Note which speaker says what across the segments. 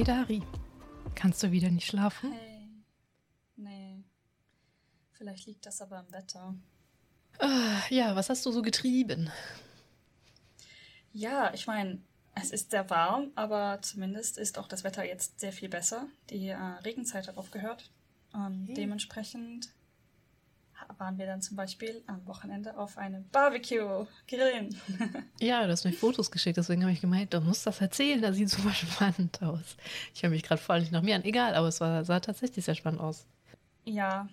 Speaker 1: Hey Dari, kannst du wieder nicht schlafen?
Speaker 2: Hey. Nee. Vielleicht liegt das aber am Wetter.
Speaker 1: Ah, ja, was hast du so getrieben?
Speaker 2: Ja, ich meine, es ist sehr warm, aber zumindest ist auch das Wetter jetzt sehr viel besser. Die äh, Regenzeit hat aufgehört. Und
Speaker 1: Hey.
Speaker 2: dementsprechend waren wir dann zum Beispiel am Wochenende auf einem Barbecue grillen.
Speaker 1: Ja, du hast mir Fotos geschickt, deswegen habe ich gemeint, du musst das erzählen, das sieht super spannend aus. Ich höre mich gerade voll nicht nach mir an. Egal, aber es war, sah tatsächlich sehr spannend aus.
Speaker 2: ja,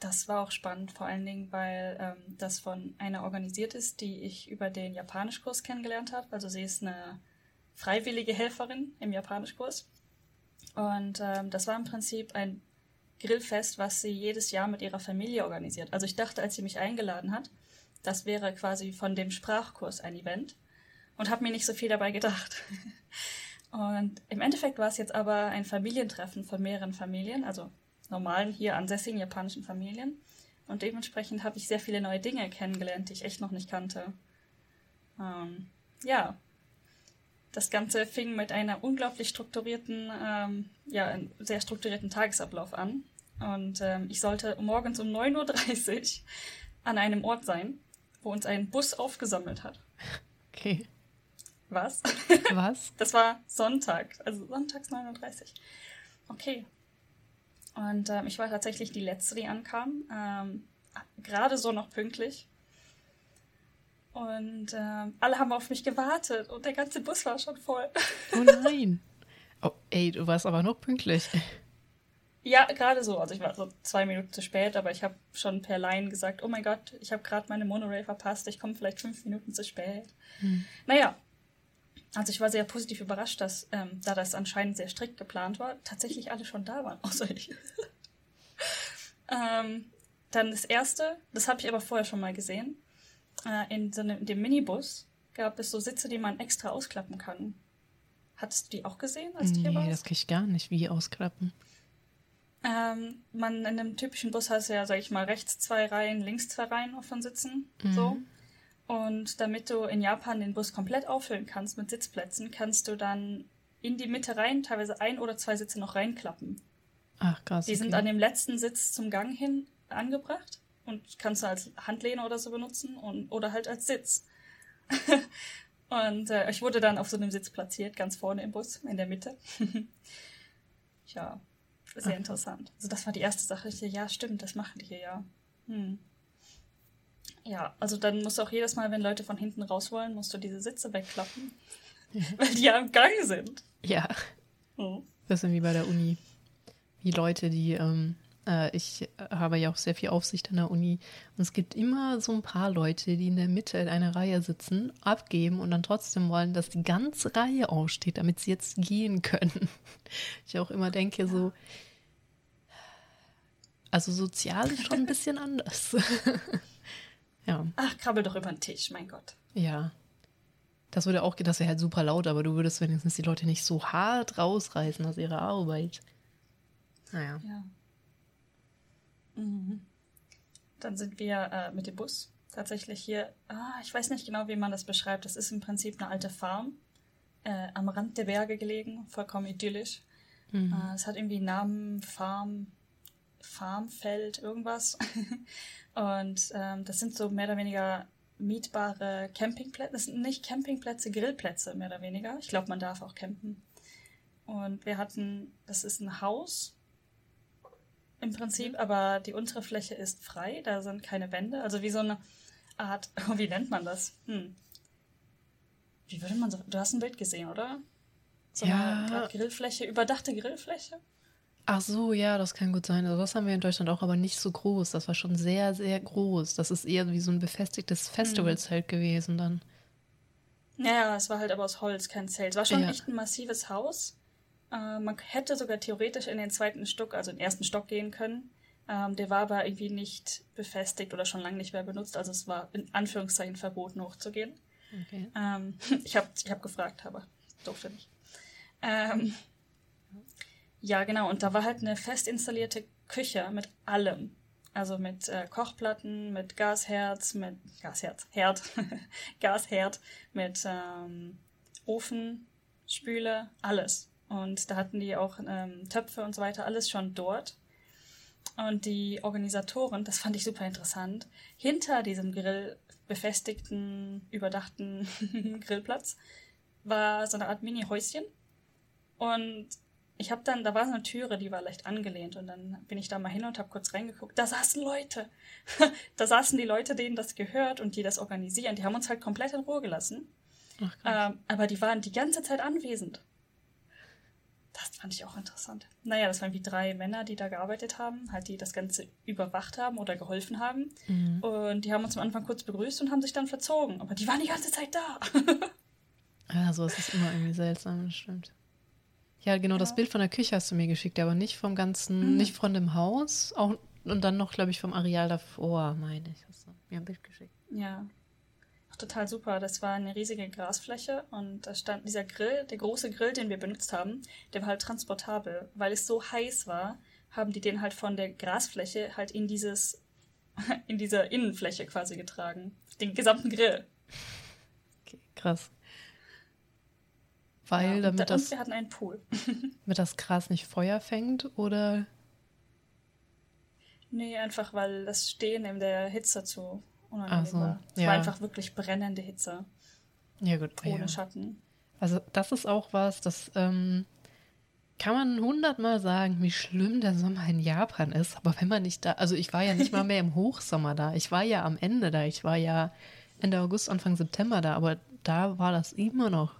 Speaker 2: das war auch spannend, vor allen Dingen, weil ähm, das von einer organisiert ist, die ich über den Japanischkurs kennengelernt habe. Also sie ist eine freiwillige Helferin im Japanischkurs. Und ähm, das war im Prinzip ein Grillfest, was sie jedes Jahr mit ihrer Familie organisiert. Also ich dachte, als sie mich eingeladen hat, das wäre quasi von dem Sprachkurs ein Event und habe mir nicht so viel dabei gedacht. Und im Endeffekt war es jetzt aber ein Familientreffen von mehreren Familien, also normalen hier ansässigen japanischen Familien. Und dementsprechend habe ich sehr viele neue Dinge kennengelernt, die ich echt noch nicht kannte. Ähm, ja, das Ganze fing mit einer unglaublich strukturierten, ähm, ja, sehr strukturierten Tagesablauf an. Und ähm, ich sollte morgens um 9.30 Uhr an einem Ort sein, wo uns ein Bus aufgesammelt hat.
Speaker 1: Okay.
Speaker 2: Was?
Speaker 1: Was?
Speaker 2: Das war Sonntag, also sonntags 9.30 Uhr. Okay. Und ähm, ich war tatsächlich die Letzte, die ankam. Ähm, Gerade so noch pünktlich. Und ähm, alle haben auf mich gewartet und der ganze Bus war schon voll.
Speaker 1: Oh nein. Oh, ey, du warst aber noch pünktlich.
Speaker 2: Ja, gerade so. Also ich war so zwei Minuten zu spät, aber ich habe schon per Line gesagt, oh mein Gott, ich habe gerade meine Monorail verpasst, ich komme vielleicht fünf Minuten zu spät.
Speaker 1: Hm.
Speaker 2: Naja, also ich war sehr positiv überrascht, dass, ähm, da das anscheinend sehr strikt geplant war, tatsächlich alle schon da waren, außer ich. ähm, dann das erste, das habe ich aber vorher schon mal gesehen. Äh, in, so einem, in dem Minibus gab es so Sitze, die man extra ausklappen kann. Hattest du die auch gesehen, als du hier
Speaker 1: Nee,
Speaker 2: warst?
Speaker 1: das kann ich gar nicht. Wie ausklappen?
Speaker 2: Ähm, man in einem typischen Bus hast du ja, sag ich mal, rechts zwei Reihen, links zwei Reihen offen sitzen.
Speaker 1: Mhm.
Speaker 2: So. Und damit du in Japan den Bus komplett auffüllen kannst mit Sitzplätzen, kannst du dann in die Mitte rein, teilweise ein oder zwei Sitze noch reinklappen.
Speaker 1: Ach, krass.
Speaker 2: Die sind
Speaker 1: okay.
Speaker 2: an dem letzten Sitz zum Gang hin angebracht und kannst du als Handlehne oder so benutzen und, oder halt als Sitz. und äh, ich wurde dann auf so einem Sitz platziert, ganz vorne im Bus, in der Mitte. ja, sehr
Speaker 1: Aha.
Speaker 2: interessant. Also das war die erste Sache. Ich dachte, ja, stimmt, das machen die hier ja. Hm. Ja, also dann musst du auch jedes Mal, wenn Leute von hinten raus wollen, musst du diese Sitze wegklappen,
Speaker 1: Ja.
Speaker 2: weil die ja im Gang sind.
Speaker 1: Ja,
Speaker 2: Hm.
Speaker 1: bisschen wie bei der Uni. Wie Leute, die, ähm, äh, ich habe ja auch sehr viel Aufsicht an der Uni. Und es gibt immer so ein paar Leute, die in der Mitte in einer Reihe sitzen, abgeben und dann trotzdem wollen, dass die ganze Reihe aufsteht, damit sie jetzt gehen können. Ich auch immer denke, so, also sozial ist schon ein bisschen anders. ja,
Speaker 2: Ach, krabbel doch über den Tisch, mein Gott.
Speaker 1: ja. Das würde auch, das wäre halt super laut, aber du würdest wenigstens die Leute nicht so hart rausreißen aus ihrer Arbeit. Naja.
Speaker 2: Ja. Mhm. Dann sind wir äh, mit dem Bus tatsächlich hier. Ah, ich weiß nicht genau, wie man das beschreibt. Das ist im Prinzip eine alte Farm äh, am Rand der Berge gelegen, vollkommen idyllisch.
Speaker 1: Mhm.
Speaker 2: Äh, es hat irgendwie Namen, Farm, Farmfeld, irgendwas. Und ähm, das sind so mehr oder weniger mietbare Campingplätze. Das sind nicht Campingplätze, Grillplätze, mehr oder weniger. Ich glaube, man darf auch campen. Und wir hatten, das ist ein Haus im Prinzip, aber die untere Fläche ist frei, da sind keine Wände. Also wie so eine Art, wie nennt man das? Hm. Wie würde man so, du hast ein Bild gesehen, oder? So
Speaker 1: Ja.
Speaker 2: eine Grillfläche, überdachte Grillfläche?
Speaker 1: Ach so, ja, das kann gut sein. Also das haben wir in Deutschland auch, aber nicht so groß. Das war schon sehr, sehr groß. Das ist eher wie so ein befestigtes Festivalzelt gewesen dann.
Speaker 2: Ja, ja, es war halt aber aus Holz, kein Zelt. Es war schon
Speaker 1: Ja.
Speaker 2: echt ein massives Haus. Äh, man hätte sogar theoretisch in den zweiten Stock, also in den ersten Stock gehen können. Ähm, der war aber irgendwie nicht befestigt oder schon lange nicht mehr benutzt. Also es war in Anführungszeichen verboten, hochzugehen.
Speaker 1: Okay.
Speaker 2: Ähm, ich habe ich hab gefragt, aber durfte nicht. Ähm, ja, genau. Und da war halt eine fest installierte Küche mit allem. Also mit äh, Kochplatten, mit Gasherz, mit Gasherz, Herd, Gasherd, mit ähm, Ofen, Spüle, alles. Und da hatten die auch ähm, Töpfe und so weiter, alles schon dort. Und die Organisatoren, das fand ich super interessant, hinter diesem Grill befestigten, überdachten Grillplatz war so eine Art Mini-Häuschen. Und ich habe dann, da war so eine Türe, die war leicht angelehnt und dann bin ich da mal hin und habe kurz reingeguckt. Da saßen Leute. da saßen die Leute, denen das gehört und die das organisieren. Die haben uns halt komplett in Ruhe gelassen. Ach, ähm, aber die waren die ganze Zeit anwesend. Das fand ich auch interessant. Naja, das waren wie drei Männer, die da gearbeitet haben, halt die das Ganze überwacht haben oder geholfen haben. Mhm. Und die haben uns am Anfang kurz begrüßt und haben sich dann verzogen. Aber die waren die ganze Zeit da.
Speaker 1: ja, so ist es immer irgendwie seltsam, das stimmt. Ja, genau, ja. das Bild von der Küche hast du mir geschickt, aber nicht vom ganzen, mhm. nicht von dem Haus, auch und dann noch, glaube ich, vom Areal davor, meine ich. Hast du mir ein Bild geschickt.
Speaker 2: Ja, total super. Das war eine riesige Grasfläche und da stand dieser Grill, der große Grill, den wir benutzt haben, der war halt transportabel. Weil es so heiß war, haben die den halt von der Grasfläche halt in dieses, in diese Innenfläche quasi getragen. Den gesamten Grill.
Speaker 1: Okay, krass. Weil ja, damit das.
Speaker 2: wir hatten einen Pool.
Speaker 1: damit das Gras nicht Feuer fängt oder?
Speaker 2: Nee, einfach weil das Stehen in der Hitze zu unangenehm so, war. Es ja. war einfach wirklich brennende Hitze.
Speaker 1: Ja, gut.
Speaker 2: Ohne
Speaker 1: ja.
Speaker 2: Schatten.
Speaker 1: Also, das ist auch was, das ähm, kann man hundertmal sagen, wie schlimm der Sommer in Japan ist. Aber wenn man nicht da, also ich war ja nicht mal mehr im Hochsommer da. Ich war ja am Ende da. Ich war ja Ende August, Anfang September da. Aber da war das immer noch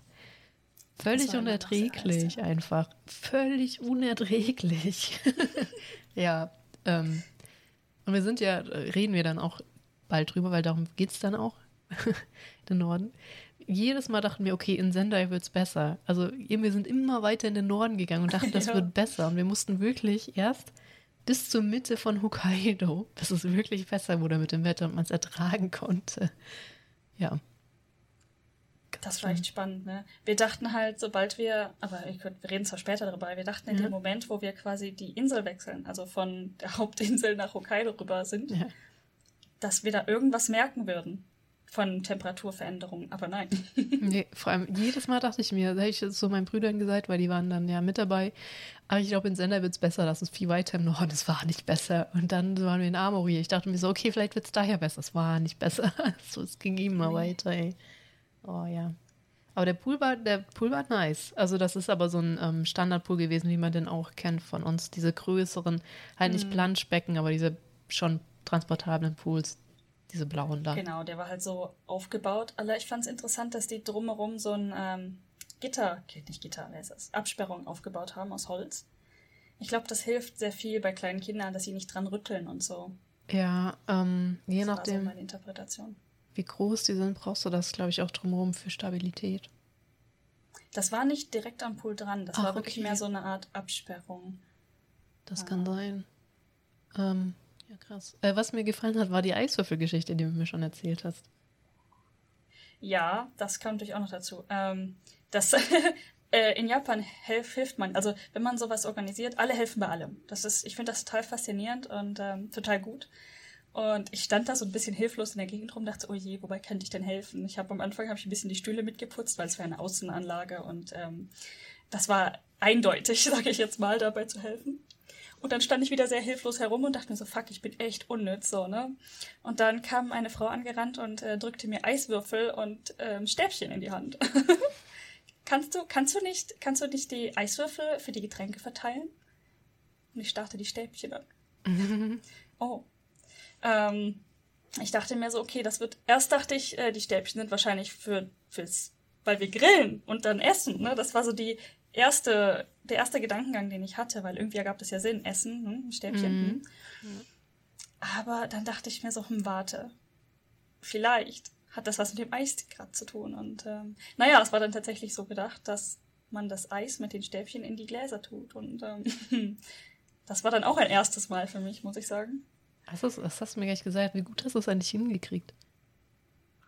Speaker 1: völlig unerträglich einfach. Völlig unerträglich. ja. Ähm, und wir sind ja, reden wir dann auch bald drüber, weil darum geht es dann auch, den Norden. Jedes Mal dachten wir, okay, in Sendai wird es besser. Also wir sind immer weiter in den Norden gegangen und dachten, das ja. wird besser. Und wir mussten wirklich erst bis zur Mitte von Hokkaido, bis es wirklich besser wurde mit dem Wetter und man es ertragen konnte. Ja.
Speaker 2: Das war echt spannend, ne? Wir dachten halt, sobald wir, aber ich könnte, wir reden zwar später darüber, wir dachten in ja. dem Moment, wo wir quasi die Insel wechseln, also von der Hauptinsel nach Hokkaido rüber sind, ja dass wir da irgendwas merken würden von Temperaturveränderungen, aber nein.
Speaker 1: nee, vor allem jedes Mal dachte ich mir, da hätte ich es so meinen Brüdern gesagt, weil die waren dann ja mit dabei. Aber ich glaube, in Sender wird es besser, das ist viel weiter im Norden, es war nicht besser. Und dann waren wir in Amori. Ich dachte mir so, okay, vielleicht wird es daher besser. Es war nicht besser. so, es ging immer nee. weiter, ey. Oh ja. Aber der Pool war, der Pool war nice. Also das ist aber so ein ähm, Standardpool gewesen, wie man den auch kennt von uns. Diese größeren, halt nicht mhm. Planschbecken, aber diese schon transportablen Pools, diese blauen da.
Speaker 2: Genau, der war halt so aufgebaut. Aber ich fand es interessant, dass die drumherum so ein ähm, Gitter, nicht Gitter, wer ist das? Absperrung aufgebaut haben aus Holz. Ich glaube, das hilft sehr viel bei kleinen Kindern, dass sie nicht dran rütteln und so.
Speaker 1: Ja, ähm, je
Speaker 2: das
Speaker 1: nachdem.
Speaker 2: War so meine Interpretation.
Speaker 1: Wie groß die sind, brauchst du das, glaube ich, auch drumherum für Stabilität.
Speaker 2: Das war nicht direkt am Pool dran. Das Ach, war wirklich okay. mehr so eine Art Absperrung.
Speaker 1: Das ja. kann sein. Ähm, ja, krass. Äh, was mir gefallen hat, war die Eiswürfelgeschichte, die du mir schon erzählt hast.
Speaker 2: Ja, das kam natürlich auch noch dazu. Ähm, das äh, in Japan hilf, hilft man, also wenn man sowas organisiert, alle helfen bei allem. Das ist, ich finde das total faszinierend und ähm, total gut. Und ich stand da so ein bisschen hilflos in der Gegend rum, dachte, oh je, wobei könnte ich denn helfen? Ich habe am Anfang habe ich ein bisschen die Stühle mitgeputzt, weil es war eine Außenanlage und ähm, das war eindeutig, sage ich jetzt mal, dabei zu helfen. Und dann stand ich wieder sehr hilflos herum und dachte mir so, fuck, ich bin echt unnütz, so, ne? Und dann kam eine Frau angerannt und äh, drückte mir Eiswürfel und ähm, Stäbchen in die Hand. kannst du, kannst du nicht, kannst du nicht die Eiswürfel für die Getränke verteilen? Und ich starrte die Stäbchen an. Oh. Ähm, ich dachte mir so, okay, das wird. Erst dachte ich, äh, die Stäbchen sind wahrscheinlich für fürs, weil wir grillen und dann essen. Ne? Das war so die erste, der erste Gedankengang, den ich hatte, weil irgendwie ergab es ja Sinn, Essen, hm, Stäbchen. Mhm. Hm. Aber dann dachte ich mir so, hm, warte, vielleicht hat das was mit dem Eis gerade zu tun. Und ähm, naja, es war dann tatsächlich so gedacht, dass man das Eis mit den Stäbchen in die Gläser tut. Und ähm, das war dann auch ein erstes Mal für mich, muss ich sagen.
Speaker 1: Was, ist, was hast du mir gleich gesagt? Wie gut hast du es eigentlich hingekriegt?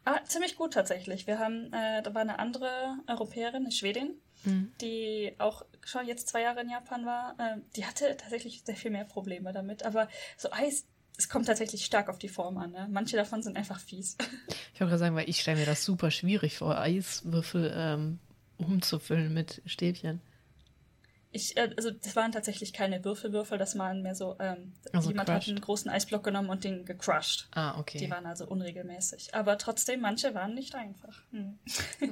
Speaker 2: Ah, ziemlich gut tatsächlich. Wir haben, äh, da war eine andere Europäerin, eine Schwedin, mhm. die auch schon jetzt zwei Jahre in Japan war. Äh, die hatte tatsächlich sehr viel mehr Probleme damit. Aber so Eis, es kommt tatsächlich stark auf die Form an. Ne? Manche davon sind einfach fies.
Speaker 1: Ich wollte gerade sagen, weil ich stelle mir das super schwierig vor, Eiswürfel ähm, umzufüllen mit Stäbchen.
Speaker 2: Ich, äh, also das waren tatsächlich keine Würfelwürfel, das waren mehr so, ähm,
Speaker 1: Also
Speaker 2: jemand
Speaker 1: crushed.
Speaker 2: hat einen großen Eisblock genommen und den gecrushed.
Speaker 1: Ah, okay.
Speaker 2: Die waren also unregelmäßig. Aber trotzdem, manche waren nicht einfach. Hm.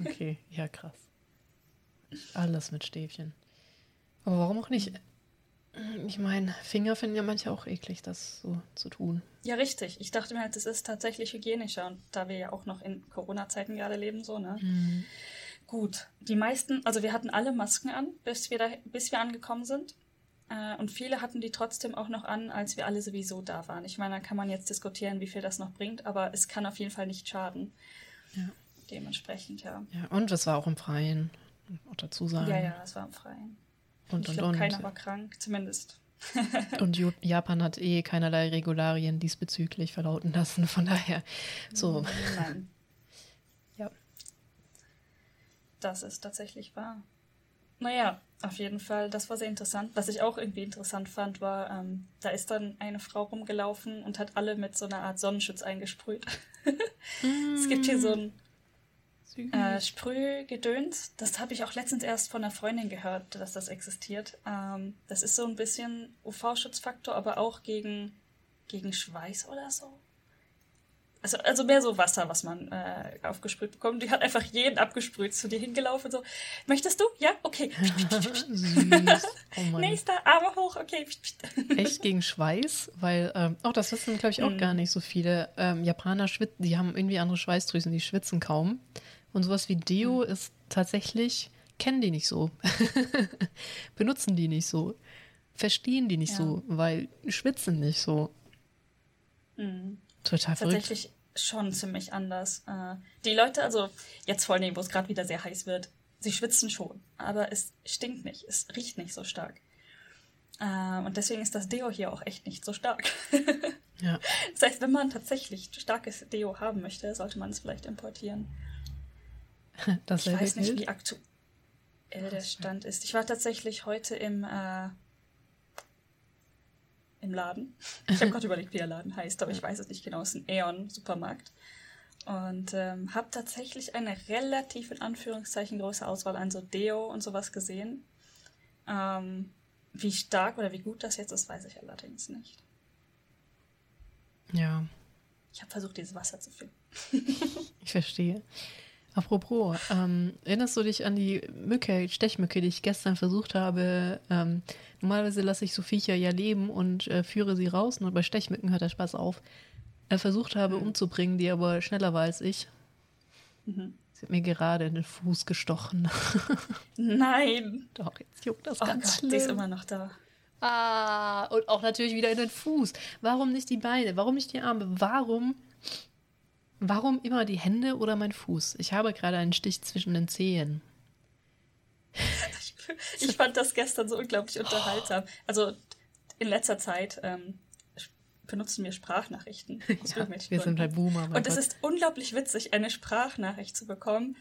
Speaker 1: Okay, ja, krass. Alles mit Stäbchen. Aber warum auch nicht? Ich meine, Finger finden ja manche auch eklig, das so zu tun.
Speaker 2: Ja, richtig. Ich dachte mir halt, das ist tatsächlich hygienischer. Und da wir ja auch noch in Corona-Zeiten gerade leben, so, ne? Gut. Die meisten, also wir hatten alle Masken an, bis wir, da, bis wir angekommen sind. Äh, und viele hatten die trotzdem auch noch an, als wir alle sowieso da waren. Ich meine, da kann man jetzt diskutieren, wie viel das noch bringt, aber es kann auf jeden Fall nicht schaden.
Speaker 1: Ja.
Speaker 2: Dementsprechend, ja.
Speaker 1: Ja, und es war auch im Freien. Auch dazu sagen.
Speaker 2: Ja, ja, es war im Freien.
Speaker 1: Und,
Speaker 2: ich
Speaker 1: und,
Speaker 2: glaube,
Speaker 1: und.
Speaker 2: keiner war krank, zumindest.
Speaker 1: Und Japan hat eh keinerlei Regularien diesbezüglich verlauten lassen. Von daher, so.
Speaker 2: Nein.
Speaker 1: Ja.
Speaker 2: Das ist tatsächlich wahr. Naja, auf jeden Fall, das war sehr interessant. Was ich auch irgendwie interessant fand, war, ähm, da ist dann eine Frau rumgelaufen und hat alle mit so einer Art Sonnenschutz eingesprüht. es gibt hier so ein. Äh, Sprühgedöns. Das habe ich auch letztens erst von einer Freundin gehört, dass das existiert. Ähm, das ist so ein bisschen UV-Schutzfaktor, aber auch gegen, gegen Schweiß oder so. Also, also mehr so Wasser, was man äh, aufgesprüht bekommt. Die hat einfach jeden abgesprüht, zu dir hingelaufen, so, möchtest du? Ja, okay.
Speaker 1: Oh.
Speaker 2: Nächster, Arme hoch, okay.
Speaker 1: Echt gegen Schweiß, weil, ähm, auch das wissen, glaube ich, auch
Speaker 2: Mhm.
Speaker 1: gar nicht so viele. Ähm, Japaner schwitzen, die haben irgendwie andere Schweißdrüsen, die schwitzen kaum. Und sowas wie Deo
Speaker 2: Mhm.
Speaker 1: ist tatsächlich, kennen die nicht so. Benutzen die nicht so. Verstehen die nicht
Speaker 2: Ja.
Speaker 1: so, weil schwitzen nicht so.
Speaker 2: Mhm.
Speaker 1: Total verrückt.
Speaker 2: Tatsächlich schon ziemlich anders. Äh, die Leute, also jetzt vor allem, wo es gerade wieder sehr heiß wird, sie schwitzen schon, aber es stinkt nicht, es riecht nicht so stark. Äh, und deswegen ist das Deo hier auch echt nicht so stark.
Speaker 1: Ja.
Speaker 2: Das heißt, wenn man tatsächlich starkes Deo haben möchte, sollte man es vielleicht importieren. Ich
Speaker 1: Dasselbe
Speaker 2: weiß nicht, wie aktuell der Stand ist. Ich war tatsächlich heute im, äh, im Laden. Ich habe gerade überlegt, wie der Laden heißt, aber ich weiß es nicht genau. Es ist ein Aeon-Supermarkt. Und ähm, habe tatsächlich eine relativ in Anführungszeichen große Auswahl an so Deo und sowas gesehen. Ähm, wie stark oder wie gut das jetzt ist, weiß ich allerdings nicht.
Speaker 1: Ja,
Speaker 2: Ich habe versucht, dieses Wasser zu finden.
Speaker 1: ich verstehe. Apropos, ähm, erinnerst du dich an die Mücke, Stechmücke, die ich gestern versucht habe? Ähm, normalerweise lasse ich so Viecher ja leben und äh, führe sie raus, nur bei Stechmücken hört der Spaß auf. Äh, versucht habe
Speaker 2: Mhm.
Speaker 1: umzubringen, die aber schneller war als ich.
Speaker 2: Mhm.
Speaker 1: Sie hat mir gerade in den Fuß gestochen.
Speaker 2: Nein!
Speaker 1: Doch, jetzt juckt das
Speaker 2: Oh
Speaker 1: ganz
Speaker 2: Gott,
Speaker 1: schlimm.
Speaker 2: die ist immer noch da.
Speaker 1: Ah, und auch natürlich wieder in den Fuß. Warum nicht die Beine? Warum nicht die Arme? Warum, warum immer die Hände oder mein Fuß? Ich habe gerade einen Stich zwischen den Zehen.
Speaker 2: Ich fand das gestern so unglaublich unterhaltsam. Also in letzter Zeit ähm, benutzen wir Sprachnachrichten.
Speaker 1: Ja, wir sind halt Boomer,
Speaker 2: Und es
Speaker 1: Gott.
Speaker 2: ist unglaublich witzig, eine Sprachnachricht zu bekommen.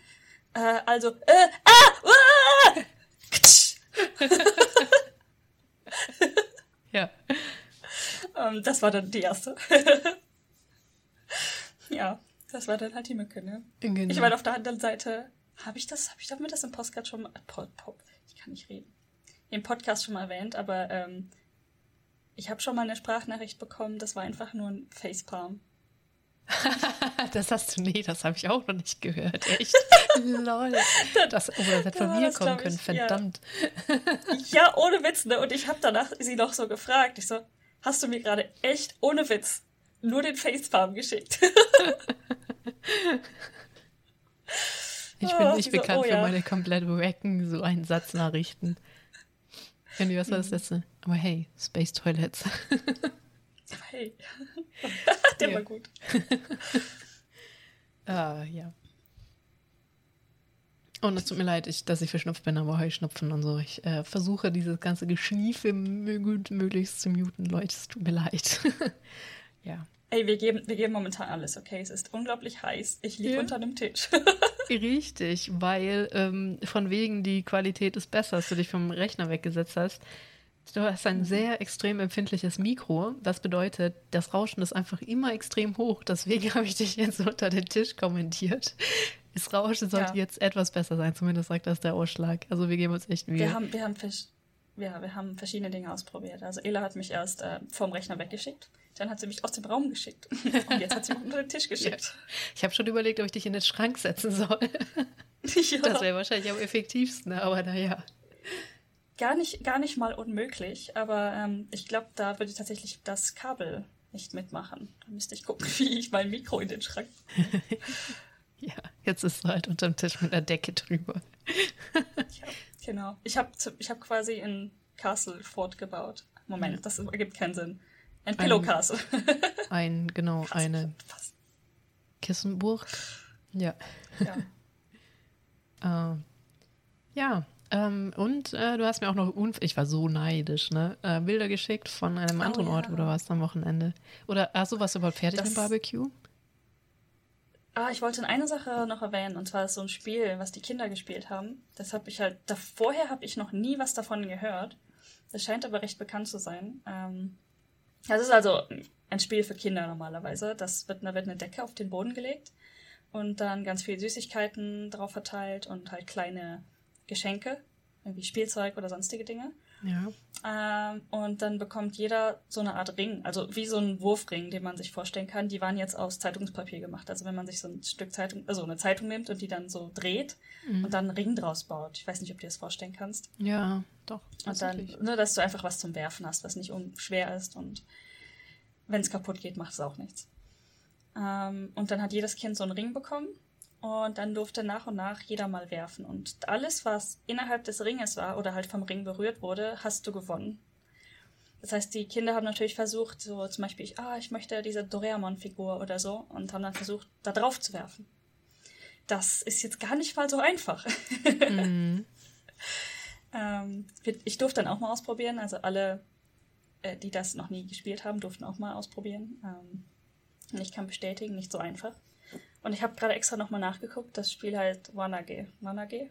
Speaker 2: Äh, also, äh, ah, ah!
Speaker 1: Ja.
Speaker 2: ähm, das war dann die erste. ja, das war dann halt die Mücke, ne?
Speaker 1: Genau.
Speaker 2: Ich meine, auf der anderen Seite, habe ich das, habe ich damit das im Podcast schon mal, po, po, ich kann nicht reden, im Podcast schon mal erwähnt, aber ähm, ich habe schon mal eine Sprachnachricht bekommen, das war einfach nur ein Facepalm.
Speaker 1: das hast du, nee, das habe ich auch noch nicht gehört. Echt? Lol. Das, oh, das hätte von
Speaker 2: war
Speaker 1: mir kommen können,
Speaker 2: ich, ja.
Speaker 1: verdammt.
Speaker 2: Ja, ohne Witz, ne? Und ich habe danach sie noch so gefragt. Ich so, hast du mir gerade echt ohne Witz nur den Facepalm geschickt?
Speaker 1: Ich bin
Speaker 2: Oh,
Speaker 1: nicht
Speaker 2: so,
Speaker 1: bekannt
Speaker 2: oh
Speaker 1: für
Speaker 2: ja.
Speaker 1: meine komplett wacken so einen Satznachrichten. Irgendwie, was war
Speaker 2: Mhm.
Speaker 1: das letzte? Aber hey, Space Toilets.
Speaker 2: Aber hey, der
Speaker 1: Ja.
Speaker 2: war gut.
Speaker 1: Ah, ja. Und es tut mir leid, ich, dass ich verschnupft bin, aber Heuschnupfen und so. Ich äh, versuche dieses ganze Geschniefe mö- möglichst zu muten, Leute. Es tut mir leid. ja.
Speaker 2: Ey, wir geben, wir geben momentan alles, okay? Es ist unglaublich heiß. Ich liege
Speaker 1: Ja.
Speaker 2: unter einem Tisch.
Speaker 1: Richtig, weil ähm, von wegen die Qualität ist besser, dass du dich vom Rechner weggesetzt hast. Du hast ein sehr extrem empfindliches Mikro. Das bedeutet, das Rauschen ist einfach immer extrem hoch. Deswegen habe ich dich jetzt unter den Tisch kommentiert. Das Rauschen sollte
Speaker 2: Ja.
Speaker 1: jetzt etwas besser sein, zumindest sagt das der Ausschlag. Also wir geben uns echt Mühe.
Speaker 2: Wir haben, wir haben, ja, wir haben verschiedene Dinge ausprobiert. Also Ela hat mich erst äh, vom Rechner weggeschickt, dann hat sie mich aus dem Raum geschickt und jetzt hat sie mich unter den Tisch geschickt. Ja.
Speaker 1: Ich habe schon überlegt, ob ich dich in den Schrank setzen soll. ja. Das wäre wahrscheinlich am effektivsten, aber naja.
Speaker 2: Gar nicht, gar nicht mal unmöglich, aber ähm, ich glaube, da würde tatsächlich das Kabel nicht mitmachen. Da müsste ich gucken, wie ich mein Mikro in den Schrank.
Speaker 1: ja, jetzt ist es halt unterm Tisch mit einer Decke drüber.
Speaker 2: ja, genau. Ich habe ich hab quasi in Castle Fort gebaut. Moment, das ergibt keinen Sinn. Ein Pillow Castle.
Speaker 1: Ein, genau, fast, eine fast. Kissenburg. Ja. Ja. uh, ja. Ähm, und äh, du hast mir auch noch, ich war so neidisch, ne? Äh, Bilder geschickt von einem oh, anderen Ort, ja. oder warst am Wochenende? Oder hast du was überhaupt fertig das, mit Barbecue?
Speaker 2: Ah, ich wollte eine Sache noch erwähnen, und zwar ist so ein Spiel, was die Kinder gespielt haben. Das habe ich halt, da, vorher habe ich noch nie was davon gehört. Das scheint aber recht bekannt zu sein. Ähm, das ist also ein Spiel für Kinder normalerweise. Das wird, da wird eine Decke auf den Boden gelegt und dann ganz viele Süßigkeiten drauf verteilt und halt kleine Geschenke, irgendwie Spielzeug oder sonstige Dinge.
Speaker 1: Ja.
Speaker 2: Ähm, und dann bekommt jeder so eine Art Ring, also wie so ein Wurfring, den man sich vorstellen kann. Die waren jetzt aus Zeitungspapier gemacht. Also wenn man sich so ein Stück Zeitung, also eine Zeitung nimmt und die dann so dreht mhm. und dann einen Ring draus baut. Ich weiß nicht, ob du dir das vorstellen kannst.
Speaker 1: Ja, doch.
Speaker 2: Und dann, ne, dass du einfach was zum Werfen hast, was nicht schwer ist und wenn es kaputt geht, macht es auch nichts. Ähm, und dann hat jedes Kind so einen Ring bekommen und dann durfte nach und nach jeder mal werfen. Und alles, was innerhalb des Ringes war oder halt vom Ring berührt wurde, hast du gewonnen. Das heißt, die Kinder haben natürlich versucht, so zum Beispiel, ich, ah, ich möchte diese Doraemon-Figur oder so, und haben dann versucht, da drauf zu werfen. Das ist jetzt gar nicht mal so einfach. Mhm. ähm, ich durfte dann auch mal ausprobieren, also alle, äh, die das noch nie gespielt haben, durften auch mal ausprobieren. Ähm, und ich kann bestätigen, nicht so einfach. Und ich habe gerade extra nochmal nachgeguckt, das Spiel heißt Wanage. Wanage?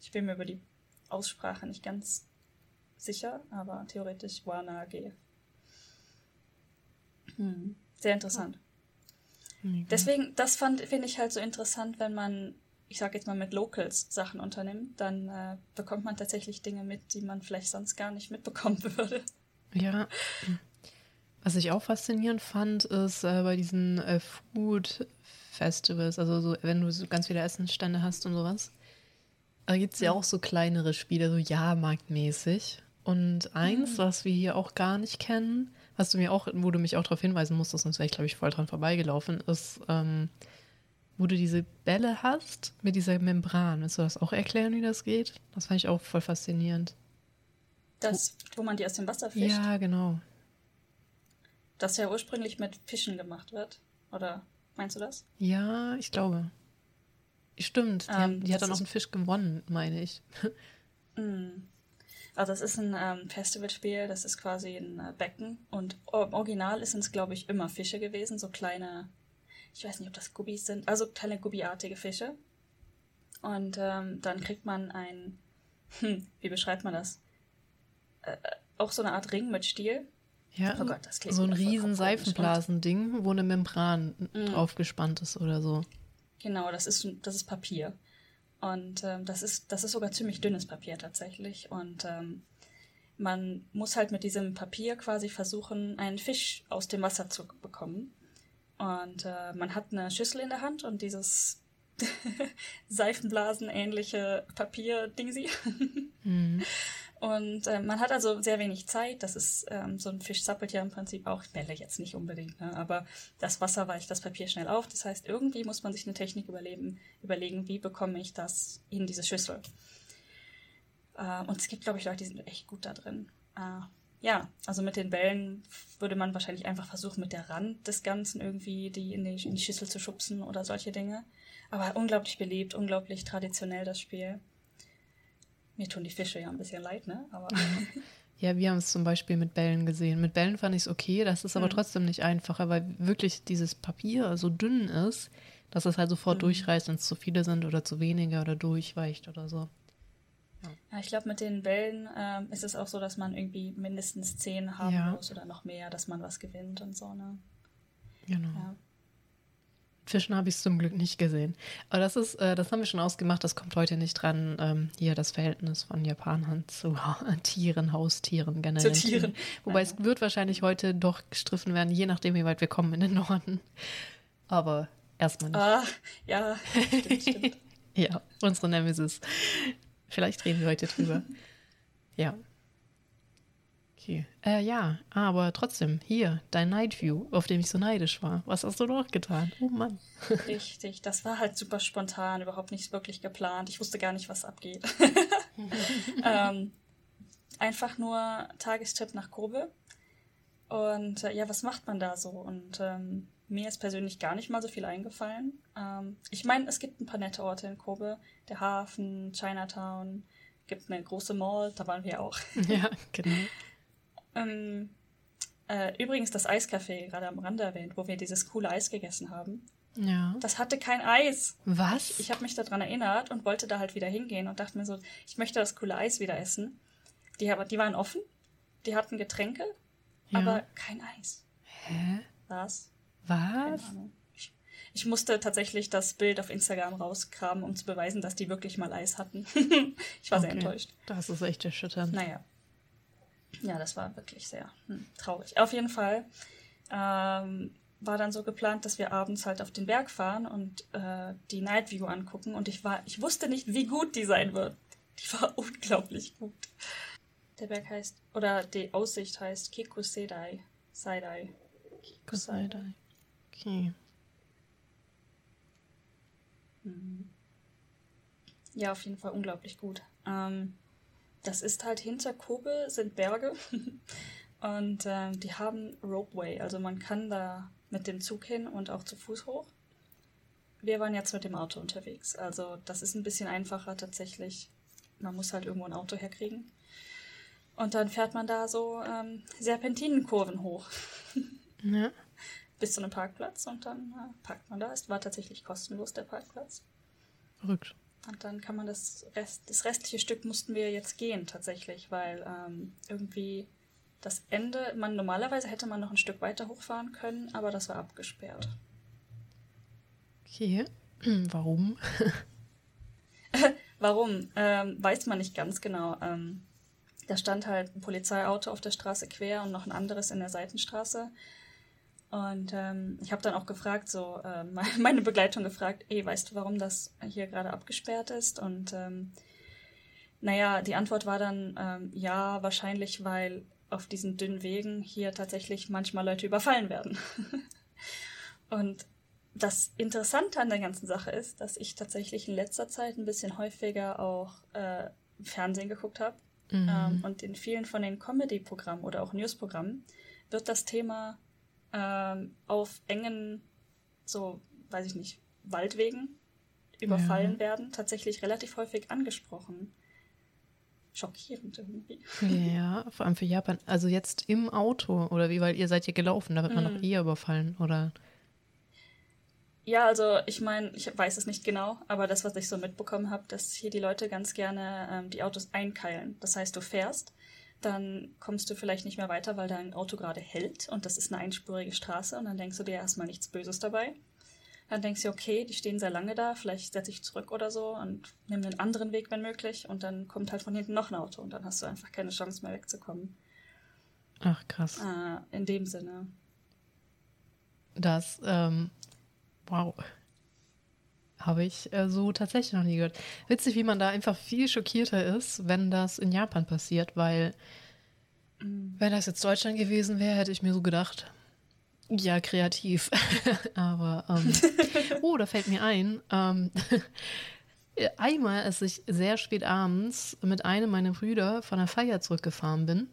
Speaker 2: Ich bin mir über die Aussprache nicht ganz sicher, aber theoretisch Wanage. Hm. Sehr interessant. Mhm. Deswegen, das finde ich halt so interessant, wenn man, ich sage jetzt mal, mit Locals Sachen unternimmt, dann äh, bekommt man tatsächlich Dinge mit, die man vielleicht sonst gar nicht mitbekommen würde.
Speaker 1: Ja. Was ich auch faszinierend fand, ist äh, bei diesen äh, Food Festivals, also so, wenn du so ganz viele Essensstände hast und sowas. Da gibt es ja auch so kleinere Spiele, so Jahrmarktmäßig. Und eins, mhm. was wir hier auch gar nicht kennen, was du mir auch, wo du mich auch darauf hinweisen musstest, sonst wäre ich, glaube ich, voll dran vorbeigelaufen, ist, ähm, wo du diese Bälle hast mit dieser Membran. Willst du das auch erklären, wie das geht? Das fand ich auch voll faszinierend.
Speaker 2: Das, wo man die aus dem Wasser fischt?
Speaker 1: Ja, genau.
Speaker 2: Das ja ursprünglich mit Fischen gemacht wird, oder? Meinst du das?
Speaker 1: Ja, ich glaube. Stimmt, die, ähm, haben, die hat dann auch einen Fisch gewonnen, meine ich.
Speaker 2: Mm. Also das ist ein ähm, Festivalspiel, das ist quasi ein äh, Becken und im Original sind es, glaube ich, immer Fische gewesen, so kleine, ich weiß nicht, ob das Gubis sind, also kleine Gubbiartige Fische. Und ähm, dann kriegt man ein, hm, wie beschreibt man das? Äh, äh auch so eine Art Ring mit Stiel
Speaker 1: ja, oh Gott, so ein riesen Seifenblasending, wo eine Membran mhm. draufgespannt ist oder so.
Speaker 2: Genau, das ist, das ist Papier. Und ähm, das, ist, das ist sogar ziemlich dünnes Papier tatsächlich. Und ähm, man muss halt mit diesem Papier quasi versuchen, einen Fisch aus dem Wasser zu bekommen. Und äh, man hat eine Schüssel in der Hand und dieses Seifenblasen-ähnliche Papier-Dingsi. mhm. Und äh, man hat also sehr wenig Zeit. Das ist ähm, so ein Fisch zappelt ja im Prinzip auch Bälle jetzt nicht unbedingt, ne? aber das Wasser weicht das Papier schnell auf. Das heißt, irgendwie muss man sich eine Technik überleben, überlegen, wie bekomme ich das in diese Schüssel. Äh, und es gibt, glaube ich, Leute, die sind echt gut da drin. Äh, ja, also mit den Bällen würde man wahrscheinlich einfach versuchen, mit der Rand des Ganzen irgendwie die in, die in die Schüssel zu schubsen oder solche Dinge. Aber unglaublich belebt, unglaublich traditionell das Spiel. Mir tun die Fische ja ein bisschen leid, ne? Aber
Speaker 1: ja, wir haben es zum Beispiel mit Bällen gesehen. Mit Bällen fand ich es okay, das ist aber mhm. trotzdem nicht einfacher, weil wirklich dieses Papier so dünn ist, dass es halt sofort mhm. durchreißt, wenn es zu viele sind oder zu wenige oder durchweicht oder so.
Speaker 2: Ja, ja ich glaube, mit den Bällen ähm, ist es auch so, dass man irgendwie mindestens zehn haben ja. muss oder noch mehr, dass man was gewinnt und so, ne?
Speaker 1: Genau. Ja. Fischen habe ich zum Glück nicht gesehen. Aber das ist, äh, das haben wir schon ausgemacht, das kommt heute nicht dran. Ähm, hier das Verhältnis von Japanern zu Tieren, Haustieren generell. Zu Tieren. Wobei es wird wahrscheinlich heute doch gestriffen werden, je nachdem, wie weit wir kommen in den Norden. Aber erstmal nicht.
Speaker 2: Ah, ja, stimmt, stimmt.
Speaker 1: ja, unsere Nemesis. Vielleicht reden wir heute drüber. ja. Okay. Äh, ja, aber trotzdem, hier, dein Night View, auf dem ich so neidisch war. Was hast du noch getan? Oh Mann.
Speaker 2: Richtig, das war halt super spontan, überhaupt nicht wirklich geplant. Ich wusste gar nicht, was abgeht. ähm, einfach nur Tagestrip nach Kobe. Und äh, ja, was macht man da so? Und ähm, mir ist persönlich gar nicht mal so viel eingefallen. Ähm, ich meine, es gibt ein paar nette Orte in Kobe. Der Hafen, Chinatown, gibt eine große Mall, da waren wir auch.
Speaker 1: Ja, genau.
Speaker 2: Ähm, äh, übrigens das Eiscafé, gerade am Rande erwähnt, wo wir dieses coole Eis gegessen haben.
Speaker 1: Ja.
Speaker 2: Das hatte kein Eis.
Speaker 1: Was?
Speaker 2: Ich, ich habe mich daran erinnert und wollte da halt wieder hingehen und dachte mir so, ich möchte das coole Eis wieder essen. Die, die waren offen, die hatten Getränke, ja. aber kein Eis.
Speaker 1: Hä?
Speaker 2: Was?
Speaker 1: Was?
Speaker 2: Ich, ich, musste tatsächlich das Bild auf Instagram rauskramen, um zu beweisen, dass die wirklich mal Eis hatten. ich war okay. sehr enttäuscht.
Speaker 1: Das ist echt erschütternd.
Speaker 2: Naja. Ja, das war wirklich sehr hm, traurig. Auf jeden Fall ähm, war dann so geplant, dass wir abends halt auf den Berg fahren und äh, die Night View angucken. Und ich war, ich wusste nicht, wie gut die sein wird. Die war unglaublich gut. Der Berg heißt, oder die Aussicht heißt Kikusedai. Seidai.
Speaker 1: Kikusedai. Okay.
Speaker 2: Mhm. Ja, auf jeden Fall unglaublich gut. Ähm, das ist halt hinter Kobe sind Berge und ähm, die haben Ropeway, also man kann da mit dem Zug hin und auch zu Fuß hoch. Wir waren jetzt mit dem Auto unterwegs, also das ist ein bisschen einfacher tatsächlich. Man muss halt irgendwo ein Auto herkriegen. Und dann fährt man da so ähm, Serpentinenkurven hoch.
Speaker 1: ja.
Speaker 2: Bis zu einem Parkplatz und dann äh, parkt man da. Es war tatsächlich kostenlos, der Parkplatz.
Speaker 1: Verrückt.
Speaker 2: Und dann kann man das Rest, das restliche Stück mussten wir jetzt gehen tatsächlich, weil ähm, irgendwie das Ende, man normalerweise hätte man noch ein Stück weiter hochfahren können, aber das war abgesperrt.
Speaker 1: Okay, warum?
Speaker 2: warum? Ähm, weiß man nicht ganz genau. Ähm, da stand halt ein Polizeiauto auf der Straße quer und noch ein anderes in der Seitenstraße. Und ähm, ich habe dann auch gefragt, so äh, meine Begleitung gefragt, ey, weißt du, warum das hier gerade abgesperrt ist? Und ähm, naja, die Antwort war dann, ähm, ja, wahrscheinlich, weil auf diesen dünnen Wegen hier tatsächlich manchmal Leute überfallen werden. und das Interessante an der ganzen Sache ist, dass ich tatsächlich in letzter Zeit ein bisschen häufiger auch äh, Fernsehen geguckt habe. Mhm. Ähm, und in vielen von den Comedy-Programmen oder auch News-Programmen wird das Thema ähm, auf engen, so, weiß ich nicht, Waldwegen überfallen ja. werden, tatsächlich relativ häufig angesprochen. Schockierend irgendwie.
Speaker 1: Ja, vor allem für Japan. Also jetzt im Auto oder wie, weil ihr seid hier gelaufen, da wird man noch eher überfallen, oder?
Speaker 2: Ja, also ich meine, ich weiß es nicht genau, aber das, was ich so mitbekommen habe, dass hier die Leute ganz gerne ähm, die Autos einkeilen. Das heißt, du fährst dann kommst du vielleicht nicht mehr weiter, weil dein Auto gerade hält und das ist eine einspurige Straße und dann denkst du dir erstmal nichts Böses dabei. Dann denkst du, okay, die stehen sehr lange da, vielleicht setze ich zurück oder so und nehme einen anderen Weg, wenn möglich. Und dann kommt halt von hinten noch ein Auto und dann hast du einfach keine Chance mehr wegzukommen.
Speaker 1: Ach, krass.
Speaker 2: Äh, in dem Sinne.
Speaker 1: Das, ähm, wow. Habe ich äh, so tatsächlich noch nie gehört. Witzig, wie man da einfach viel schockierter ist, wenn das in Japan passiert, weil mm. wenn das jetzt Deutschland gewesen wäre, hätte ich mir so gedacht, ja, kreativ. Aber, ähm, oh, da fällt mir ein, ähm, einmal, als ich sehr spät abends mit einem meiner Brüder von der Feier zurückgefahren bin,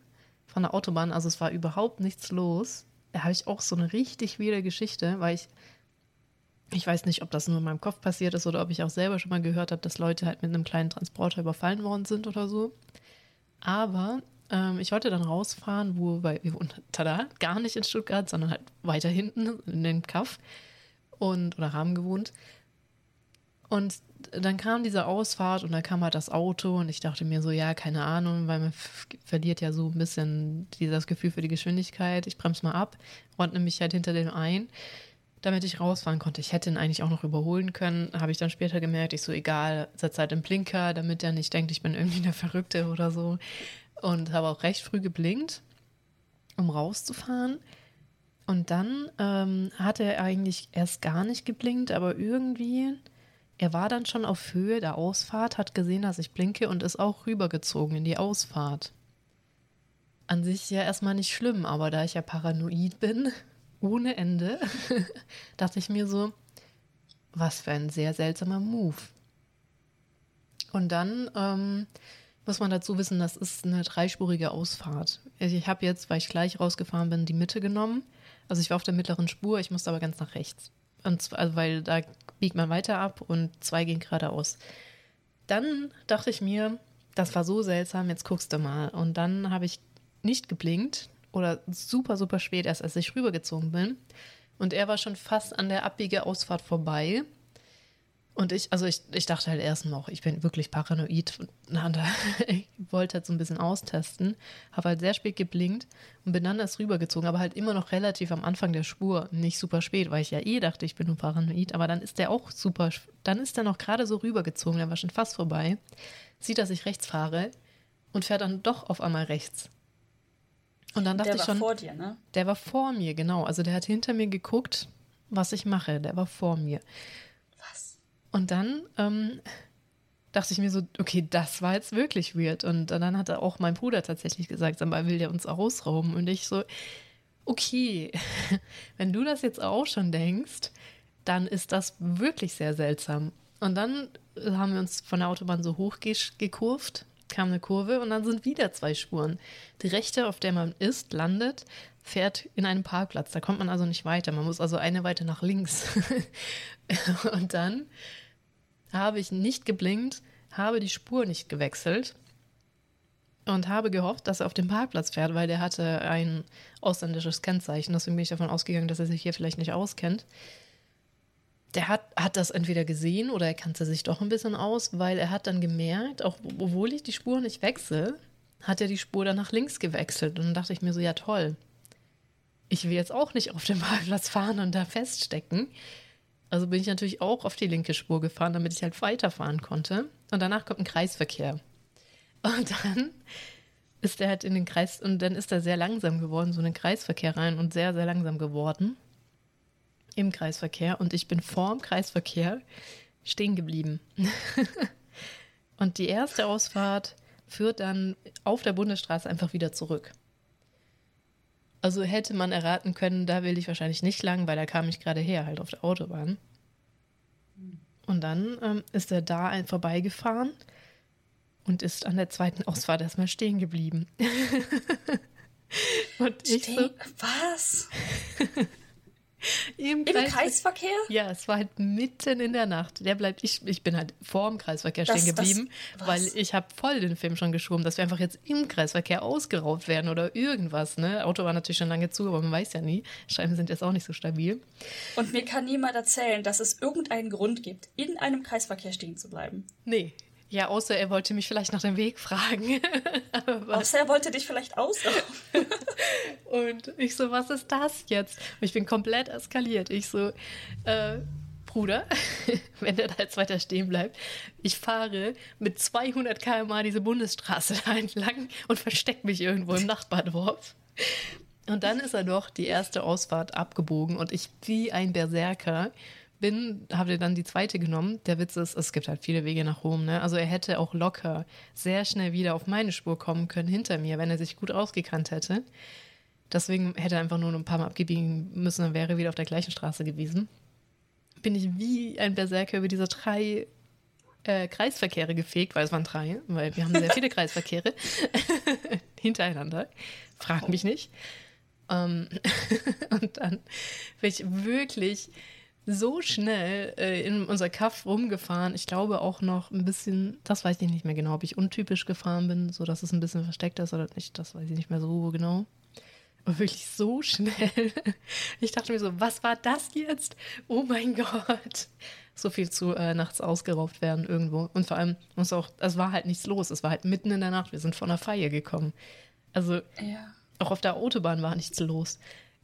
Speaker 1: von der Autobahn, also es war überhaupt nichts los, da habe ich auch so eine richtig wilde Geschichte, weil ich ich weiß nicht, ob das nur in meinem Kopf passiert ist oder ob ich auch selber schon mal gehört habe, dass Leute halt mit einem kleinen Transporter überfallen worden sind oder so. Aber ähm, ich wollte dann rausfahren, wo, weil wir wohnen, tada, gar nicht in Stuttgart, sondern halt weiter hinten in dem Kaff und oder haben gewohnt. Und dann kam diese Ausfahrt und da kam halt das Auto und ich dachte mir so, ja, keine Ahnung, weil man verliert ja so ein bisschen dieses Gefühl für die Geschwindigkeit. Ich bremse mal ab, räume mich halt hinter dem ein damit ich rausfahren konnte. Ich hätte ihn eigentlich auch noch überholen können, habe ich dann später gemerkt. Ich so, egal, setz halt den Blinker, damit er nicht denkt, ich bin irgendwie eine Verrückte oder so. Und habe auch recht früh geblinkt, um rauszufahren. Und dann ähm, hatte er eigentlich erst gar nicht geblinkt, aber irgendwie, er war dann schon auf Höhe der Ausfahrt, hat gesehen, dass ich blinke und ist auch rübergezogen in die Ausfahrt. An sich ja erstmal nicht schlimm, aber da ich ja paranoid bin, ohne Ende, dachte ich mir so, was für ein sehr seltsamer Move. Und dann ähm, muss man dazu wissen, das ist eine dreispurige Ausfahrt. Also ich habe jetzt, weil ich gleich rausgefahren bin, die Mitte genommen. Also ich war auf der mittleren Spur, ich musste aber ganz nach rechts. Und zwar, also weil da biegt man weiter ab und zwei gehen geradeaus. Dann dachte ich mir, das war so seltsam, jetzt guckst du mal. Und dann habe ich nicht geblinkt oder super, super spät erst, als ich rübergezogen bin. Und er war schon fast an der Abbiegeausfahrt vorbei. Und ich, also ich, ich dachte halt erst noch, ich bin wirklich paranoid. ich wollte halt so ein bisschen austesten, habe halt sehr spät geblinkt und bin dann erst rübergezogen, aber halt immer noch relativ am Anfang der Spur, nicht super spät, weil ich ja eh dachte, ich bin nur paranoid, aber dann ist der auch super, dann ist der noch gerade so rübergezogen, der war schon fast vorbei, sieht, dass ich rechts fahre und fährt dann doch auf einmal rechts. Und dann dachte
Speaker 2: der
Speaker 1: ich schon.
Speaker 2: Der war vor dir, ne?
Speaker 1: Der war vor mir, genau. Also der hat hinter mir geguckt, was ich mache. Der war vor mir.
Speaker 2: Was?
Speaker 1: Und dann ähm, dachte ich mir so, okay, das war jetzt wirklich weird. Und dann hat auch mein Bruder tatsächlich gesagt, aber will der uns ausrauben? Und ich so, okay, wenn du das jetzt auch schon denkst, dann ist das wirklich sehr seltsam. Und dann haben wir uns von der Autobahn so hochgekurvt kam eine Kurve und dann sind wieder zwei Spuren. Die rechte, auf der man ist, landet, fährt in einen Parkplatz. Da kommt man also nicht weiter. Man muss also eine weiter nach links. und dann habe ich nicht geblinkt, habe die Spur nicht gewechselt und habe gehofft, dass er auf dem Parkplatz fährt, weil der hatte ein ausländisches Kennzeichen. Deswegen bin ich davon ausgegangen, dass er sich hier vielleicht nicht auskennt der hat, hat das entweder gesehen oder er kannte sich doch ein bisschen aus, weil er hat dann gemerkt, auch obwohl ich die Spur nicht wechsle, hat er die Spur dann nach links gewechselt. Und dann dachte ich mir so, ja toll, ich will jetzt auch nicht auf dem Parkplatz fahren und da feststecken. Also bin ich natürlich auch auf die linke Spur gefahren, damit ich halt weiterfahren konnte. Und danach kommt ein Kreisverkehr. Und dann ist er halt in den Kreis, und dann ist er sehr langsam geworden, so in den Kreisverkehr rein und sehr, sehr langsam geworden im Kreisverkehr und ich bin vor dem Kreisverkehr stehen geblieben. und die erste Ausfahrt führt dann auf der Bundesstraße einfach wieder zurück. Also hätte man erraten können, da will ich wahrscheinlich nicht lang, weil da kam ich gerade her, halt auf der Autobahn. Und dann ähm, ist er da ein vorbeigefahren und ist an der zweiten Ausfahrt erstmal stehen geblieben.
Speaker 2: und ich Ste so, was? Im, Im Kreisverkehr?
Speaker 1: Ja, es war halt mitten in der Nacht. Der bleibt, ich, ich bin halt vor dem Kreisverkehr das, stehen geblieben, das, weil ich habe voll den Film schon geschoben, dass wir einfach jetzt im Kreisverkehr ausgeraubt werden oder irgendwas. Ne? Auto war natürlich schon lange zu, aber man weiß ja nie. Scheiben sind jetzt auch nicht so stabil.
Speaker 2: Und mir kann niemand erzählen, dass es irgendeinen Grund gibt, in einem Kreisverkehr stehen zu bleiben.
Speaker 1: Nee, ja, außer er wollte mich vielleicht nach dem Weg fragen.
Speaker 2: außer er wollte dich vielleicht ausrauben.
Speaker 1: und ich so, was ist das jetzt? Und ich bin komplett eskaliert. Ich so, äh, Bruder, wenn der da jetzt weiter stehen bleibt, ich fahre mit 200 km/h diese Bundesstraße da entlang und verstecke mich irgendwo im Nachbardorf. Und dann ist er doch die erste Ausfahrt abgebogen und ich wie ein Berserker bin, habe dann die zweite genommen. Der Witz ist, es gibt halt viele Wege nach Rom. Ne? Also er hätte auch locker sehr schnell wieder auf meine Spur kommen können hinter mir, wenn er sich gut ausgekannt hätte. Deswegen hätte er einfach nur ein paar Mal abgebiegen müssen und wäre wieder auf der gleichen Straße gewesen. Bin ich wie ein Berserker über diese drei äh, Kreisverkehre gefegt, weil es waren drei, weil wir haben sehr viele Kreisverkehre hintereinander. Frag mich nicht. Ähm, und dann bin ich wirklich so schnell äh, in unser Kaff rumgefahren. Ich glaube auch noch ein bisschen, das weiß ich nicht mehr genau, ob ich untypisch gefahren bin, so dass es ein bisschen versteckt ist oder nicht. Das weiß ich nicht mehr so genau. Aber wirklich so schnell. Ich dachte mir so, was war das jetzt? Oh mein Gott. So viel zu äh, nachts ausgeraubt werden irgendwo. Und vor allem, muss auch, es war halt nichts los. Es war halt mitten in der Nacht. Wir sind von der Feier gekommen. Also, ja. auch auf der Autobahn war nichts los.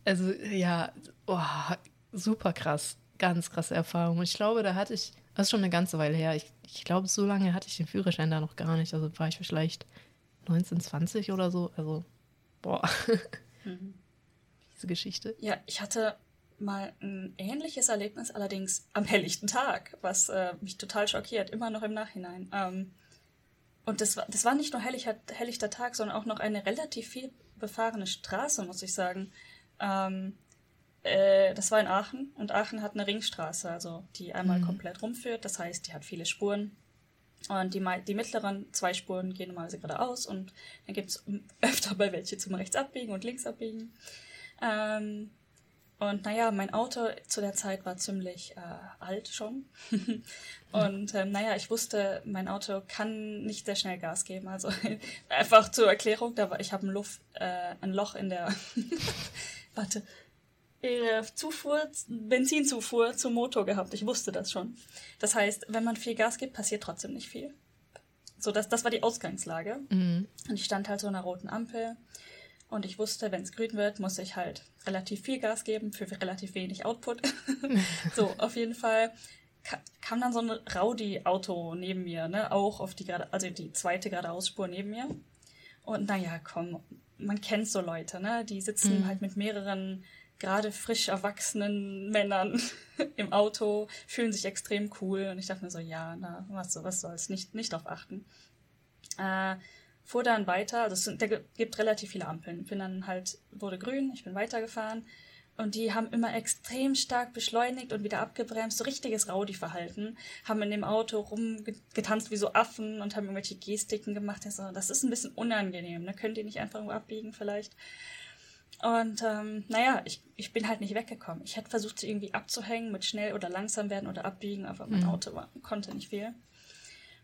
Speaker 1: Also, ja, oh, super krass. Ganz krasse Erfahrung. Und ich glaube, da hatte ich, das ist schon eine ganze Weile her. Ich, ich glaube, so lange hatte ich den Führerschein da noch gar nicht. Also war ich vielleicht 19, 20 oder so. Also, boah. Mhm. Diese Geschichte.
Speaker 2: Ja, ich hatte mal ein ähnliches Erlebnis, allerdings am helllichten Tag, was äh, mich total schockiert, immer noch im Nachhinein. Ähm, und das war, das war nicht nur helllichter, helllichter Tag, sondern auch noch eine relativ viel befahrene Straße, muss ich sagen. Ähm, äh, das war in Aachen und Aachen hat eine Ringstraße, also die einmal mhm. komplett rumführt. Das heißt, die hat viele Spuren. Und die, die mittleren zwei Spuren gehen normalerweise geradeaus und dann gibt es öfter mal welche zum rechts abbiegen und links abbiegen. Ähm, und naja, mein Auto zu der Zeit war ziemlich äh, alt schon. und ähm, naja, ich wusste, mein Auto kann nicht sehr schnell Gas geben. Also einfach zur Erklärung, da war, ich habe ein, Luft, äh, ein Loch in der warte, äh, Zufuhr, Benzinzufuhr zum Motor gehabt. Ich wusste das schon. Das heißt, wenn man viel Gas gibt, passiert trotzdem nicht viel. So, das, das war die Ausgangslage. Mhm. Und ich stand halt so in einer roten Ampel und ich wusste, wenn es grün wird, muss ich halt relativ viel Gas geben für relativ wenig Output. so, auf jeden Fall kam dann so ein Rowdy-Auto neben mir, ne, auch auf die gerade, also die zweite geradeausspur neben mir. Und naja, komm, man kennt so Leute, ne, die sitzen mhm. halt mit mehreren gerade frisch erwachsenen Männern im Auto, fühlen sich extrem cool. Und ich dachte mir so, ja, na, was, was soll's, nicht, nicht drauf achten. Äh, fuhr dann weiter, also es sind, der gibt relativ viele Ampeln. Bin dann halt, wurde grün, ich bin weitergefahren und die haben immer extrem stark beschleunigt und wieder abgebremst, so richtiges Rowdy-Verhalten, haben in dem Auto rumgetanzt wie so Affen und haben irgendwelche Gestiken gemacht. Das ist ein bisschen unangenehm, ne? Könnt ihr nicht einfach nur abbiegen vielleicht? Und ähm, naja, ich, ich bin halt nicht weggekommen. Ich hätte versucht, sie irgendwie abzuhängen mit schnell oder langsam werden oder abbiegen, aber mein mhm. Auto war, konnte nicht viel.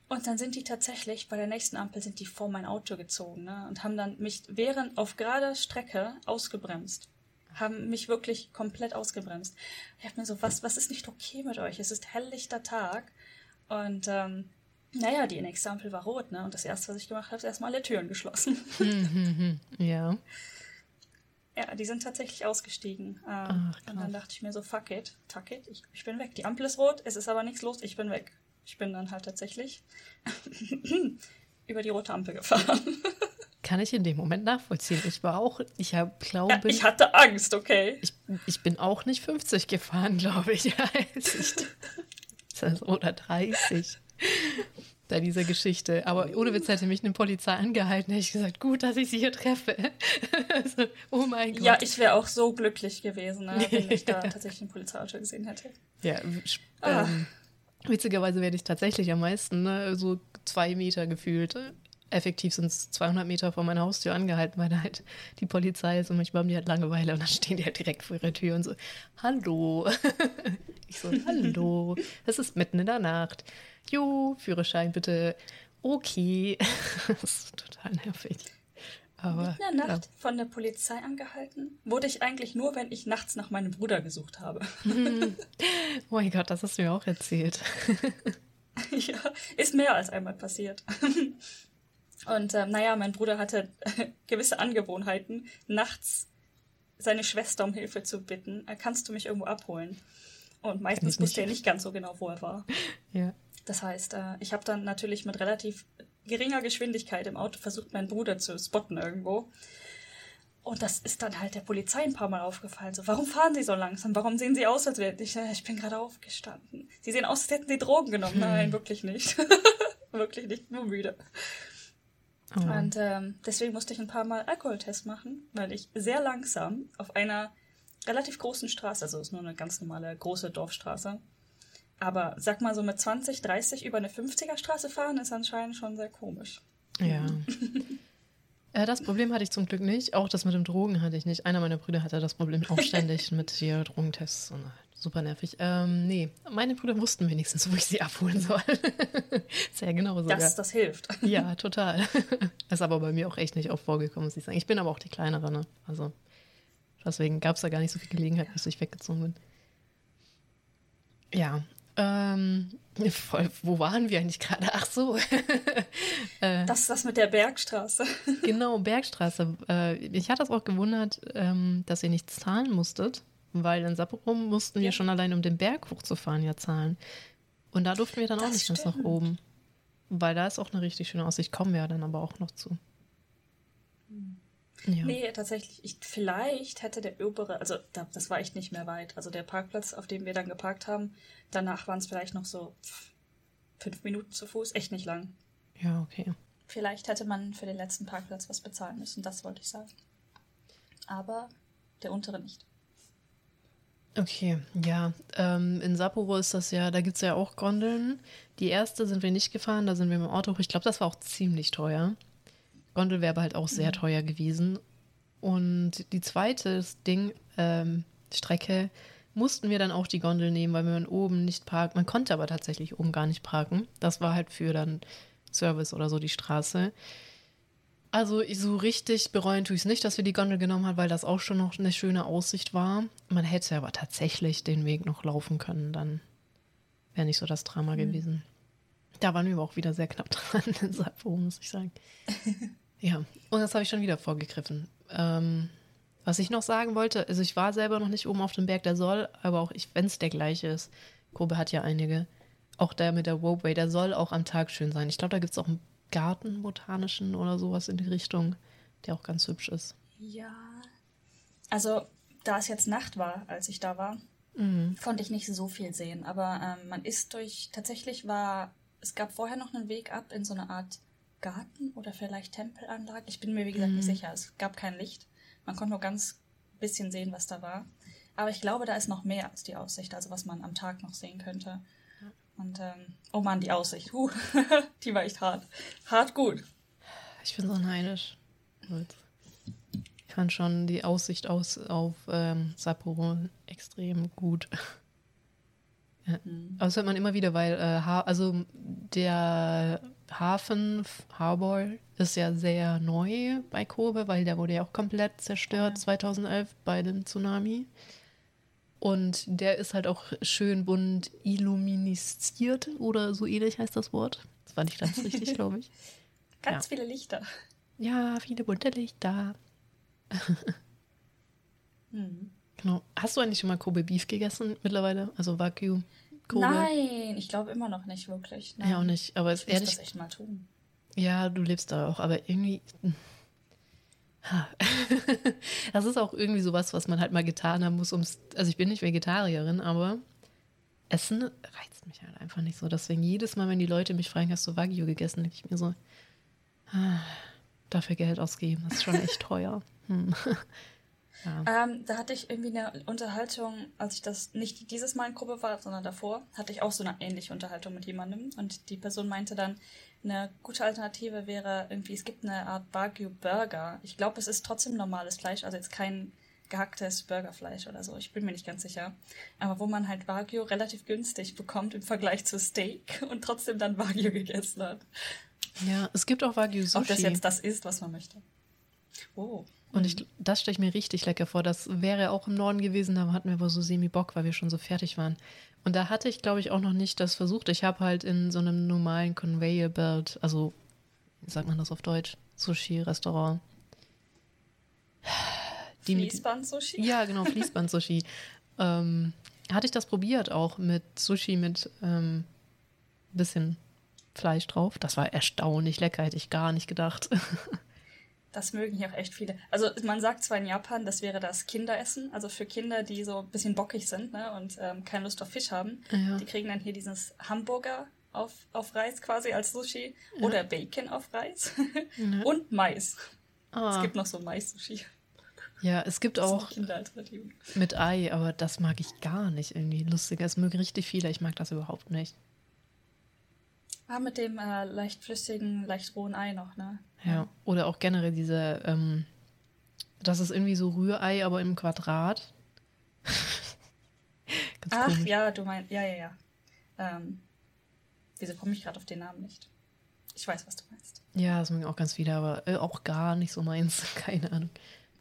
Speaker 2: Und dann sind die tatsächlich, bei der nächsten Ampel sind die vor mein Auto gezogen ne? und haben dann mich während auf gerader Strecke ausgebremst. Haben mich wirklich komplett ausgebremst. Ich dachte mir so, was, was ist nicht okay mit euch? Es ist helllichter Tag. Und ähm, naja, die nächste Ampel war rot, ne? Und das erste, was ich gemacht habe, ist erstmal alle Türen geschlossen.
Speaker 1: ja.
Speaker 2: Ja, die sind tatsächlich ausgestiegen. Ähm, Ach, und dann dachte ich mir so, fuck it, fuck it, ich, ich bin weg. Die Ampel ist rot, es ist aber nichts los, ich bin weg. Ich bin dann halt tatsächlich über die rote Ampel gefahren.
Speaker 1: Kann ich in dem Moment nachvollziehen. Ich war auch, ich habe, glaube ja,
Speaker 2: ich. hatte Angst, okay.
Speaker 1: Ich, ich bin auch nicht 50 gefahren, glaube ich. oder 30 bei dieser Geschichte. Aber ohne Witz hätte mich eine Polizei angehalten, hätte ich gesagt, gut, dass ich sie hier treffe. also, oh mein Gott.
Speaker 2: Ja, ich wäre auch so glücklich gewesen, ne, wenn ich da tatsächlich ein Polizeiauto gesehen hätte.
Speaker 1: Ja, ah. ähm, Witzigerweise werde ich tatsächlich am meisten, ne, so zwei Meter gefühlt. Effektiv sind es 200 Meter vor meiner Haustür angehalten, weil da halt die Polizei ist und manchmal haben die halt Langeweile und dann stehen die halt direkt vor ihrer Tür und so, hallo. ich so, hallo, es ist mitten in der Nacht. Jo, Führerschein bitte. Okay. das ist total nervig.
Speaker 2: Aber, in der Nacht ja. von der Polizei angehalten? Wurde ich eigentlich nur, wenn ich nachts nach meinem Bruder gesucht habe.
Speaker 1: oh mein Gott, das hast du mir auch erzählt.
Speaker 2: ja, ist mehr als einmal passiert. Und ähm, naja, mein Bruder hatte gewisse Angewohnheiten, nachts seine Schwester um Hilfe zu bitten. Äh, kannst du mich irgendwo abholen? Und meistens wusste er nicht ganz so genau, wo er war.
Speaker 1: Ja.
Speaker 2: Das heißt, äh, ich habe dann natürlich mit relativ geringer Geschwindigkeit im Auto versucht, meinen Bruder zu spotten irgendwo. Und das ist dann halt der Polizei ein paar Mal aufgefallen. So, warum fahren Sie so langsam? Warum sehen Sie aus, als wäre ich, ich bin gerade aufgestanden. Sie sehen aus, als hätten Sie Drogen genommen. Hm. Nein, wirklich nicht. wirklich nicht, nur müde. Oh. Und ähm, deswegen musste ich ein paar Mal Alkoholtest machen, weil ich sehr langsam auf einer relativ großen Straße, also es ist nur eine ganz normale große Dorfstraße, aber sag mal so mit 20, 30 über eine 50er Straße fahren ist anscheinend schon sehr komisch.
Speaker 1: Ja. äh, das Problem hatte ich zum Glück nicht. Auch das mit dem Drogen hatte ich nicht. Einer meiner Brüder hatte das Problem auch ständig mit hier Drogentests und super nervig. Ähm, nee, meine Brüder wussten wenigstens, wo ich sie abholen soll. Sehr genau sogar.
Speaker 2: Das, das hilft.
Speaker 1: ja, total. ist aber bei mir auch echt nicht oft vorgekommen, muss ich sagen. Ich bin aber auch die Kleinere, ne? Also deswegen gab es da gar nicht so viel Gelegenheit, bis ich weggezogen bin. Ja, ähm, voll, wo waren wir eigentlich gerade? Ach so.
Speaker 2: äh, das ist das mit der Bergstraße.
Speaker 1: genau, Bergstraße. Äh, ich hatte es auch gewundert, ähm, dass ihr nichts zahlen musstet, weil in Sapporo mussten wir
Speaker 2: Ja.
Speaker 1: schon allein, um den Berg hochzufahren, ja zahlen. Und da durften wir dann auch
Speaker 2: Das
Speaker 1: nicht ganz nach
Speaker 2: stimmt.
Speaker 1: oben. Weil da ist auch eine richtig schöne Aussicht. Kommen wir ja dann aber auch noch zu. Ja.
Speaker 2: Nee, tatsächlich. Ich, vielleicht hätte der obere, also da, das war echt nicht mehr weit. Also der Parkplatz, auf dem wir dann geparkt haben, danach waren es vielleicht noch so fünf Minuten zu Fuß, echt nicht lang.
Speaker 1: ja, okay.
Speaker 2: Vielleicht hätte man für den letzten Parkplatz was bezahlen müssen, das wollte ich sagen. Aber der untere nicht.
Speaker 1: Okay, ja. Ähm, in Sapporo ist das ja, da gibt es ja auch Gondeln. Die erste sind wir nicht gefahren, da sind wir mit dem Auto hoch. Ich glaube, das war auch ziemlich teuer. Gondel wäre aber halt auch sehr teuer gewesen. Und die zweite Ding, ähm, Strecke, mussten wir dann auch die Gondel nehmen, weil man oben nicht parken. Man konnte aber tatsächlich oben gar nicht parken. Das war halt für dann Service oder so die Straße. Also so richtig bereuen tue ich es nicht, dass wir die Gondel genommen haben, weil das auch schon noch eine schöne Aussicht war. Man hätte aber tatsächlich den Weg noch laufen können, dann wäre nicht so das Drama gewesen. Da waren wir aber auch wieder sehr knapp dran in Sapporo, muss ich sagen. ja, und das habe ich schon wieder vorgegriffen. Ähm, was ich noch sagen wollte, also ich war selber noch nicht oben auf dem Berg, der soll, aber auch ich, wenn es der gleiche ist, Kobe hat ja einige, auch der mit der Ropeway, der soll auch am Tag schön sein. Ich glaube, da gibt es auch einen Garten, botanischen oder sowas in die Richtung, der auch ganz hübsch ist.
Speaker 2: Ja. Also, da es jetzt Nacht war, als ich da war,
Speaker 1: Mhm.
Speaker 2: konnte ich nicht so viel sehen. Aber ähm, man ist durch, tatsächlich war, es gab vorher noch einen Weg ab in so eine Art Garten oder vielleicht Tempelanlage. Ich bin mir, wie gesagt, nicht sicher. Es gab kein Licht. Man konnte nur ganz bisschen sehen, was da war. Aber ich glaube, da ist noch mehr als die Aussicht, also was man am Tag noch sehen könnte. Und, ähm, oh Mann, die Aussicht. Huh, die war echt hart. Hart gut.
Speaker 1: Ich bin so neidisch. Ich fand schon die Aussicht aus auf ähm, Sapporo extrem gut. Ja. Aber das hört man immer wieder, weil äh, also der Hafen Harbor ist ja sehr neu bei Kobe, weil der wurde ja auch komplett zerstört 2011 bei dem Tsunami. Und der ist halt auch schön bunt illuminisiert oder so ähnlich heißt das Wort. Das war nicht ganz richtig, glaube ich.
Speaker 2: Ganz
Speaker 1: Ja.
Speaker 2: viele Lichter.
Speaker 1: Ja, viele bunte Lichter.
Speaker 2: Hm.
Speaker 1: Genau. Hast du eigentlich schon mal Kobe Beef gegessen mittlerweile? Also Wagyu Kobe?
Speaker 2: Nein, ich glaube immer noch nicht wirklich. Nein.
Speaker 1: Ja, auch nicht. Aber es
Speaker 2: Ich muss
Speaker 1: ehrlich,
Speaker 2: das echt mal tun.
Speaker 1: ja, du lebst da auch, aber irgendwie. Ha. Das ist auch irgendwie sowas, was man halt mal getan haben muss, ums. Also ich bin nicht Vegetarierin, aber Essen reizt mich halt einfach nicht so. Deswegen jedes Mal, wenn die Leute mich fragen, hast du Wagyu gegessen, denke ich mir so, ah, dafür Geld ausgeben, das ist schon echt teuer. Hm. Ja.
Speaker 2: Ähm, da hatte ich irgendwie eine Unterhaltung, als ich das nicht dieses Mal in Gruppe war, sondern davor, hatte ich auch so eine ähnliche Unterhaltung mit jemandem. Und die Person meinte dann, eine gute Alternative wäre irgendwie, es gibt eine Art Wagyu Burger. Ich glaube, es ist trotzdem normales Fleisch, also jetzt kein gehacktes Burgerfleisch oder so. Ich bin mir nicht ganz sicher. Aber wo man halt Wagyu relativ günstig bekommt im Vergleich zu Steak und trotzdem dann Wagyu gegessen hat.
Speaker 1: ja, es gibt auch Wagyu Sushi.
Speaker 2: Ob das jetzt das ist, was man möchte. Oh.
Speaker 1: Und ich, das stelle ich mir richtig lecker vor. Das wäre auch im Norden gewesen, da hatten wir aber so semi-Bock, weil wir schon so fertig waren. Und da hatte ich, glaube ich, auch noch nicht das versucht. Ich habe halt in so einem normalen Conveyor Belt, also, wie sagt man das auf Deutsch? Sushi-Restaurant.
Speaker 2: Fließband-Sushi?
Speaker 1: Ja, genau, Fließband-Sushi. ähm, hatte ich das probiert, auch mit Sushi mit ähm, bisschen Fleisch drauf. Das war erstaunlich lecker, hätte ich gar nicht gedacht.
Speaker 2: Das mögen hier auch echt viele. Also man sagt zwar in Japan, das wäre das Kinderessen, also für Kinder, die so ein bisschen bockig sind ne, und ähm, keine Lust auf Fisch haben,
Speaker 1: Ja.
Speaker 2: die kriegen dann hier dieses Hamburger auf, auf Reis quasi als Sushi oder Bacon auf Reis und Mais.
Speaker 1: Ah,
Speaker 2: Es gibt noch so Mais-Sushi.
Speaker 1: ja, es gibt auch. Mit Ei, aber das mag ich gar nicht irgendwie. Lustiger, es mögen richtig viele, ich mag das überhaupt nicht.
Speaker 2: Ah, mit dem äh, leicht flüssigen, leicht rohen Ei noch, ne?
Speaker 1: Ja. Oder auch generell diese, ähm, das ist irgendwie so Rührei, aber im Quadrat. Ganz
Speaker 2: Ach
Speaker 1: komisch.
Speaker 2: ja, du meinst, ja, ja, ja. Ähm, wieso komme ich gerade auf den Namen nicht? Ich weiß, was du meinst.
Speaker 1: Ja, das mögen auch ganz viele, aber äh, auch gar nicht so meins. Keine Ahnung.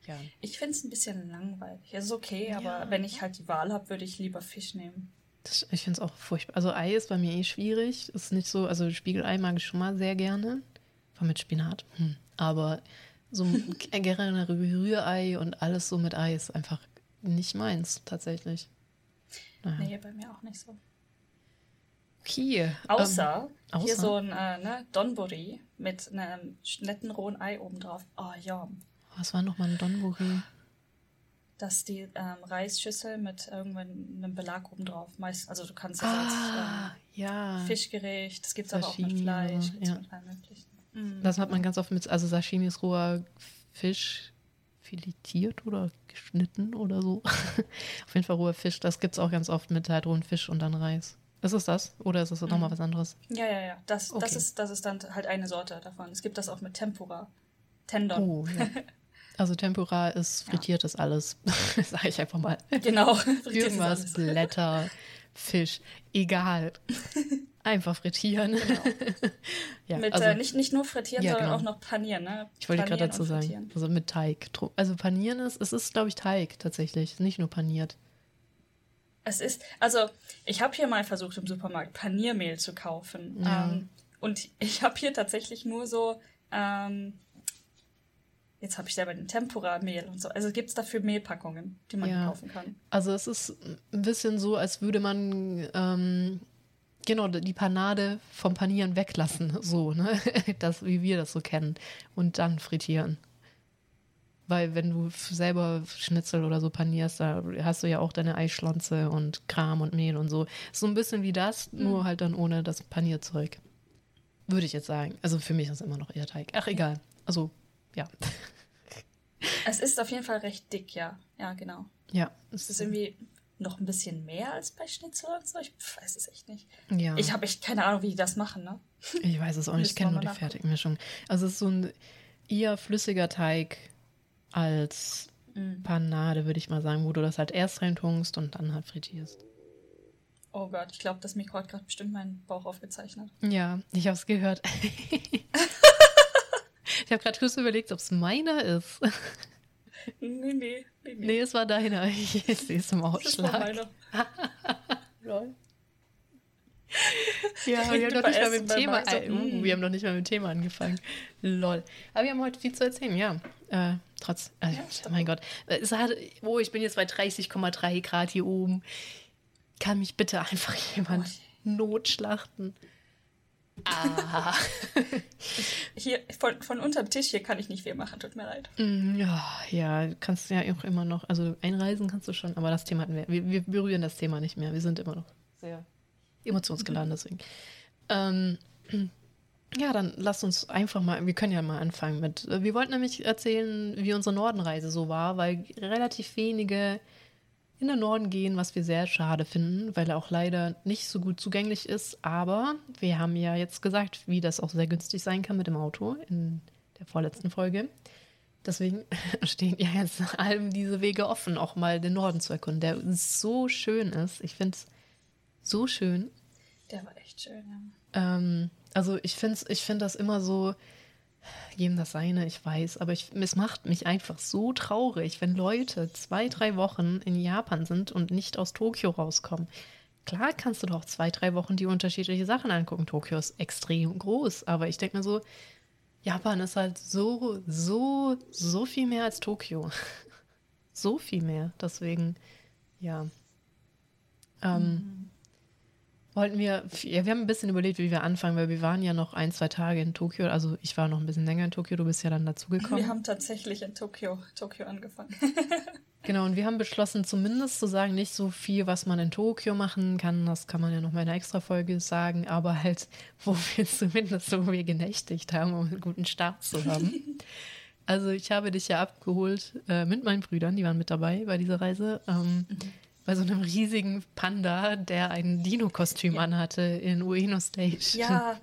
Speaker 1: Ja.
Speaker 2: Ich finde es ein bisschen langweilig. Es ist okay,
Speaker 1: Ja.
Speaker 2: aber wenn ich halt die Wahl habe, würde ich lieber Fisch nehmen.
Speaker 1: Das, ich finde es auch furchtbar. Also Ei ist bei mir eh schwierig. Ist nicht so, also Spiegelei mag ich schon mal sehr gerne. Vor mit Spinat. Hm. Aber so ein generell Rührei und alles so mit Ei ist einfach nicht meins, tatsächlich.
Speaker 2: Naja. Nee, bei mir auch nicht so.
Speaker 1: Okay.
Speaker 2: Außer, ähm, hier so ein äh, ne, Donburi mit einem netten rohen Ei obendrauf. Oh ja.
Speaker 1: Was war nochmal ein Donburi?
Speaker 2: Das ist die ähm, Reisschüssel mit irgendeinem Belag obendrauf. Meist, also du kannst es ah, als ähm, ja. Fischgericht, das gibt es aber auch mit Fleisch, ja. mit allem möglichen.
Speaker 1: Mm. Das hat man ganz oft mit, also Sashimi ist roher Fisch filetiert oder geschnitten oder so. Auf jeden Fall roher Fisch. Das gibt es auch ganz oft mit halt rohen Fisch und dann Reis. Ist es das? Oder ist es mhm. nochmal was anderes?
Speaker 2: Ja, ja, ja. Das, okay. das, ist, das ist dann halt eine Sorte davon. Es gibt das auch mit Tempura. Tendon. Oh, ja.
Speaker 1: Also Tempura ist frittiertes ja. alles. Sag ich einfach mal.
Speaker 2: Genau.
Speaker 1: Irgendwas, Blätter, Fisch, egal. Einfach frittieren. Genau.
Speaker 2: ja, mit, also, äh, nicht, nicht nur frittieren, ja, sondern genau. auch noch panieren. Ne?
Speaker 1: Ich wollte gerade dazu sagen, also mit Teig. Also panieren ist, es ist, glaube ich, Teig tatsächlich, nicht nur paniert.
Speaker 2: Es ist, also ich habe hier mal versucht im Supermarkt Paniermehl zu kaufen. Ja. Ähm, und ich habe hier tatsächlich nur so, ähm, jetzt habe ich selber den Tempura-Mehl und so. Also gibt es dafür Mehlpackungen, die man ja. kaufen kann.
Speaker 1: Also es ist ein bisschen so, als würde man ähm, genau die Panade vom Panieren weglassen, so, ne? Das, wie wir das so kennen. Und dann frittieren. Weil wenn du selber Schnitzel oder so panierst, da hast du ja auch deine Eischlanze und Kram und Mehl und so. So ein bisschen wie das, mhm. nur halt dann ohne das Panierzeug. Würde ich jetzt sagen. Also für mich ist es immer noch eher Teig. Ach, egal. Also, ja.
Speaker 2: Es ist auf jeden Fall recht dick, ja. Ja, genau.
Speaker 1: Ja.
Speaker 2: Es ist irgendwie noch ein bisschen mehr als bei Schnitzel und so. Ich weiß es echt nicht. Ja. Ich habe echt keine Ahnung, wie die das machen, ne?
Speaker 1: Ich weiß es auch nicht. Ich kenne nur die Fertigmischung. Also es ist so ein eher flüssiger Teig als mm. Panade, würde ich mal sagen, wo du das halt erst reintunkst und dann halt frittierst.
Speaker 2: Oh Gott, ich glaube, das Mikro hat gerade bestimmt meinen Bauch aufgezeichnet.
Speaker 1: Ja, ich habe es gehört. ich habe gerade kurz überlegt, ob es meiner ist.
Speaker 2: nee, nee, nee,
Speaker 1: nee. Nee, es war deiner. Ich sehe es im Ausschlag. Das war meiner. Lol. Ja, wir haben, noch nicht mal mit dem Thema, äh, uh, wir haben noch nicht mal mit dem Thema angefangen. Lol. Aber wir haben heute viel zu erzählen, ja. Äh, trotz, äh, ja, mein Gott. Es hat, oh, ich bin jetzt bei 30,3 Grad hier oben. Kann mich bitte einfach jemand oh. notschlachten?
Speaker 2: Ah. hier, von, von unterm Tisch hier kann ich nicht viel machen, tut mir leid.
Speaker 1: Mm, ja, ja, kannst du ja auch immer noch, also einreisen kannst du schon, aber das Thema hatten wir, wir, wir berühren das Thema nicht mehr. Wir sind immer noch sehr emotionsgeladen, deswegen. Ähm, ja, dann lasst uns einfach mal, wir können ja mal anfangen mit. Äh, wir wollten nämlich erzählen, wie unsere Nordenreise so war, weil relativ wenige in den Norden gehen, was wir sehr schade finden, weil er auch leider nicht so gut zugänglich ist. Aber wir haben ja jetzt gesagt, wie das auch sehr günstig sein kann mit dem Auto in der vorletzten Folge. Deswegen stehen ja jetzt allem diese Wege offen, auch mal den Norden zu erkunden, der so schön ist. Ich finde es so schön.
Speaker 2: Der war echt schön, ja.
Speaker 1: Ähm, also ich finde ich find das immer so, jedem das seine, ich weiß, aber ich, es macht mich einfach so traurig, wenn Leute zwei, drei Wochen in Japan sind und nicht aus Tokio rauskommen. Klar kannst du doch zwei, drei Wochen die unterschiedliche Sachen angucken. Tokio ist extrem groß, aber ich denke mir so, Japan ist halt so, so, so viel mehr als Tokio. so viel mehr. Deswegen, ja. Ähm, mhm wollten wir, ja, wir haben ein bisschen überlegt, wie wir anfangen, weil wir waren ja noch ein, zwei Tage in Tokio. Also ich war noch ein bisschen länger in Tokio, du bist ja dann dazugekommen.
Speaker 2: Wir haben tatsächlich in Tokio, Tokio angefangen.
Speaker 1: genau, und wir haben beschlossen, zumindest zu sagen, nicht so viel, was man in Tokio machen kann. Das kann man ja noch mal in einer extra Folge sagen, aber halt, wo wir zumindest, wo wir genächtigt haben, um einen guten Start zu haben. also ich habe dich ja abgeholt äh, mit meinen Brüdern, die waren mit dabei bei dieser Reise. Ähm, mhm bei so einem riesigen Panda, der ein Dino-Kostüm ja. anhatte in Ueno Station.
Speaker 2: Ja,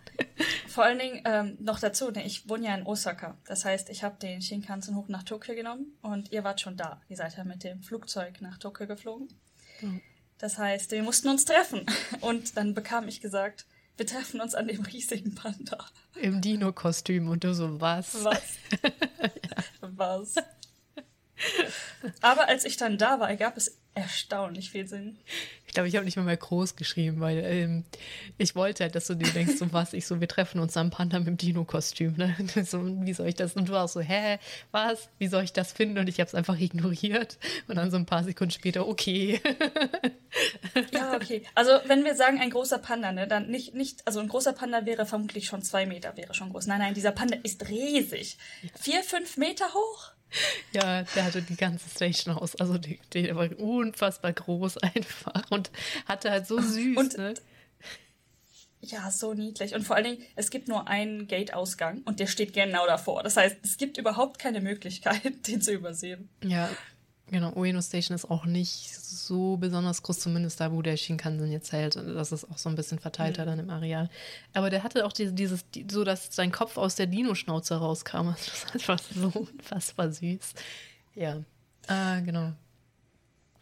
Speaker 2: vor allen Dingen ähm, noch dazu, ne, ich wohne ja in Osaka. Das heißt, ich habe den Shinkansen hoch nach Tokio genommen und ihr wart schon da. Ihr seid ja mit dem Flugzeug nach Tokio geflogen. Mhm. Das heißt, wir mussten uns treffen. Und dann bekam ich gesagt, wir treffen uns an dem riesigen Panda.
Speaker 1: Im Dino-Kostüm und du so, was?
Speaker 2: Was? ja. Was? Aber als ich dann da war, gab es erstaunlich viel Sinn.
Speaker 1: Ich glaube, ich habe nicht mal mehr groß geschrieben, weil ähm, ich wollte halt, dass du dir denkst, so was, ich so, wir treffen uns am Panda mit dem Dino-Kostüm, ne? So, wie soll ich das? Und du auch so, hä, was? Wie soll ich das finden? Und ich habe es einfach ignoriert. Und dann so ein paar Sekunden später, okay.
Speaker 2: Ja, okay. Also wenn wir sagen, ein großer Panda, ne, dann nicht, nicht, also ein großer Panda wäre vermutlich schon zwei Meter, wäre schon groß. Nein, nein, dieser Panda ist riesig. Vier, fünf Meter hoch.
Speaker 1: Ja, der hatte die ganze Station aus. Also der, der war unfassbar groß einfach und hatte halt so süß.
Speaker 2: Und-
Speaker 1: ne?
Speaker 2: Ja, so niedlich. Und vor allen Dingen, es gibt nur einen Gate-Ausgang und der steht genau davor. Das heißt, es gibt überhaupt keine Möglichkeit, den zu übersehen.
Speaker 1: Ja, genau. Ueno Station ist auch nicht so besonders groß, zumindest da, wo der Shinkansen jetzt hält. Das ist auch so ein bisschen verteilter dann im Areal. Aber der hatte auch diese, dieses, die- so dass sein Kopf aus der Dino-Schnauze rauskam. Das ist einfach so unfassbar süß. Ja, ah, genau.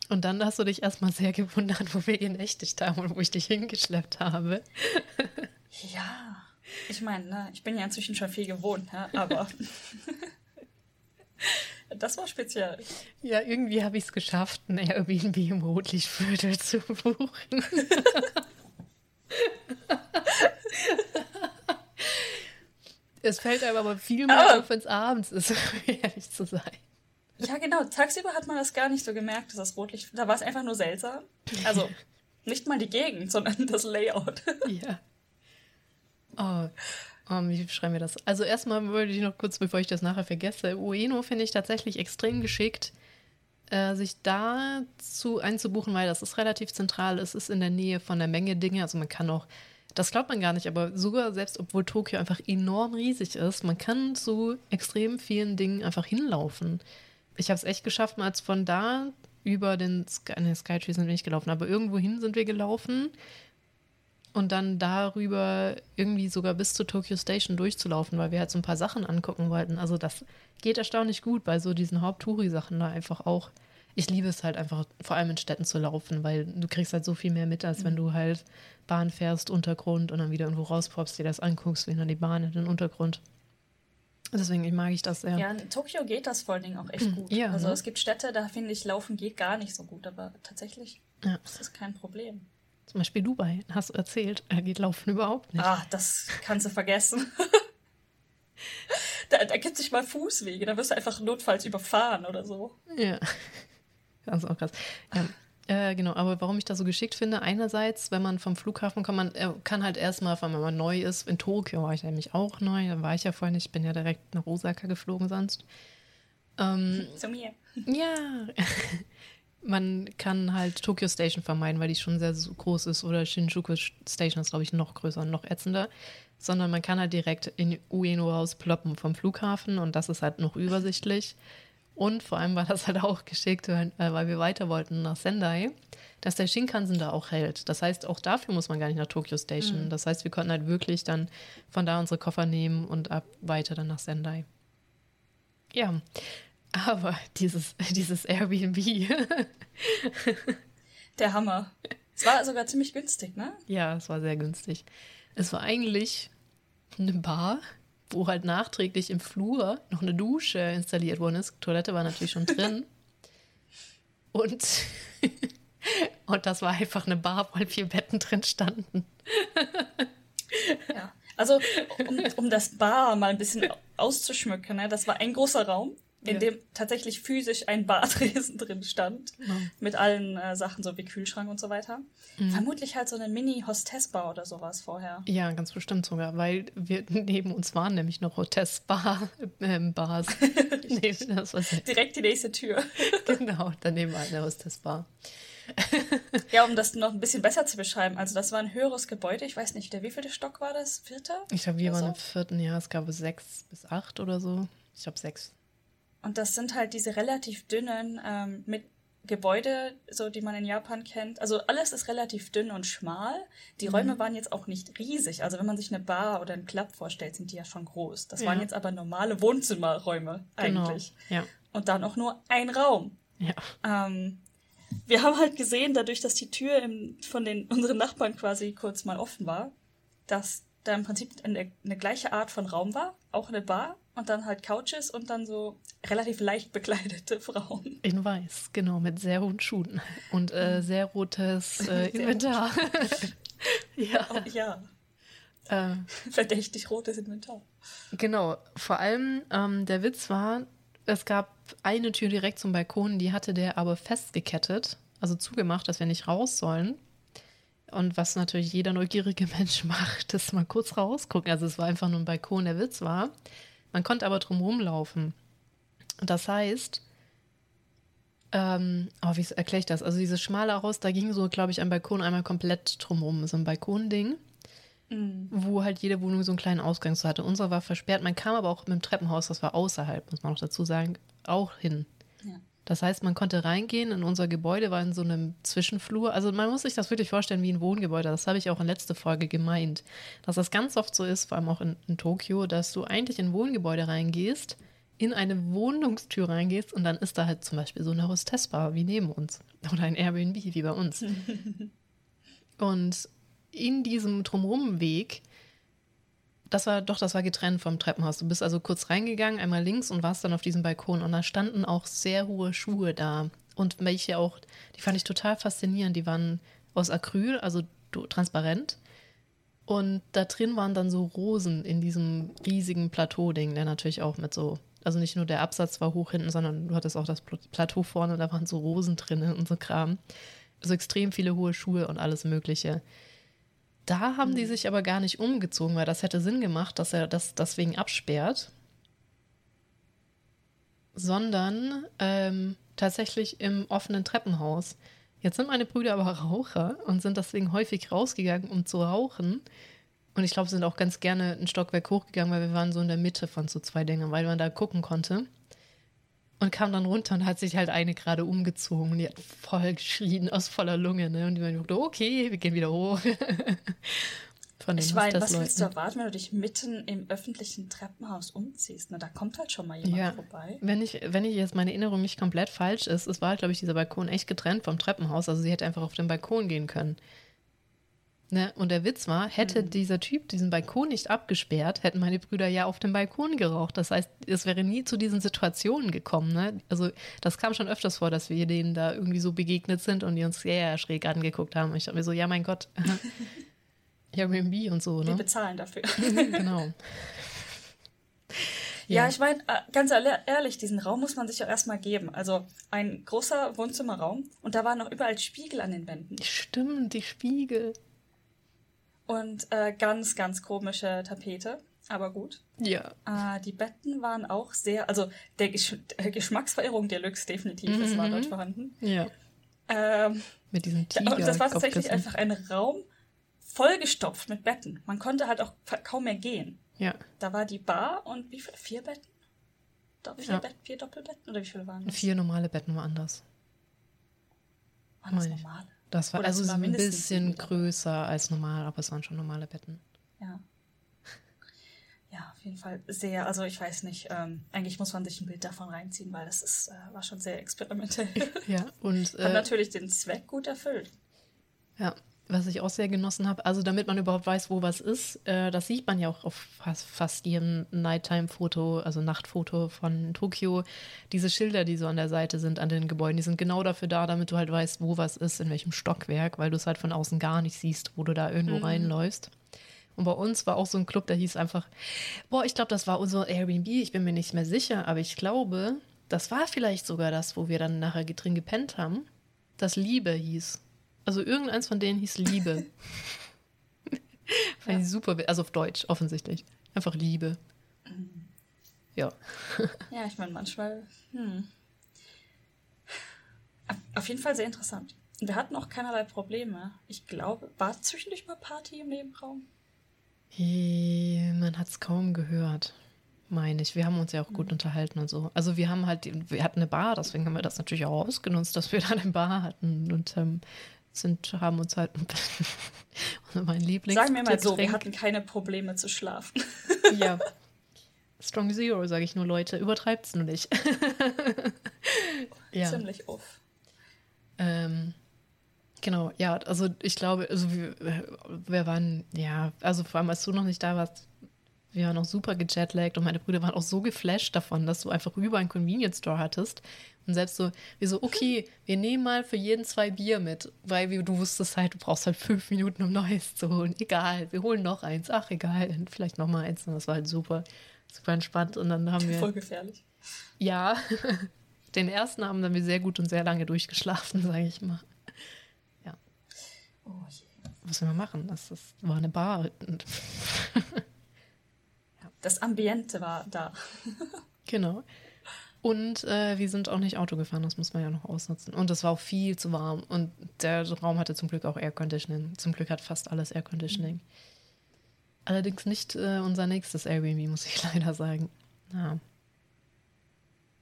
Speaker 1: Und dann hast du dich erstmal sehr gewundert, wo wir ihn echt haben und wo ich dich hingeschleppt habe.
Speaker 2: Ja. Ich meine, ne, ich bin ja inzwischen schon viel gewohnt, ne, aber das war speziell.
Speaker 1: Ja, irgendwie habe ich es geschafft, ein Airbnb im Rotlichtviertel zu buchen. es fällt einem aber viel mehr
Speaker 2: Ah.
Speaker 1: auf, wenn es abends ist, um ehrlich zu sein.
Speaker 2: Ja, genau. Tagsüber hat man das gar nicht so gemerkt, dass das Rotlicht. Da war es einfach nur seltsam. Also nicht mal die Gegend, sondern das Layout.
Speaker 1: Ja. Oh, oh, wie beschreiben wir das? Also erstmal wollte ich noch kurz, bevor ich das nachher vergesse, Ueno finde ich tatsächlich extrem geschickt, äh, sich dazu einzubuchen, weil das ist relativ zentral. Es ist in der Nähe von der Menge Dinge. Also man kann auch, das glaubt man gar nicht, aber sogar selbst obwohl Tokio einfach enorm riesig ist, man kann zu extrem vielen Dingen einfach hinlaufen. Ich habe es echt geschafft, mal als von da über den Sky, ne, Skytree sind wir nicht gelaufen, aber irgendwo hin sind wir gelaufen und dann darüber irgendwie sogar bis zur Tokyo Station durchzulaufen, weil wir halt so ein paar Sachen angucken wollten. Also das geht erstaunlich gut bei so diesen Haupt-Touri-Sachen da einfach auch. Ich liebe es halt einfach, vor allem in Städten zu laufen, weil du kriegst halt so viel mehr mit, als wenn du halt Bahn fährst, Untergrund und dann wieder irgendwo rauspopst, dir das anguckst, wie dann die Bahn in den Untergrund. Deswegen mag ich das sehr.
Speaker 2: Ja, in Tokio geht das vor allen Dingen auch echt gut.
Speaker 1: Ja,
Speaker 2: also
Speaker 1: ne?
Speaker 2: es gibt Städte, da finde ich, Laufen geht gar nicht so gut, aber tatsächlich
Speaker 1: Ja.
Speaker 2: ist das kein Problem.
Speaker 1: Zum Beispiel Dubai, hast du erzählt, er geht laufen überhaupt nicht.
Speaker 2: Ah, das kannst du vergessen. da da gibt es nicht mal Fußwege, da wirst du einfach notfalls überfahren oder so.
Speaker 1: Ja. Das ist auch krass. Ja. Äh, genau, aber warum ich das so geschickt finde, einerseits, wenn man vom Flughafen kommt, man äh, kann halt erstmal, wenn man neu ist, in Tokio war ich nämlich auch neu, da war ich ja vorhin nicht, ich bin ja direkt nach Osaka geflogen sonst. Ähm,
Speaker 2: Zu mir.
Speaker 1: ja, man kann halt Tokyo Station vermeiden, weil die schon sehr groß ist oder Shinjuku Station ist, glaube ich, noch größer und noch ätzender. Sondern man kann halt direkt in Ueno rausploppen vom Flughafen und das ist halt noch übersichtlich. Und vor allem war das halt auch geschickt, weil, äh, wir weiter wollten nach Sendai, dass der Shinkansen da auch hält. Das heißt, auch dafür muss man gar nicht nach Tokyo Station. Das heißt, wir konnten halt wirklich dann von da unsere Koffer nehmen und ab weiter dann nach Sendai. Ja, aber dieses, dieses Airbnb,
Speaker 2: Der Hammer. Es war sogar ziemlich günstig, ne?
Speaker 1: ja, es war sehr günstig. Es war eigentlich eine Bar, wo halt nachträglich im Flur noch eine Dusche installiert worden ist. Toilette war natürlich schon drin. Und, und das war einfach eine Bar, wo halt vier Betten drin standen.
Speaker 2: Ja. Also, um, um das Bar mal ein bisschen auszuschmücken, ne? das war ein großer Raum, in
Speaker 1: Ja.
Speaker 2: dem tatsächlich physisch ein Bartresen drin stand. Mit allen äh, Sachen, so wie Kühlschrank und so weiter. Vermutlich halt so eine Mini-Hostess-Bar oder sowas vorher.
Speaker 1: Ja, ganz bestimmt sogar, weil wir neben uns waren nämlich noch Hotels-Bar, Bars. nee, das war sehr,
Speaker 2: Direkt die nächste Tür.
Speaker 1: genau, daneben war eine Hostess-Bar.
Speaker 2: Ja, um das noch ein bisschen besser zu beschreiben. Also, das war ein höheres Gebäude. Ich weiß nicht, der wievielte Stock war das? Vierter?
Speaker 1: Ich glaube, wir waren
Speaker 2: so?
Speaker 1: im vierten Jahr, es gab sechs bis acht oder so. Ich glaube sechs.
Speaker 2: Und das sind halt diese relativ dünnen ähm, mit Gebäude, so die man in Japan kennt. Also alles ist relativ dünn und schmal. Die Räume waren jetzt auch nicht riesig. Also wenn man sich eine Bar oder einen Club vorstellt, sind die ja schon groß. Das
Speaker 1: Ja.
Speaker 2: waren jetzt aber normale Wohnzimmerräume eigentlich.
Speaker 1: Genau. Ja.
Speaker 2: Und dann auch nur ein Raum.
Speaker 1: Ja.
Speaker 2: Ähm, wir haben halt gesehen, dadurch, dass die Tür im, von den unseren Nachbarn quasi kurz mal offen war, dass da im Prinzip eine, eine gleiche Art von Raum war, auch eine Bar, und dann halt Couches und dann so relativ leicht bekleidete Frauen.
Speaker 1: In weiß, genau, mit sehr hohen Schuhen und äh, sehr rotes äh, Inventar.
Speaker 2: ja. Oh, ja. Äh, Verdächtig rotes Inventar.
Speaker 1: Genau, vor allem ähm, der Witz war, es gab eine Tür direkt zum Balkon, die hatte der aber festgekettet, also zugemacht, dass wir nicht raus sollen. Und was natürlich jeder neugierige Mensch macht, ist mal kurz rausgucken. Also es war einfach nur ein Balkon. Der Witz war, man konnte aber drum rumlaufen. Das heißt, ähm, oh, wie erkläre ich das? Also dieses schmale Haus, da ging so, glaube ich, ein Balkon einmal komplett drumrum, so ein Balkonding, mhm. wo halt jede Wohnung so einen kleinen Ausgang so hatte. Unsere war versperrt. Man kam aber auch mit dem Treppenhaus, das war außerhalb, muss man noch dazu sagen, auch hin. Das heißt, man konnte reingehen in unser Gebäude, war in so einem Zwischenflur. Also man muss sich das wirklich vorstellen wie ein Wohngebäude. Das habe ich auch in letzter Folge gemeint. Dass das ganz oft so ist, vor allem auch in, in Tokio, dass du eigentlich in ein Wohngebäude reingehst, in eine Wohnungstür reingehst und dann ist da halt zum Beispiel so eine Hostessbar wie neben uns. Oder ein Airbnb wie bei uns. und in diesem Drumherum-Weg das war doch, das war getrennt vom Treppenhaus. Du bist also kurz reingegangen, einmal links und warst dann auf diesem Balkon und da standen auch sehr hohe Schuhe da und welche auch, die fand ich total faszinierend. Die waren aus Acryl, also transparent. Und da drin waren dann so Rosen in diesem riesigen Plateau-Ding, der natürlich auch mit so, also nicht nur der Absatz war hoch hinten, sondern du hattest auch das Plateau vorne, da waren so Rosen drin und so Kram. Also extrem viele hohe Schuhe und alles Mögliche. Da haben die hm. sich aber gar nicht umgezogen, weil das hätte Sinn gemacht, dass er das deswegen absperrt. Sondern ähm, tatsächlich im offenen Treppenhaus. Jetzt sind meine Brüder aber Raucher und sind deswegen häufig rausgegangen, um zu rauchen. Und ich glaube, sie sind auch ganz gerne ein Stockwerk hochgegangen, weil wir waren so in der Mitte von so zwei Dingern, weil man da gucken konnte und kam dann runter und hat sich halt eine gerade umgezogen und die hat voll geschrien aus voller Lunge, ne? Und die meinte, okay, wir gehen wieder hoch.
Speaker 2: Von den ich meine, was willst du erwarten, wenn du dich mitten im öffentlichen Treppenhaus umziehst? Na, da kommt halt schon mal jemand ja. vorbei.
Speaker 1: Wenn ich, wenn ich jetzt meine Erinnerung nicht komplett falsch ist, es war, glaube ich, dieser Balkon echt getrennt vom Treppenhaus. Also sie hätte einfach auf den Balkon gehen können. Ne? Und der Witz war, hätte mhm. dieser Typ diesen Balkon nicht abgesperrt, hätten meine Brüder ja auf dem Balkon geraucht. Das heißt, es wäre nie zu diesen Situationen gekommen. Ne? Also das kam schon öfters vor, dass wir denen da irgendwie so begegnet sind und die uns sehr schräg angeguckt haben. Ich dachte mir so, ja mein Gott, Airbnb und so. Ne?
Speaker 2: Wir bezahlen dafür.
Speaker 1: genau.
Speaker 2: Ja, ja ich meine, äh, ganz ehrlich, diesen Raum muss man sich ja erstmal geben. Also ein großer Wohnzimmerraum und da waren noch überall Spiegel an den Wänden.
Speaker 1: Stimmt, die Spiegel.
Speaker 2: Und äh, ganz, ganz komische Tapete, aber gut.
Speaker 1: Ja.
Speaker 2: Äh, die Betten waren auch sehr, also der, Gesch der Geschmacksverirrung Deluxe definitiv, mhm. das war dort vorhanden.
Speaker 1: Ja.
Speaker 2: Ähm,
Speaker 1: mit diesen Tiger.
Speaker 2: Und das war tatsächlich einfach ein Raum vollgestopft mit Betten. Man konnte halt auch kaum mehr gehen.
Speaker 1: Ja.
Speaker 2: Da war die Bar und wie viele? Vier Betten? Vier, ja. Betten, vier Doppelbetten oder wie viele waren das?
Speaker 1: Vier normale Betten waren anders.
Speaker 2: Waren das normale?
Speaker 1: Das war Oder also so ein bisschen größer als normal, aber es waren schon normale Betten.
Speaker 2: Ja. Ja, auf jeden Fall sehr, also ich weiß nicht, ähm, eigentlich muss man sich ein Bild davon reinziehen, weil das ist, äh, war schon sehr experimentell.
Speaker 1: Ja, und.
Speaker 2: Hat äh, natürlich den Zweck gut erfüllt.
Speaker 1: Ja, was ich auch sehr genossen habe, also damit man überhaupt weiß, wo was ist, äh, das sieht man ja auch auf fast, fast jedem Nighttime-Foto, also Nachtfoto von Tokio. Diese Schilder, die so an der Seite sind, an den Gebäuden, die sind genau dafür da, damit du halt weißt, wo was ist, in welchem Stockwerk, weil du es halt von außen gar nicht siehst, wo du da irgendwo mhm. reinläufst. Und bei uns war auch so ein Club, der hieß einfach, boah, ich glaube, das war unser Airbnb, ich bin mir nicht mehr sicher, aber ich glaube, das war vielleicht sogar das, wo wir dann nachher drin gepennt haben, das Liebe hieß. Also irgendeins von denen hieß Liebe. Fand ja. ich super, also auf Deutsch offensichtlich. Einfach Liebe. Ja.
Speaker 2: ja, ich meine, manchmal. Hm. Auf jeden Fall sehr interessant. Wir hatten auch keinerlei Probleme. Ich glaube, war zwischendurch mal Party im Nebenraum?
Speaker 1: Man hat es kaum gehört, meine ich. Wir haben uns ja auch gut mhm. unterhalten und so. Also wir haben halt, wir hatten eine Bar, deswegen haben wir das natürlich auch ausgenutzt, dass wir da eine Bar hatten und ähm, sind, haben uns halt mein Lieblings.
Speaker 2: Sagen wir mal so, wir hatten keine Probleme zu schlafen.
Speaker 1: ja. Strong Zero, sage ich nur, Leute. Übertreibt's nur nicht.
Speaker 2: ja. Ziemlich off.
Speaker 1: Ähm, genau, ja, also ich glaube, also wir, wir waren, ja, also vor allem als du noch nicht da warst, Wir waren auch super gejetlaggt und meine Brüder waren auch so geflasht davon, dass du einfach über einen Convenience Store hattest. Und selbst so, wir so, okay, wir nehmen mal für jeden zwei Bier mit, weil wir, du wusstest halt, du brauchst halt fünf Minuten, um Neues zu holen. Egal, wir holen noch eins. Ach, egal, vielleicht noch mal eins. Und das war halt super, super entspannt. Und dann haben wir.
Speaker 2: Voll gefährlich.
Speaker 1: Ja, den ersten haben dann wir sehr gut und sehr lange durchgeschlafen, sage ich mal. Ja. Oh je. Was wir machen? Das, das war eine Bar.
Speaker 2: Das Ambiente war da.
Speaker 1: genau. Und äh, wir sind auch nicht Auto gefahren, das muss man ja noch ausnutzen. Und es war auch viel zu warm. Und der Raum hatte zum Glück auch Air Conditioning. Zum Glück hat fast alles Air Conditioning. Mhm. Allerdings nicht äh, unser nächstes Airbnb, muss ich leider sagen. Ja.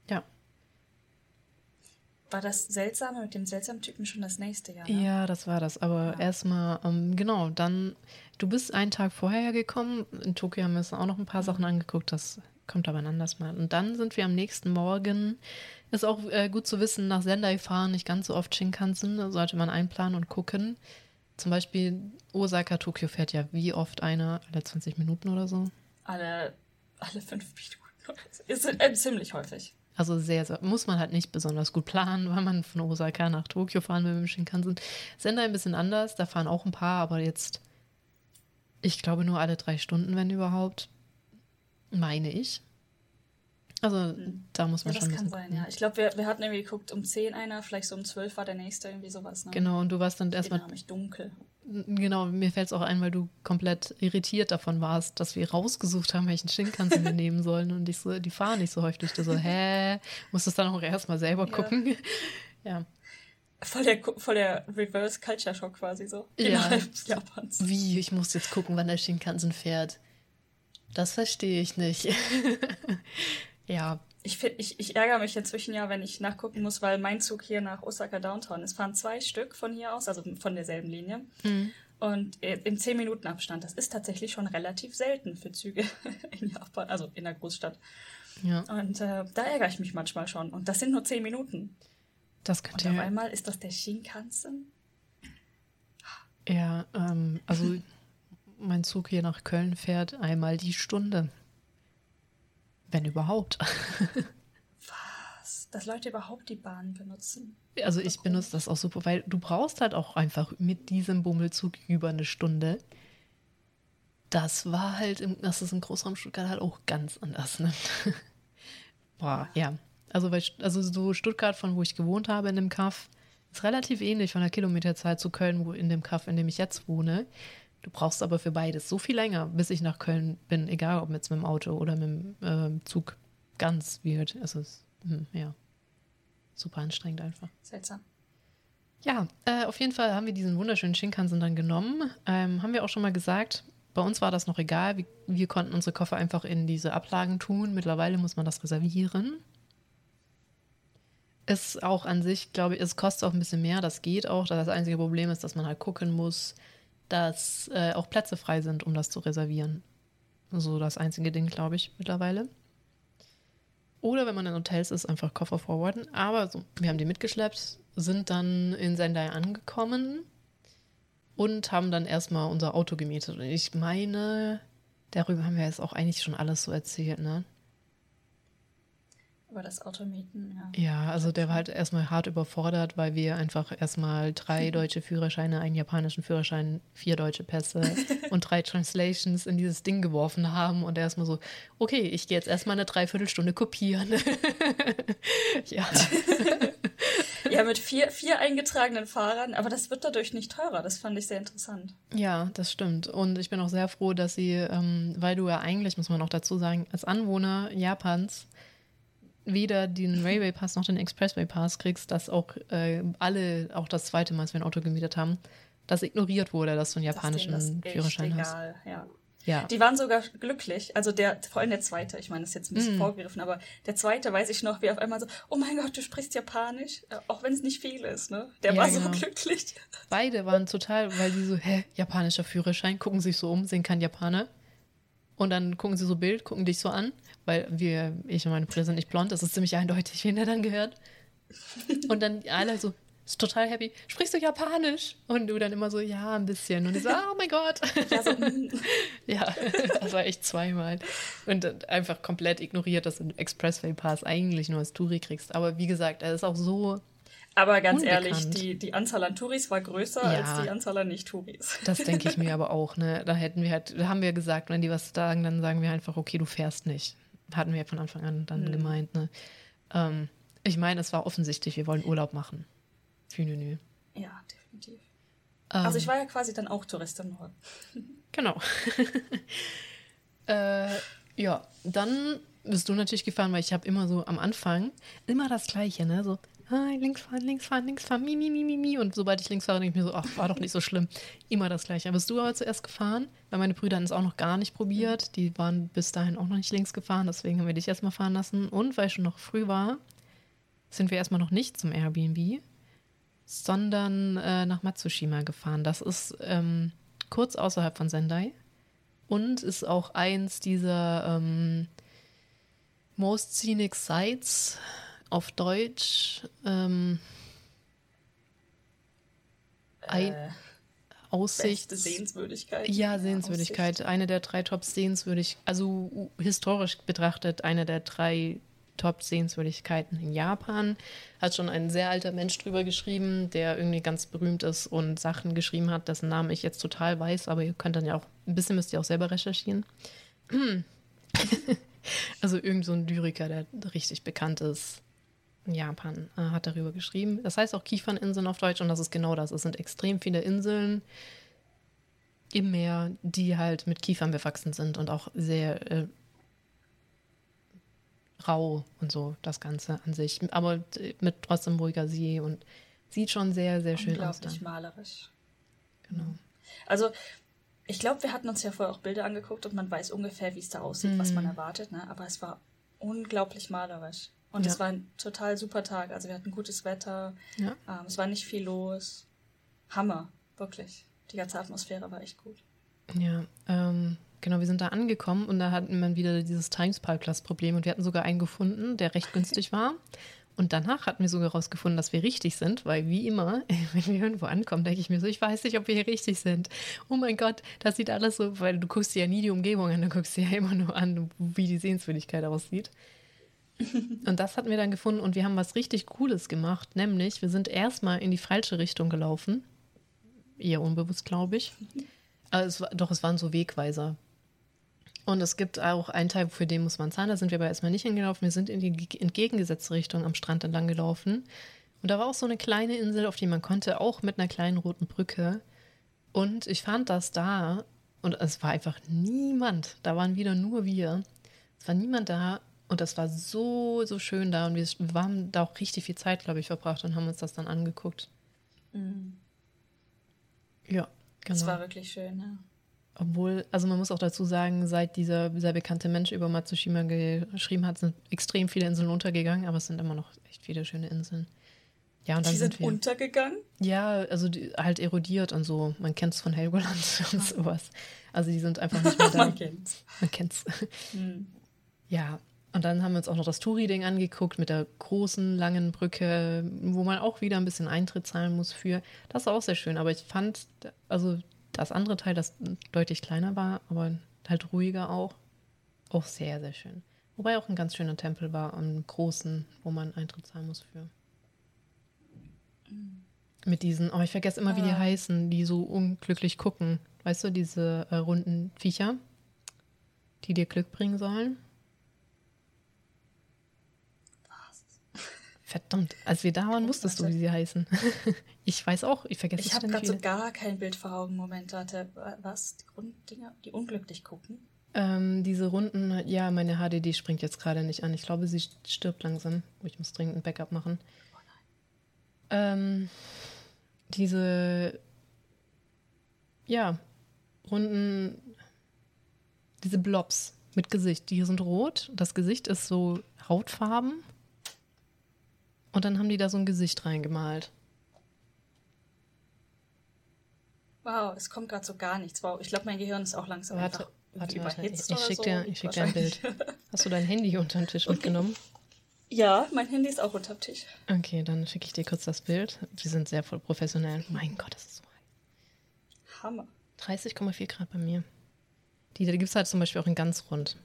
Speaker 1: Ja.
Speaker 2: War das Seltsame mit dem seltsamen Typen schon das nächste Jahr?
Speaker 1: Ne? Ja, das war das. Aber ja. erstmal, ähm, genau, dann, du bist einen Tag vorher gekommen. In Tokio haben wir uns auch noch ein paar mhm. Sachen angeguckt. Das kommt aber ein anderes Mal. Und dann sind wir am nächsten Morgen. Ist auch äh, gut zu wissen, nach Sendai fahren nicht ganz so oft Shinkansen. Da sollte man einplanen und gucken. Zum Beispiel Osaka, Tokio fährt ja wie oft eine? Alle 20 Minuten oder so?
Speaker 2: Alle, alle fünf Minuten. Ist äh, ziemlich häufig.
Speaker 1: Also sehr, sehr, muss man halt nicht besonders gut planen, weil man von Osaka nach Tokio fahren will mit dem Shinkansen. Sendai ein bisschen anders, da fahren auch ein paar, aber jetzt, ich glaube nur alle drei Stunden, wenn überhaupt. Meine ich. Also hm. da muss man
Speaker 2: ja,
Speaker 1: schon.
Speaker 2: Das kann sein, ja. Ich glaube, wir, wir hatten irgendwie geguckt, um 10 einer, vielleicht so um 12 war der nächste, irgendwie sowas. Ne?
Speaker 1: Genau, und du warst dann erstmal.
Speaker 2: mich dunkel.
Speaker 1: Genau, mir fällt es auch ein, weil du komplett irritiert davon warst, dass wir rausgesucht haben, welchen Shinkansen wir nehmen sollen. Und ich so, die fahren nicht so häufig. Du so, hä? Musstest dann auch erstmal selber gucken. Ja.
Speaker 2: Voll der, voll der Reverse Culture Shock quasi so.
Speaker 1: Ja. Innerhalb Japans. Wie? Ich muss jetzt gucken, wann der Shinkansen fährt. Das verstehe ich nicht. ja.
Speaker 2: Ich, find, ich, ich ärgere mich inzwischen ja, wenn ich nachgucken muss, weil mein Zug hier nach Osaka Downtown, es fahren zwei Stück von hier aus, also von derselben Linie. Mhm. Und im 10 Minuten Abstand. Das ist tatsächlich schon relativ selten für Züge in Japan, also in der Großstadt. Ja. Und äh, da ärgere ich mich manchmal schon. Und das sind nur 10 Minuten.
Speaker 1: Das könnte
Speaker 2: Und auf einmal ist das der Shinkansen.
Speaker 1: Ja, ähm, also mein Zug hier nach Köln fährt einmal die Stunde. Wenn überhaupt.
Speaker 2: Was? Dass Leute überhaupt die Bahn benutzen?
Speaker 1: Also ich benutze das auch super, weil du brauchst halt auch einfach mit diesem Bummelzug über eine Stunde. Das war halt, im, das ist im Großraum Stuttgart halt auch ganz anders. Ne? Boah, ja. Also, weil, also so Stuttgart, von wo ich gewohnt habe in dem Kaff, ist relativ ähnlich von der Kilometerzahl zu Köln, wo in dem Kaff, in dem ich jetzt wohne. Du brauchst aber für beides so viel länger, bis ich nach Köln bin, egal ob jetzt mit dem Auto oder mit dem äh, Zug. Ganz weird. Es ist, hm, ja, super anstrengend einfach.
Speaker 2: Seltsam.
Speaker 1: Ja, äh, auf jeden Fall haben wir diesen wunderschönen Shinkansen dann genommen. Ähm, haben wir auch schon mal gesagt, bei uns war das noch egal. Wir, wir, konnten unsere Koffer einfach in diese Ablagen tun. Mittlerweile muss man das reservieren. Ist auch an sich, glaube ich, es kostet auch ein bisschen mehr. Das geht auch. Das einzige Problem ist, dass man halt gucken muss, dass äh, auch Plätze frei sind, um das zu reservieren. So das einzige Ding, glaube ich, mittlerweile. Oder wenn man in Hotels ist, einfach Koffer forwarden. Aber so, wir haben die mitgeschleppt, sind dann in Sendai angekommen und haben dann erstmal unser Auto gemietet. Und ich meine, darüber haben wir jetzt auch eigentlich schon alles so erzählt, ne?
Speaker 2: Über das Automieten,
Speaker 1: ja. Ja, also der war halt erstmal hart überfordert, weil wir einfach erstmal drei deutsche Führerscheine, einen japanischen Führerschein, vier deutsche Pässe und drei Translations in dieses Ding geworfen haben und erstmal so, okay, ich gehe jetzt erstmal eine Dreiviertelstunde kopieren. ja.
Speaker 2: ja, mit vier, vier eingetragenen Fahrern, aber das wird dadurch nicht teurer. Das fand ich sehr interessant.
Speaker 1: Ja, das stimmt. Und ich bin auch sehr froh, dass sie, ähm, weil du ja eigentlich, muss man auch dazu sagen, als Anwohner Japans weder den Railway Pass noch den Expressway Pass kriegst, dass auch äh, alle, auch das zweite Mal, als wir ein Auto gemietet haben, das ignoriert wurde, dass du einen japanischen das Führerschein egal,
Speaker 2: hast. Ja. Ja. Die waren sogar glücklich. Also der, vor allem der zweite, ich meine, das ist jetzt ein bisschen mm. vorgegriffen, aber der zweite weiß ich noch, wie auf einmal so, oh mein Gott, du sprichst Japanisch, äh, auch wenn es nicht viel ist, ne? Der ja, war genau. so glücklich.
Speaker 1: Beide waren total, weil die so, hä, japanischer Führerschein, gucken sich so um, sehen kein Japaner. Und dann gucken sie so Bild, gucken dich so an, weil wir, ich und meine Brüder sind nicht blond, das ist ziemlich eindeutig, wen der dann gehört. Und dann alle so, ist total happy. Sprichst du Japanisch? Und du dann immer so, ja, ein bisschen. Und ich so, oh mein Gott. Ja, so, mm. ja, das war echt zweimal. Und einfach komplett ignoriert, dass du einen Expressway Pass eigentlich nur als Touri kriegst. Aber wie gesagt, er ist auch so
Speaker 2: aber ganz Unbekannt. ehrlich, die, die Anzahl an Touris war größer ja, als die Anzahl an Nicht-Touris.
Speaker 1: Das denke ich mir aber auch, ne? Da hätten wir halt, da haben wir gesagt, wenn die was sagen, dann sagen wir einfach, okay, du fährst nicht. Hatten wir von Anfang an dann hm. gemeint, ne? Ähm, ich meine, es war offensichtlich, wir wollen Urlaub machen. Für Nünü.
Speaker 2: Ja, definitiv. Ähm, also ich war ja quasi dann auch Tourist im Norden.
Speaker 1: Genau. äh, ja, dann bist du natürlich gefahren, weil ich habe immer so am Anfang immer das Gleiche, ne? So, links fahren, links fahren, links fahren, mi, mi, mi, mi, mi. Und sobald ich links fahre, denke ich mir so, ach, war doch nicht so schlimm. Immer das Gleiche. Bist du aber zuerst gefahren? Weil meine Brüder haben es auch noch gar nicht probiert. Die waren bis dahin auch noch nicht links gefahren. Deswegen haben wir dich erstmal fahren lassen. Und weil es schon noch früh war, sind wir erstmal noch nicht zum Airbnb, sondern äh, nach Matsushima gefahren. Das ist ähm, kurz außerhalb von Sendai und ist auch eins dieser ähm, Most Scenic Sites auf Deutsch ähm, ein, äh, Aussicht.
Speaker 2: Sehenswürdigkeit.
Speaker 1: Ja, Sehenswürdigkeit. Aussicht. Eine der drei Top-Sehenswürdigkeiten, also historisch betrachtet, eine der drei Top-Sehenswürdigkeiten in Japan. Hat schon ein sehr alter Mensch drüber geschrieben, der irgendwie ganz berühmt ist und Sachen geschrieben hat, dessen Namen ich jetzt total weiß, aber ihr könnt dann ja auch, ein bisschen müsst ihr auch selber recherchieren. also irgend so ein Lyriker, der richtig bekannt ist in Japan, äh, hat darüber geschrieben. Das heißt auch Kieferninseln auf Deutsch und das ist genau das. Es sind extrem viele Inseln im Meer, die halt mit Kiefern bewachsen sind und auch sehr äh, rau und so, das Ganze an sich. Aber mit trotzdem ruhiger See und sieht schon sehr, sehr schön aus.
Speaker 2: Unglaublich malerisch. Genau. Also, ich glaube, wir hatten uns ja vorher auch Bilder angeguckt und man weiß ungefähr, wie es da aussieht, mm. was man mhm. erwartet, ne? aber es war unglaublich malerisch. Und ja. es war ein total super Tag. Also wir hatten gutes Wetter. Ja. Ähm, es war nicht viel los. Hammer, wirklich. Die ganze Atmosphäre war echt gut.
Speaker 1: Ja, ähm, genau, wir sind da angekommen und da hatten wir wieder dieses Times-Parkplatz-Problem und wir hatten sogar einen gefunden, der recht günstig war. Und danach hatten wir sogar herausgefunden, dass wir richtig sind, weil wie immer, wenn wir irgendwo ankommen, denke ich mir so, ich weiß nicht, ob wir hier richtig sind. Oh mein Gott, das sieht alles so, weil du guckst dir ja nie die Umgebung an, du guckst dir ja immer nur an, wie die Sehenswürdigkeit aussieht. Und das hatten wir dann gefunden und wir haben was richtig Cooles gemacht, nämlich wir sind erstmal in die falsche Richtung gelaufen. Eher unbewusst, glaube ich. Also es war, doch, es waren so Wegweiser. Und es gibt auch einen Teil, für den muss man zahlen. Da sind wir aber erstmal nicht hingelaufen. Wir sind in die entgegengesetzte Richtung am Strand entlang gelaufen. Und da war auch so eine kleine Insel, auf die man konnte, auch mit einer kleinen roten Brücke. Und ich fand das da, und es war einfach niemand. Da waren wieder nur wir. Es war niemand da. Und das war so, so schön da. Und wir, wir haben da auch richtig viel Zeit, glaube ich, verbracht und haben uns das dann angeguckt. Mhm. Ja,
Speaker 2: genau. Das war wirklich schön, ja.
Speaker 1: Obwohl, also man muss auch dazu sagen, seit dieser sehr bekannte Mensch über Matsushima geschrieben hat, sind extrem viele Inseln untergegangen, aber es sind immer noch echt viele schöne Inseln.
Speaker 2: Ja, und dann die sind, sind wir, untergegangen?
Speaker 1: Ja, also die, halt erodiert und so. Man kennt es von Helgoland und sowas. Also die sind einfach nicht mehr da.
Speaker 2: man kennt's.
Speaker 1: Man kennt's. Hm. Ja, und dann haben wir uns auch noch das Touri-Ding angeguckt mit der großen, langen Brücke, wo man auch wieder ein bisschen Eintritt zahlen muss für. Das ist auch sehr schön, aber ich fand, also das andere Teil, das deutlich kleiner war, aber halt ruhiger auch, auch sehr, sehr schön. Wobei auch ein ganz schöner Tempel war, am großen, wo man Eintritt zahlen muss für. Mit diesen, oh, ich vergesse immer, wie die ah. heißen, die so unglücklich gucken. Weißt du, diese äh, runden Viecher, die dir Glück bringen sollen? Verdammt, als wir da waren, wusstest du, wie sie heißen. ich weiß auch, ich vergesse
Speaker 2: Ich habe gerade so gar kein Bild vor Augen. Moment, warte, was? Die Grunddinger, die unglücklich gucken?
Speaker 1: Ähm, diese Runden, ja, meine HDD springt jetzt gerade nicht an. Ich glaube, sie stirbt langsam. Ich muss dringend ein Backup machen. Oh ähm, diese, ja, Runden, diese Blobs mit Gesicht, die sind rot. Das Gesicht ist so hautfarben und dann haben die da so ein Gesicht reingemalt.
Speaker 2: Wow, es kommt gerade so gar nichts. Wow, ich glaube, mein Gehirn ist auch langsam
Speaker 1: warte, einfach warte, warte. Ich, ich schicke dir, schick dir ein Bild. Hast du dein Handy unter den Tisch okay. mitgenommen?
Speaker 2: Ja, mein Handy ist auch unterm Tisch.
Speaker 1: Okay, dann schicke ich dir kurz das Bild. Wir sind sehr voll professionell. Mein Gott, das ist so heiß.
Speaker 2: Hammer.
Speaker 1: 30,4 Grad bei mir. Die, die gibt es halt zum Beispiel auch in ganz rund.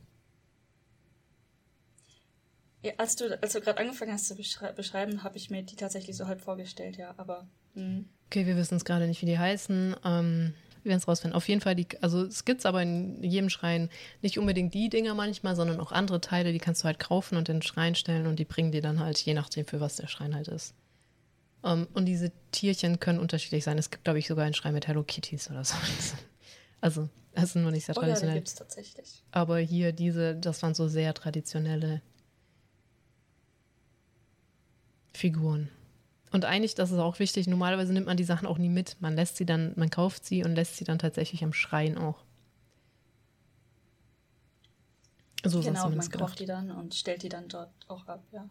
Speaker 2: Ja, als du, als du gerade angefangen hast zu beschrei beschreiben, habe ich mir die tatsächlich so halb vorgestellt, ja, aber. Mh.
Speaker 1: Okay, wir wissen es gerade nicht, wie die heißen. Ähm, wir werden es rausfinden. Auf jeden Fall, die, also es gibt aber in jedem Schrein nicht unbedingt die Dinger manchmal, sondern auch andere Teile, die kannst du halt kaufen und in den Schrein stellen und die bringen dir dann halt, je nachdem, für was der Schrein halt ist. Um, und diese Tierchen können unterschiedlich sein. Es gibt, glaube ich, sogar einen Schrein mit Hello Kitties oder so. Also, das ist nur nicht sehr traditionell.
Speaker 2: Oh ja, die gibt's tatsächlich.
Speaker 1: Aber hier diese, das waren so sehr traditionelle Figuren. Und eigentlich, das ist auch wichtig, normalerweise nimmt man die Sachen auch nie mit. Man lässt sie dann, man kauft sie und lässt sie dann tatsächlich am Schrein auch.
Speaker 2: So genau, man gedacht. kauft die dann und stellt die dann dort auch ab, ja.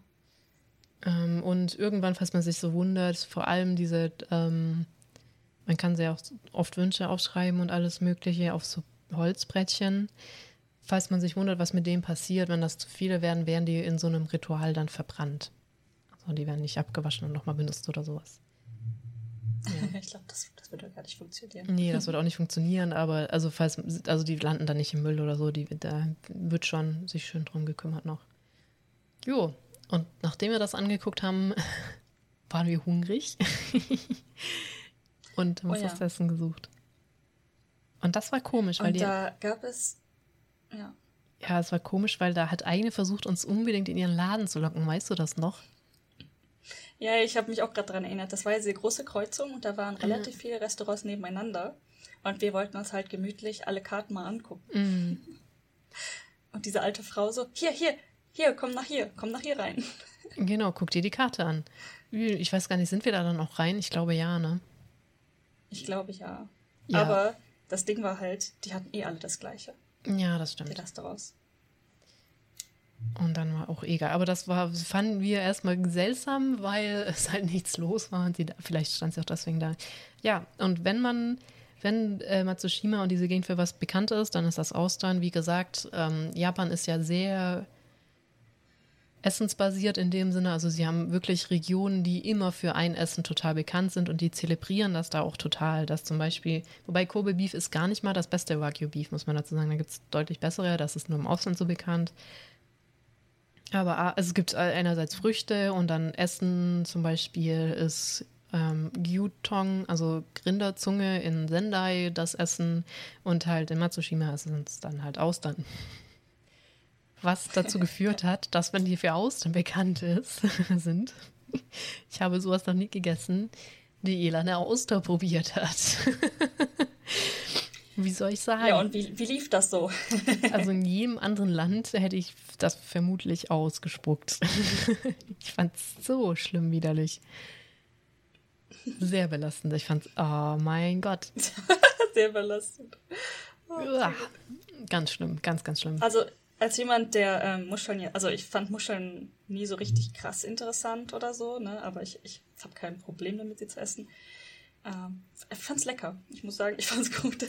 Speaker 1: Ähm, und irgendwann, falls man sich so wundert, vor allem diese, ähm, man kann sehr oft Wünsche aufschreiben und alles Mögliche auf so Holzbrettchen. Falls man sich wundert, was mit dem passiert, wenn das zu viele werden, werden die in so einem Ritual dann verbrannt. Also die werden nicht abgewaschen und nochmal benutzt oder sowas.
Speaker 2: Ja. Ich glaube, das, das würde gar nicht funktionieren.
Speaker 1: Nee, das würde auch nicht funktionieren, aber also falls, also die landen dann nicht im Müll oder so, die, da wird schon sich schön drum gekümmert noch. Jo, und nachdem wir das angeguckt haben, waren wir hungrig und haben oh, uns ja. das Essen gesucht. Und das war komisch, weil
Speaker 2: und da gab es ja.
Speaker 1: Ja, es war komisch, weil da hat eine versucht, uns unbedingt in ihren Laden zu locken. Weißt du das noch?
Speaker 2: Ja, ich habe mich auch gerade daran erinnert. Das war ja diese große Kreuzung und da waren relativ viele Restaurants nebeneinander. Und wir wollten uns halt gemütlich alle Karten mal angucken.
Speaker 1: Mm.
Speaker 2: Und diese alte Frau so, hier, hier, hier, komm nach hier, komm nach hier rein.
Speaker 1: Genau, guck dir die Karte an. Ich weiß gar nicht, sind wir da dann auch rein? Ich glaube ja, ne?
Speaker 2: Ich glaube ja. ja. Aber das Ding war halt, die hatten eh alle das Gleiche.
Speaker 1: Ja, das stimmt.
Speaker 2: Die Restaurants.
Speaker 1: Und dann war auch egal. Aber das war, fanden wir erstmal seltsam, weil es halt nichts los war und sie da, vielleicht stand sie auch deswegen da. Ja, und wenn man, wenn äh, Matsushima und diese Gegend für was bekannt ist, dann ist das Austern. Wie gesagt, ähm, Japan ist ja sehr essensbasiert in dem Sinne. Also sie haben wirklich Regionen, die immer für ein Essen total bekannt sind und die zelebrieren das da auch total. Das zum Beispiel, wobei Kobe Beef ist gar nicht mal das beste Wagyu Beef, muss man dazu sagen. Da gibt es deutlich bessere, das ist nur im Ausland so bekannt. Aber also es gibt einerseits Früchte und dann Essen zum Beispiel ist ähm, Gyutong, also Rinderzunge in Sendai, das Essen und halt in Matsushima sind es dann halt Austern. Was dazu geführt hat, dass man die für Austern bekannt ist, sind. Ich habe sowas noch nie gegessen, die Ela eine Auster probiert hat. Wie soll ich sagen?
Speaker 2: Ja, und wie, wie lief das so?
Speaker 1: also in jedem anderen Land hätte ich das vermutlich ausgespuckt. ich fand es so schlimm widerlich. Sehr belastend. Ich fand es, oh mein Gott.
Speaker 2: Sehr belastend.
Speaker 1: Oh, ganz schlimm, ganz, ganz schlimm.
Speaker 2: Also als jemand, der ähm, Muscheln, also ich fand Muscheln nie so richtig krass interessant oder so, ne? aber ich, ich habe kein Problem damit, sie zu essen. Ähm, ich fand's lecker. Ich muss sagen, ich fand's gut.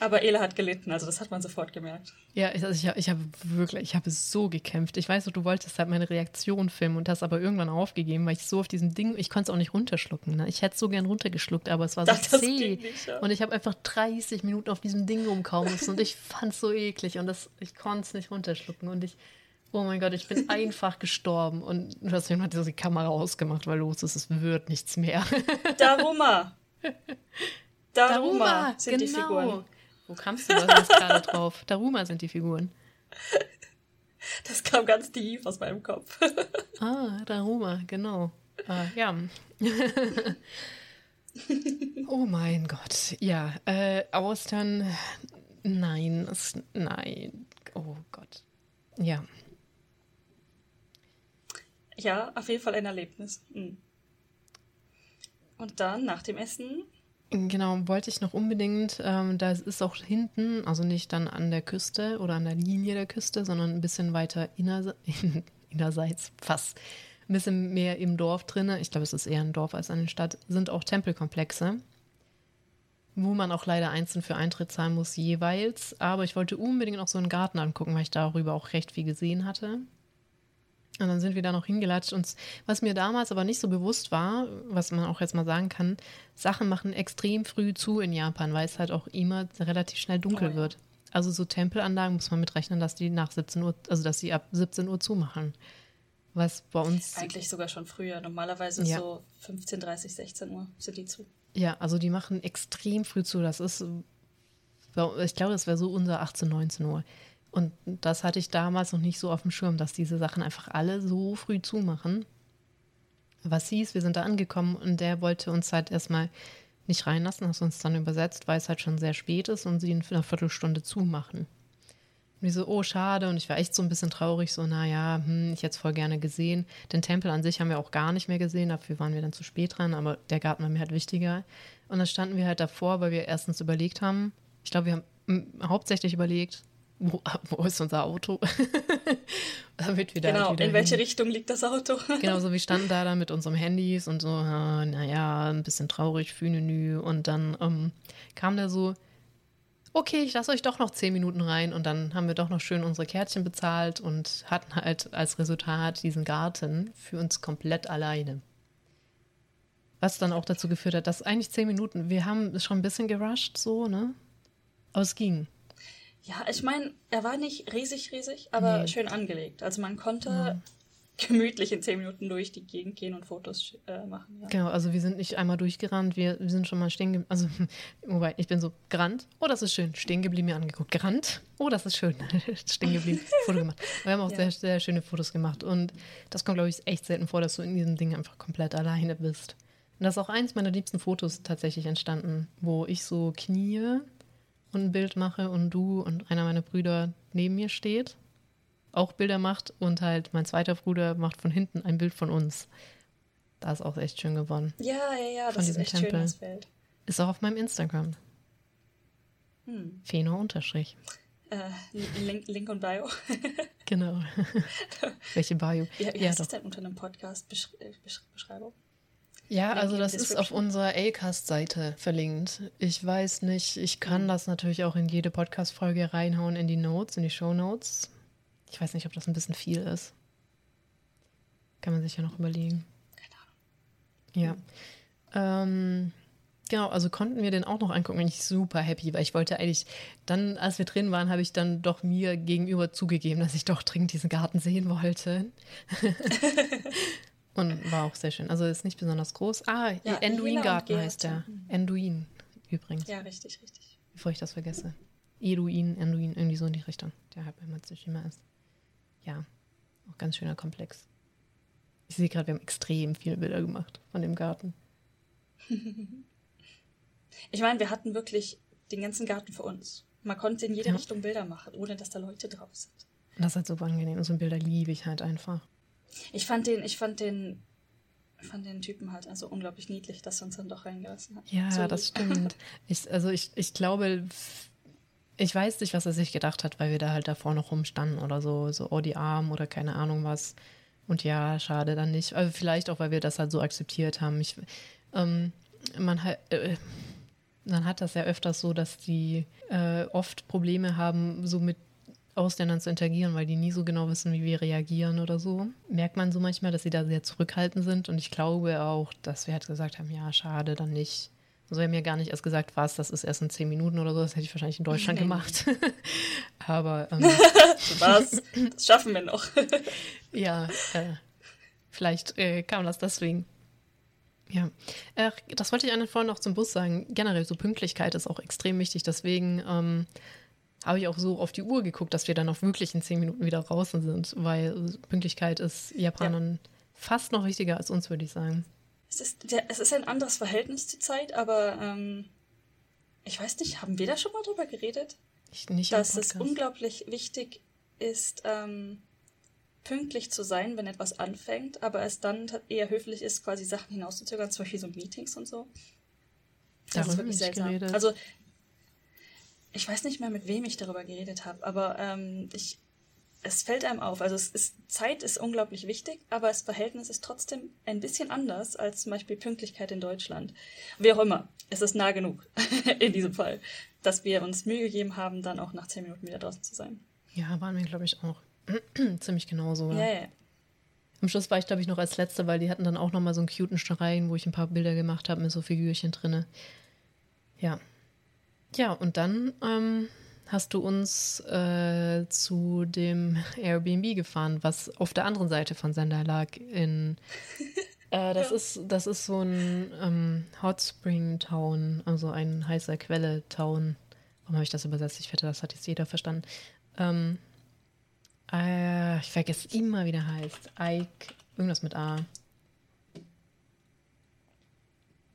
Speaker 2: Aber Ele hat gelitten, also das hat man sofort gemerkt.
Speaker 1: Ja, also ich, ich habe wirklich, ich habe so gekämpft. Ich weiß, du wolltest halt meine Reaktion filmen und hast aber irgendwann aufgegeben, weil ich so auf diesem Ding, ich konnte es auch nicht runterschlucken. Ne? Ich hätte es so gern runtergeschluckt, aber es war so das zäh. Nicht, ja. Und ich habe einfach 30 Minuten auf diesem Ding rumkauen müssen und ich fand es so eklig und das, ich konnte es nicht runterschlucken und ich Oh mein Gott, ich bin einfach gestorben. Und deswegen hat die Kamera ausgemacht, weil los ist, es wird nichts mehr.
Speaker 2: Daruma. Daruma, Daruma sind
Speaker 1: genau.
Speaker 2: die Figuren.
Speaker 1: Wo kamst du da jetzt gerade drauf? Daruma sind die Figuren.
Speaker 2: Das kam ganz tief aus meinem Kopf.
Speaker 1: ah, Daruma, genau. Ah, ja. oh mein Gott. Ja, äh, Austern. Nein, es, nein. Oh Gott. Ja.
Speaker 2: Ja, auf jeden Fall ein Erlebnis. Mhm. Und dann nach dem Essen.
Speaker 1: Genau, wollte ich noch unbedingt, ähm, da ist auch hinten, also nicht dann an der Küste oder an der Linie der Küste, sondern ein bisschen weiter inner, in, innerseits, fast ein bisschen mehr im Dorf drin. Ich glaube, es ist eher ein Dorf als eine Stadt, sind auch Tempelkomplexe wo man auch leider einzeln für Eintritt zahlen muss jeweils. Aber ich wollte unbedingt noch so einen Garten angucken, weil ich darüber auch recht viel gesehen hatte. Und dann sind wir da noch hingelatscht. Und was mir damals aber nicht so bewusst war, was man auch jetzt mal sagen kann, Sachen machen extrem früh zu in Japan, weil es halt auch immer relativ schnell dunkel oh, ja. wird. Also so Tempelanlagen muss man mitrechnen, dass die nach 17 Uhr, also dass sie ab 17 Uhr zumachen. Was bei uns.
Speaker 2: Eigentlich sogar schon früher. Normalerweise ja. so 15, 30, 16 Uhr sind die zu.
Speaker 1: Ja, also die machen extrem früh zu. Das ist, ich glaube, das wäre so unser 18, 19 Uhr. Und das hatte ich damals noch nicht so auf dem Schirm, dass diese Sachen einfach alle so früh zumachen. Was hieß, wir sind da angekommen und der wollte uns halt erstmal nicht reinlassen, hast uns dann übersetzt, weil es halt schon sehr spät ist und sie in einer Viertelstunde zumachen. Und ich so, oh, schade. Und ich war echt so ein bisschen traurig, so, naja, hm, ich hätte es voll gerne gesehen. Den Tempel an sich haben wir auch gar nicht mehr gesehen, dafür waren wir dann zu spät dran, aber der Garten war mir halt wichtiger. Und dann standen wir halt davor, weil wir erstens überlegt haben, ich glaube, wir haben hm, hauptsächlich überlegt, wo, wo ist unser Auto?
Speaker 2: Damit wir genau, halt in welche hin. Richtung liegt das Auto?
Speaker 1: genau, so wir standen da dann mit unserem Handys und so, naja, ein bisschen traurig, Fühnenü. Und dann ähm, kam der so, okay, ich lasse euch doch noch zehn Minuten rein. Und dann haben wir doch noch schön unsere Kärtchen bezahlt und hatten halt als Resultat diesen Garten für uns komplett alleine. Was dann auch dazu geführt hat, dass eigentlich zehn Minuten, wir haben schon ein bisschen gerusht, so, ne? Aber es ging.
Speaker 2: Ja, ich meine, er war nicht riesig, riesig, aber nee. schön angelegt. Also man konnte ja. gemütlich in zehn Minuten durch die Gegend gehen und Fotos äh, machen. Ja.
Speaker 1: Genau, also wir sind nicht einmal durchgerannt, wir, wir sind schon mal stehen geblieben. Also, wobei, ich bin so gerannt, oh, das ist schön, stehen geblieben, mir angeguckt. Gerannt, oh, das ist schön, stehen geblieben, Foto gemacht. Wir haben auch ja. sehr, sehr schöne Fotos gemacht und das kommt, glaube ich, echt selten vor, dass du in diesem Ding einfach komplett alleine bist. Und das ist auch eins meiner liebsten Fotos tatsächlich entstanden, wo ich so knie und ein Bild mache und du und einer meiner Brüder neben mir steht, auch Bilder macht und halt mein zweiter Bruder macht von hinten ein Bild von uns. Da ist auch echt schön geworden.
Speaker 2: Ja, ja, ja, das ist echt Tempel. schön, das Bild.
Speaker 1: Ist auch auf meinem Instagram. Hm. Feno unterstrich.
Speaker 2: Äh, Link, Link und Bio.
Speaker 1: genau. Welche Bio?
Speaker 2: Ja, wie ja, heißt doch. das denn unter einem Podcast-Beschreibung?
Speaker 1: Ja, also das ist auf unserer Acast-Seite verlinkt. Ich weiß nicht, ich kann mhm. das natürlich auch in jede Podcast-Folge reinhauen in die Notes, in die Show Notes. Ich weiß nicht, ob das ein bisschen viel ist. Kann man sich ja noch überlegen. Keine Ahnung. Ja. Ähm, genau, also konnten wir den auch noch angucken. Bin ich super happy, weil ich wollte eigentlich, dann, als wir drin waren, habe ich dann doch mir gegenüber zugegeben, dass ich doch dringend diesen Garten sehen wollte. Und war auch sehr schön. Also ist nicht besonders groß. Ah, ja, Enduin Garten heißt der. Enduin übrigens.
Speaker 2: Ja, richtig, richtig.
Speaker 1: Bevor ich das vergesse. Eduin, Enduin, irgendwie so in die Richtung. Der halt bei Matsushima ist. Ja, auch ganz schöner Komplex. Ich sehe gerade, wir haben extrem viele Bilder gemacht von dem Garten.
Speaker 2: ich meine, wir hatten wirklich den ganzen Garten für uns. Man konnte in jede ja. Richtung Bilder machen, ohne dass da Leute drauf sind.
Speaker 1: Das ist halt super angenehm. Und so Bilder liebe ich halt einfach.
Speaker 2: Ich fand den, ich fand den, fand den Typen halt also unglaublich niedlich, dass er uns dann doch reingelassen hat.
Speaker 1: Ja, so. das stimmt. Ich, also ich, ich glaube, ich weiß nicht, was er sich gedacht hat, weil wir da halt davor noch rumstanden oder so, so oh die Arm oder keine Ahnung was. Und ja, schade dann nicht. Also vielleicht auch, weil wir das halt so akzeptiert haben. Ich, ähm, man halt, äh, man hat das ja öfters so, dass die äh, oft Probleme haben, so mit Ausländern zu interagieren, weil die nie so genau wissen, wie wir reagieren oder so. Merkt man so manchmal, dass sie da sehr zurückhaltend sind. Und ich glaube auch, dass wir halt gesagt haben, ja, schade, dann nicht. Also wir haben ja gar nicht erst gesagt, was, das ist erst in zehn Minuten oder so. Das hätte ich wahrscheinlich in Deutschland gemacht. Aber ähm,
Speaker 2: was? Das schaffen wir noch.
Speaker 1: ja, äh, vielleicht äh, kam das deswegen. Ja, äh, das wollte ich eigentlich vorhin noch zum Bus sagen. Generell so Pünktlichkeit ist auch extrem wichtig. Deswegen ähm, habe ich auch so auf die Uhr geguckt, dass wir dann auch wirklich in zehn Minuten wieder draußen sind, weil Pünktlichkeit ist Japanern ja. fast noch wichtiger als uns, würde ich sagen.
Speaker 2: Es ist, der, es ist ein anderes Verhältnis zur Zeit, aber ähm, ich weiß nicht, haben wir da schon mal drüber geredet?
Speaker 1: Ich nicht
Speaker 2: dass es unglaublich wichtig ist, ähm, pünktlich zu sein, wenn etwas anfängt, aber es dann eher höflich ist, quasi Sachen hinauszuzögern, zum Beispiel so Meetings und so.
Speaker 1: Das Darüber ist wirklich seltsam. Geredet.
Speaker 2: Also ich weiß nicht mehr, mit wem ich darüber geredet habe, aber ähm, ich, es fällt einem auf. Also es ist, Zeit ist unglaublich wichtig, aber das Verhältnis ist trotzdem ein bisschen anders als zum Beispiel Pünktlichkeit in Deutschland. Wie auch immer, es ist nah genug in diesem Fall, dass wir uns Mühe gegeben haben, dann auch nach zehn Minuten wieder draußen zu sein.
Speaker 1: Ja, waren wir, glaube ich, auch ziemlich genauso.
Speaker 2: Ja, ja.
Speaker 1: Am Schluss war ich, glaube ich, noch als Letzte, weil die hatten dann auch noch mal so einen cuten Stein, wo ich ein paar Bilder gemacht habe mit so Figürchen drinne. Ja. Ja, und dann ähm, hast du uns äh, zu dem Airbnb gefahren, was auf der anderen Seite von Sender lag. In, äh, das, ja. ist, das ist so ein ähm, Hot Spring Town, also ein heißer Quelle Town. Warum habe ich das übersetzt? Ich wette, das hat jetzt jeder verstanden. Ähm, äh, ich vergesse immer, wie der heißt. Ike, irgendwas mit A.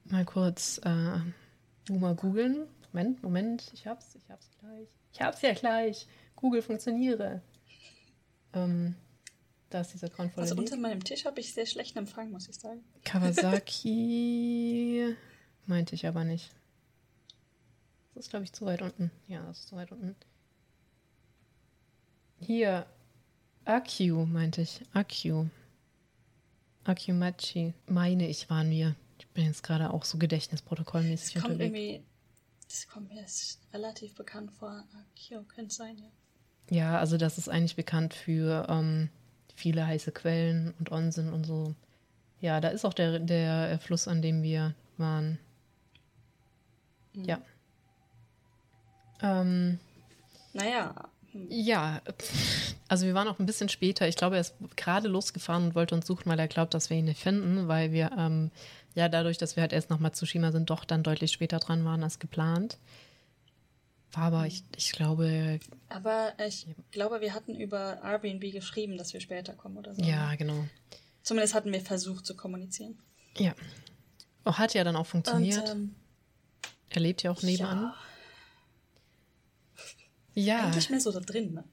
Speaker 1: Mal kurz äh, mal googeln. Moment, Moment, ich hab's, ich hab's gleich. Ich hab's ja gleich. Google funktioniere. Ähm, da ist dieser grauenvolle
Speaker 2: Also unter meinem Tisch habe ich sehr schlechten Empfang, muss ich sagen.
Speaker 1: Kawasaki meinte ich aber nicht. Das ist, glaube ich, zu weit unten. Ja, das ist zu weit unten. Hier. Akku, meinte ich. Akku. Akumachi. Meine ich, waren wir. Ich bin jetzt gerade auch so gedächtnisprotokollmäßig
Speaker 2: das kommt unterwegs. Irgendwie, das kommt mir jetzt relativ bekannt vor. Akio könnte sein, ja.
Speaker 1: Ja, also das ist eigentlich bekannt für ähm, viele heiße Quellen und Onsen und so. Ja, da ist auch der, der Fluss, an dem wir waren. Mhm. Ja. Ähm,
Speaker 2: naja.
Speaker 1: Hm. Ja, also wir waren auch ein bisschen später. Ich glaube, er ist gerade losgefahren und wollte uns suchen, weil er glaubt, dass wir ihn nicht finden, weil wir ähm, ja dadurch, dass wir halt erst nach Matsushima sind, doch dann deutlich später dran waren als geplant. War aber, ich, ich glaube.
Speaker 2: Aber ich glaube, wir hatten über Airbnb geschrieben, dass wir später kommen oder so.
Speaker 1: Ja, genau.
Speaker 2: Zumindest hatten wir versucht zu kommunizieren.
Speaker 1: Ja. Oh, hat ja dann auch funktioniert. Und, ähm, er lebt ja auch nebenan.
Speaker 2: Ja. ja. Eigentlich mehr so da drin, ne?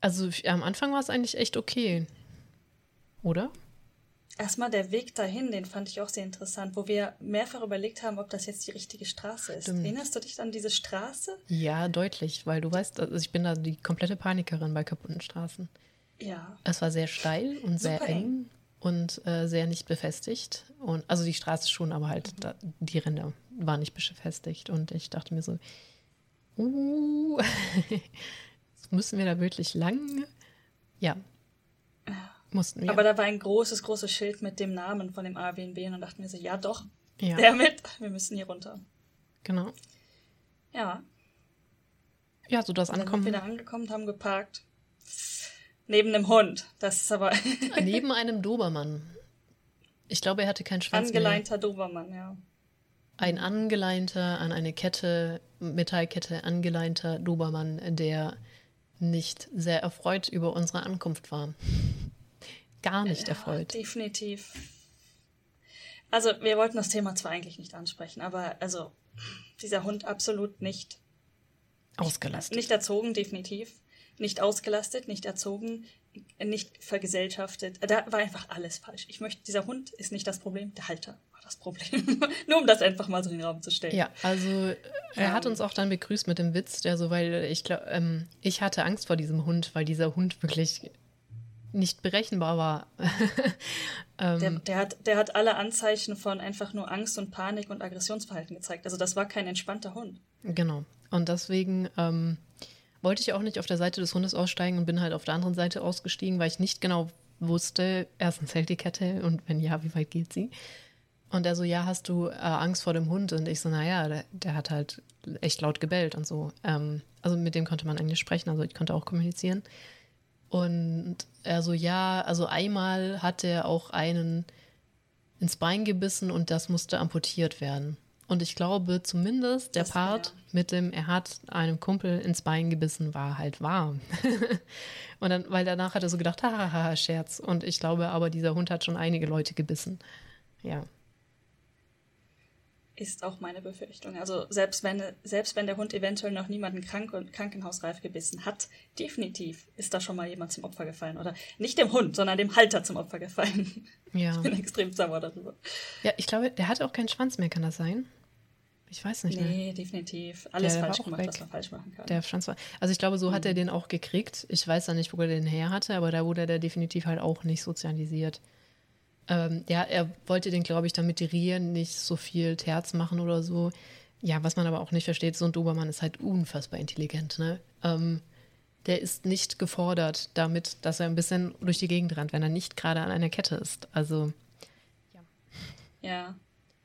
Speaker 1: Also am Anfang war es eigentlich echt okay. Oder?
Speaker 2: Erstmal der Weg dahin, den fand ich auch sehr interessant, wo wir mehrfach überlegt haben, ob das jetzt die richtige Straße ist. Stimmt. Erinnerst du dich an diese Straße?
Speaker 1: Ja, deutlich, weil du weißt, also ich bin da die komplette Panikerin bei kaputten Straßen.
Speaker 2: Ja.
Speaker 1: Es war sehr steil und sehr eng, eng, und äh, sehr nicht befestigt. Und also die Straße schon, aber halt mhm. da, die Ränder waren nicht befestigt. Und ich dachte mir so, uh, müssen wir da wirklich lang? Ja, Mussten wir.
Speaker 2: Aber da war ein großes, großes Schild mit dem Namen von dem Airbnb und dann dachten wir so, ja doch, ja. der mit, wir müssen hier runter.
Speaker 1: Genau.
Speaker 2: Ja.
Speaker 1: Ja, so das Ankommen.
Speaker 2: Dann sind wir da angekommen, haben geparkt. Neben einem Hund. Das ist aber.
Speaker 1: Neben einem Dobermann. Ich glaube, er hatte keinen Schwanz
Speaker 2: Angeleinter
Speaker 1: mehr.
Speaker 2: Dobermann, ja.
Speaker 1: Ein angeleinter, an eine Kette, Metallkette angeleinter Dobermann, der nicht sehr erfreut über unsere Ankunft war gar nicht erfreut.
Speaker 2: Ja, definitiv. Also, wir wollten das Thema zwar eigentlich nicht ansprechen, aber also dieser Hund absolut nicht
Speaker 1: ausgelastet.
Speaker 2: Nicht, erzogen, definitiv. Nicht ausgelastet, nicht erzogen, nicht vergesellschaftet. Da war einfach alles falsch. Ich möchte, dieser Hund ist nicht das Problem, der Halter war das Problem. Nur um das einfach mal so in den Raum zu stellen.
Speaker 1: Ja, also er hat uns auch dann begrüßt mit dem Witz, der so, weil ich glaube, ähm, ich hatte Angst vor diesem Hund, weil dieser Hund wirklich nicht berechenbar war.
Speaker 2: ähm, der, der, hat, der hat alle Anzeichen von einfach nur Angst und Panik und Aggressionsverhalten gezeigt. Also das war kein entspannter Hund.
Speaker 1: Genau. Und deswegen ähm, wollte ich auch nicht auf der Seite des Hundes aussteigen und bin halt auf der anderen Seite ausgestiegen, weil ich nicht genau wusste, erstens hält die Kette und wenn ja, wie weit geht sie? Und er so, ja, hast du äh, Angst vor dem Hund? Und ich so, naja, der, der hat halt echt laut gebellt und so. Ähm, also mit dem konnte man eigentlich sprechen, also ich konnte auch kommunizieren. Und er so, ja, also einmal hat er auch einen ins Bein gebissen und das musste amputiert werden. Und ich glaube zumindest der das Part mit dem, er hat einem Kumpel ins Bein gebissen, war halt wahr. und dann, weil danach hat er so gedacht, hahaha, Scherz. Und ich glaube aber, dieser Hund hat schon einige Leute gebissen. Ja
Speaker 2: ist auch meine Befürchtung. Also selbst wenn, selbst wenn der Hund eventuell noch niemanden krank und krankenhausreif gebissen hat, definitiv ist da schon mal jemand zum Opfer gefallen. Oder nicht dem Hund, sondern dem Halter zum Opfer gefallen.
Speaker 1: Ja.
Speaker 2: Ich bin extrem sauer darüber.
Speaker 1: Ja, ich glaube, der hat auch keinen Schwanz mehr, kann das sein? Ich weiß nicht
Speaker 2: nee, mehr. definitiv. Alles
Speaker 1: der
Speaker 2: falsch gemacht, weg. was man falsch machen kann.
Speaker 1: Der Franz war, also ich glaube, so mhm. hat er mhm. den auch gekriegt. Ich weiß ja nicht, wo er den her hatte, aber da wurde der definitiv halt auch nicht sozialisiert. Ähm, ja, er wollte den, glaube ich, damit die Rien nicht so viel Terz machen oder so. Ja, was man aber auch nicht versteht, so ein Dobermann ist halt unfassbar intelligent, ne? Ähm, der ist nicht gefordert damit, dass er ein bisschen durch die Gegend rennt, wenn er nicht gerade an einer Kette ist. Also,
Speaker 2: ja. Ja.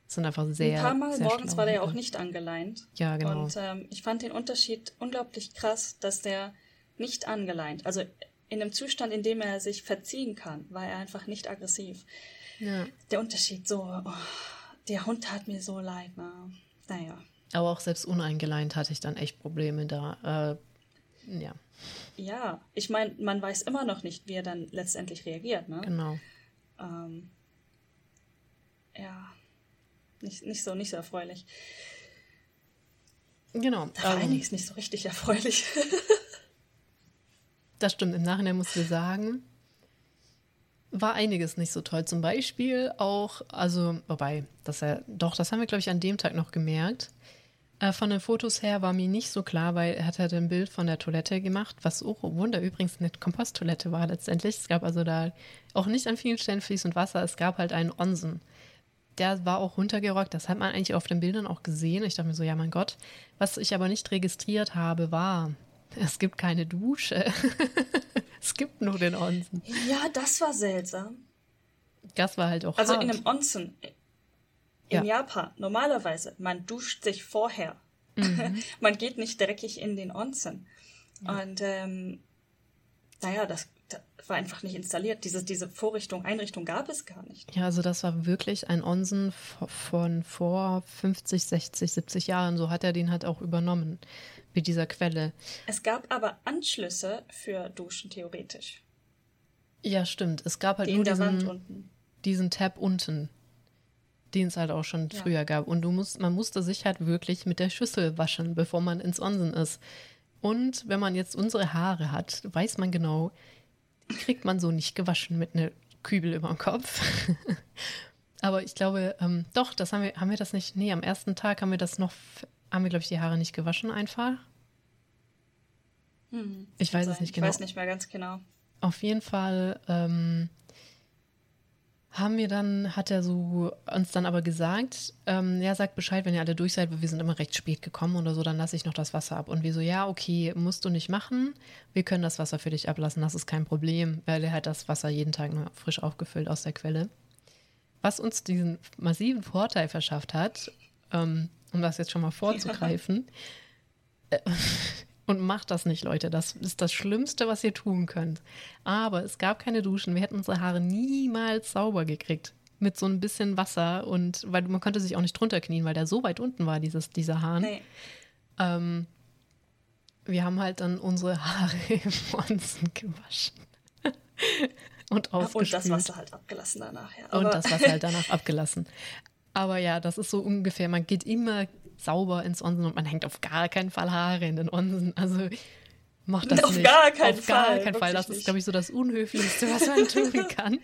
Speaker 1: sind einfach sehr.
Speaker 2: Ein paar Mal morgens war der ja auch nicht angeleint.
Speaker 1: Ja, genau.
Speaker 2: Und ähm, ich fand den Unterschied unglaublich krass, dass der nicht angeleint, also in einem Zustand, in dem er sich verziehen kann, war er einfach nicht aggressiv.
Speaker 1: Ja.
Speaker 2: Der Unterschied so, oh, der Hund tat mir so leid, ne? Naja.
Speaker 1: Aber auch selbst uneingeleint hatte ich dann echt Probleme da. Äh, ja.
Speaker 2: Ja, ich meine, man weiß immer noch nicht, wie er dann letztendlich reagiert, ne?
Speaker 1: Genau.
Speaker 2: Ähm, ja, nicht, nicht, so, nicht so erfreulich.
Speaker 1: Genau.
Speaker 2: Da war ähm, einiges nicht so richtig erfreulich.
Speaker 1: das stimmt. Im Nachhinein musst du sagen, war einiges nicht so toll. Zum Beispiel auch, also, wobei, dass er, doch, das haben wir, glaube ich, an dem Tag noch gemerkt. Äh, von den Fotos her war mir nicht so klar, weil er hat halt ein Bild von der Toilette gemacht, was auch oh, Wunder übrigens eine Komposttoilette war letztendlich. Es gab also da auch nicht an vielen Stellen fließend Wasser, es gab halt einen Onsen. Der war auch runtergerockt, das hat man eigentlich auf den Bildern auch gesehen. Ich dachte mir so, ja mein Gott. Was ich aber nicht registriert habe, war, es gibt keine Dusche. es gibt nur den Onsen.
Speaker 2: Ja, das war seltsam.
Speaker 1: Das war halt auch
Speaker 2: Also
Speaker 1: hart.
Speaker 2: in einem Onsen in ja. Japan, normalerweise, man duscht sich vorher. Mhm. man geht nicht dreckig in den Onsen. Ja. Und ähm, naja, das, das, war einfach nicht installiert. Diese, diese Vorrichtung, Einrichtung gab es gar nicht.
Speaker 1: Ja, also das war wirklich ein Onsen von vor 50, 60, 70 Jahren. So hat er den halt auch übernommen mit dieser Quelle.
Speaker 2: Es gab aber Anschlüsse für Duschen theoretisch.
Speaker 1: Ja, stimmt. Es gab halt Den nur diesen, diesen Tab unten den es halt auch schon ja. früher gab. Und du musst, man musste sich halt wirklich mit der Schüssel waschen, bevor man ins Onsen ist. Und wenn man jetzt unsere Haare hat, weiß man genau, kriegt man so nicht gewaschen mit einer Kübel über dem Kopf. Aber ich glaube, ähm, doch, das haben wir, haben wir das nicht, nee, am ersten Tag haben wir das noch, haben wir, glaube ich, die Haare nicht gewaschen einfach.
Speaker 2: Hm,
Speaker 1: ich weiß sein. es nicht genau.
Speaker 2: Ich weiß nicht mehr ganz genau.
Speaker 1: Auf jeden Fall ähm, haben wir dann, hat er so uns dann aber gesagt, ähm, ja, sagt Bescheid, wenn ihr alle durch seid, weil wir sind immer recht spät gekommen oder so, dann lasse ich noch das Wasser ab. Und wir so, ja, okay, musst du nicht machen. Wir können das Wasser für dich ablassen, das ist kein Problem, weil er hat das Wasser jeden Tag nur frisch aufgefüllt aus der Quelle. Was uns diesen massiven Vorteil verschafft hat, ähm, um das jetzt schon mal vorzugreifen, ja. äh, und macht das nicht, Leute. Das ist das Schlimmste, was ihr tun könnt. Aber es gab keine Duschen. Wir hätten unsere Haare niemals sauber gekriegt. Mit so ein bisschen Wasser und weil man konnte sich auch nicht drunter knien, weil der so weit unten war, dieses, dieser Hahn. Nee. Ähm, wir haben halt dann unsere Haare im Onsen gewaschen. und aufgespült.
Speaker 2: Und das Wasser halt abgelassen danach, ja.
Speaker 1: und das Wasser halt danach abgelassen. Aber ja, das ist so ungefähr, man geht immer sauber ins Onsen und man hängt auf gar keinen Fall Haare in den Onsen. Also macht das
Speaker 2: auf
Speaker 1: nicht.
Speaker 2: Gar keinen
Speaker 1: auf gar
Speaker 2: Fall,
Speaker 1: keinen Fall. Das ist, glaube ich, so das Unhöflichste, was man tun kann.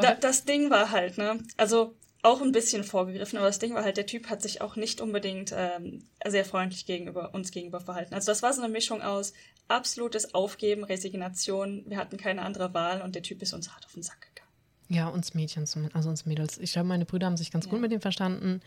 Speaker 2: Da, das Ding war halt, ne? Also auch ein bisschen vorgegriffen, aber das Ding war halt, der Typ hat sich auch nicht unbedingt ähm, sehr freundlich gegenüber uns gegenüber verhalten. Also das war so eine Mischung aus absolutes Aufgeben, Resignation, wir hatten keine andere Wahl und der Typ ist uns hart auf den Sack gegangen.
Speaker 1: Ja, uns Mädchen zumindest, also uns Mädels. Ich glaube, meine Brüder haben sich ganz ja. gut mit ihm verstanden.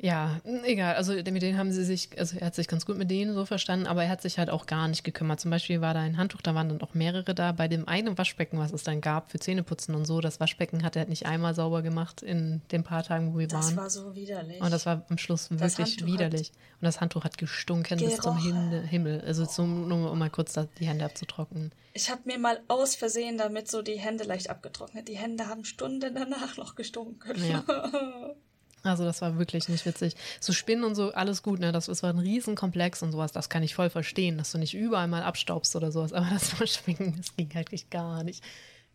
Speaker 1: Ja, egal. Also mit denen haben sie sich, also er hat sich ganz gut mit denen so verstanden, aber er hat sich halt auch gar nicht gekümmert. Zum Beispiel war da ein Handtuch, da waren dann auch mehrere da. Bei dem einen Waschbecken, was es dann gab für Zähneputzen und so, das Waschbecken hat er halt nicht einmal sauber gemacht in den paar Tagen, wo wir
Speaker 2: das
Speaker 1: waren.
Speaker 2: Das war so widerlich.
Speaker 1: Und das war am Schluss das wirklich Handtuch widerlich. Und das Handtuch hat gestunken gerochen. bis zum Himmel. Also zum, nur um mal kurz die Hände abzutrocknen.
Speaker 2: Ich habe mir mal aus Versehen damit so die Hände leicht abgetrocknet. Die Hände haben Stunden danach noch gestunken.
Speaker 1: Ja. Also das war wirklich nicht witzig. So Spinnen und so, alles gut, ne? Das, das war ein Riesenkomplex und sowas, das kann ich voll verstehen, dass du nicht überall mal abstaubst oder sowas, aber das Verschwingen, das ging halt gar nicht.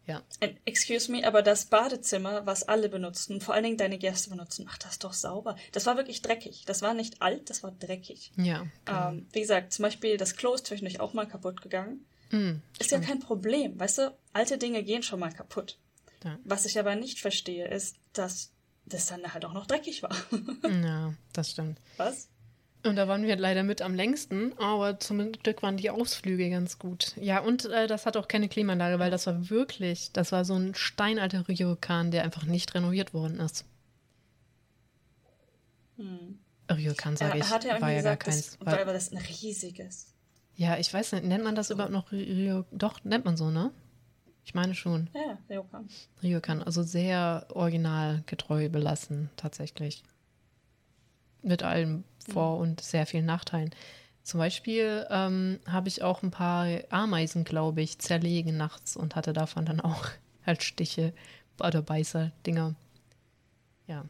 Speaker 1: Ja.
Speaker 2: Excuse me, aber das Badezimmer, was alle benutzen, vor allen Dingen deine Gäste benutzen, ach, das doch sauber. Das war wirklich dreckig. Das war nicht alt, das war dreckig.
Speaker 1: Ja.
Speaker 2: Genau. Ähm, wie gesagt, zum Beispiel das Klo ist zwischendurch auch mal kaputt gegangen. Mm, ist ja kein Problem, weißt du? Alte Dinge gehen schon mal kaputt. Ja. Was ich aber nicht verstehe, ist, dass das dann halt auch noch dreckig war.
Speaker 1: Ja, das stimmt.
Speaker 2: Was?
Speaker 1: Und da waren wir leider mit am längsten, aber zum Glück waren die Ausflüge ganz gut. Ja, und äh, das hat auch keine Klimaanlage, weil das war wirklich, das war so ein steinalter Ryokan, der einfach nicht renoviert worden ist.
Speaker 2: Hm.
Speaker 1: Ryokan, sage ich,
Speaker 2: hat ja
Speaker 1: war ja gar keins.
Speaker 2: das,
Speaker 1: Weil,
Speaker 2: weil das ein riesiges.
Speaker 1: ja, ich weiß nicht, nennt man das überhaupt noch Ryo? Doch, nennt man so, ne? Ich meine schon.
Speaker 2: Ja, Ryokan.
Speaker 1: Ryokan, also sehr originalgetreu belassen, tatsächlich. Mit allem Vor- und sehr vielen Nachteilen. Zum Beispiel ähm, habe ich auch ein paar Ameisen, glaube ich, zerlegen nachts und hatte davon dann auch halt Stiche oder Beißer-Dinger. Ja.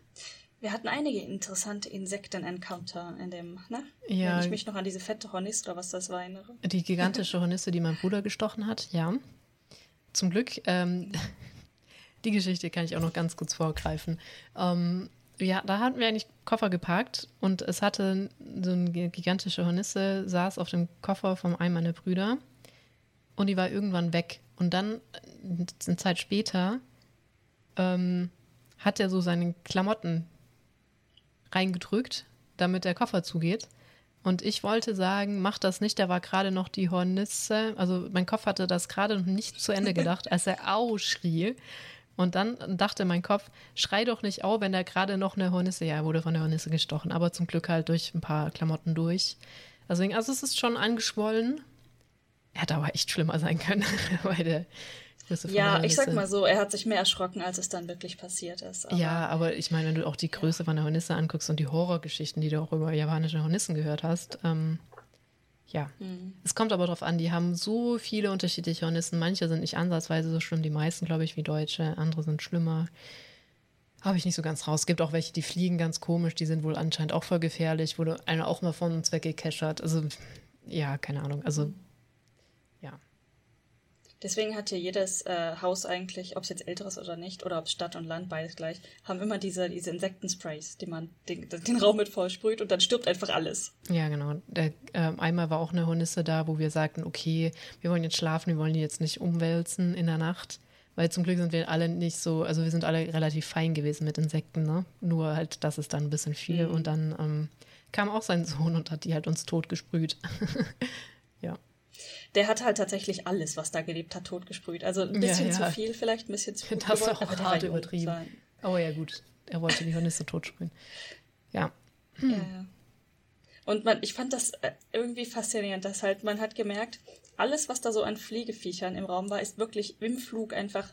Speaker 2: Wir hatten einige interessante Insekten-Encounter in dem, ne?
Speaker 1: Ja.
Speaker 2: Wenn ich mich noch an diese fette Hornis oder was das war erinnere.
Speaker 1: Die gigantische Hornisse, die mein Bruder gestochen hat, ja. Zum Glück, ähm, die Geschichte kann ich auch noch ganz kurz vorgreifen. Ähm, ja, da hatten wir eigentlich Koffer geparkt und es hatte so eine gigantische Hornisse, saß auf dem Koffer von einem meiner Brüder und die war irgendwann weg. Und dann, äh, eine Zeit später, ähm, hat er so seine Klamotten reingedrückt, damit der Koffer zugeht. Und ich wollte sagen, mach das nicht, da war gerade noch die Hornisse, also mein Kopf hatte das gerade noch nicht zu Ende gedacht, als er au schrie. Und dann dachte mein Kopf, schrei doch nicht au, wenn da gerade noch eine Hornisse, ja, er wurde von der Hornisse gestochen, aber zum Glück halt durch ein paar Klamotten durch. Deswegen, also es ist schon angeschwollen. Er hätte aber echt schlimmer sein können, bei der Größe von der
Speaker 2: Ja, ich sag mal so, er hat sich mehr erschrocken, als es dann wirklich passiert ist. Aber
Speaker 1: Ja, aber ich meine, wenn du auch die Größe von der Hornisse anguckst und die Horrorgeschichten, die du auch über japanische Hornissen gehört hast, ähm, ja.
Speaker 2: Hm.
Speaker 1: Es kommt aber drauf an, die haben so viele unterschiedliche Hornissen. Manche sind nicht ansatzweise so schlimm, die meisten, glaube ich, wie Deutsche, andere sind schlimmer. Habe ich nicht so ganz raus. Es gibt auch welche, die fliegen ganz komisch, die sind wohl anscheinend auch voll gefährlich, wurde einer auch mal von uns weggekeschert. Also, ja, keine Ahnung. Also, ja.
Speaker 2: Deswegen hat hier jedes äh, Haus eigentlich, ob es jetzt älteres oder nicht, oder ob es Stadt und Land, beides gleich, haben immer diese, diese Insektensprays, die man den, den Raum mit voll sprüht und dann stirbt einfach alles.
Speaker 1: Ja, genau. Der, ähm, einmal war auch eine Hornisse da, wo wir sagten, okay, wir wollen jetzt schlafen, wir wollen die jetzt nicht umwälzen in der Nacht. Weil zum Glück sind wir alle nicht so, also wir sind alle relativ fein gewesen mit Insekten, ne? Nur halt, das ist dann ein bisschen viel.
Speaker 2: Mhm.
Speaker 1: Und dann ähm, kam auch sein Sohn und hat die halt uns tot gesprüht. ja.
Speaker 2: Der hat halt tatsächlich alles, was da gelebt hat, totgesprüht. Also ein bisschen
Speaker 1: Ja, ja.
Speaker 2: zu viel, vielleicht ein bisschen zu viel.
Speaker 1: Das ist auch hart übertrieben.
Speaker 2: sein.
Speaker 1: Oh ja, gut. Er wollte die Hornisse totsprühen. Ja.
Speaker 2: Ja, ja. Und man, ich fand das äh, irgendwie faszinierend, dass halt man hat gemerkt, alles, was da so an Fliegeviechern im Raum war, ist wirklich im Flug einfach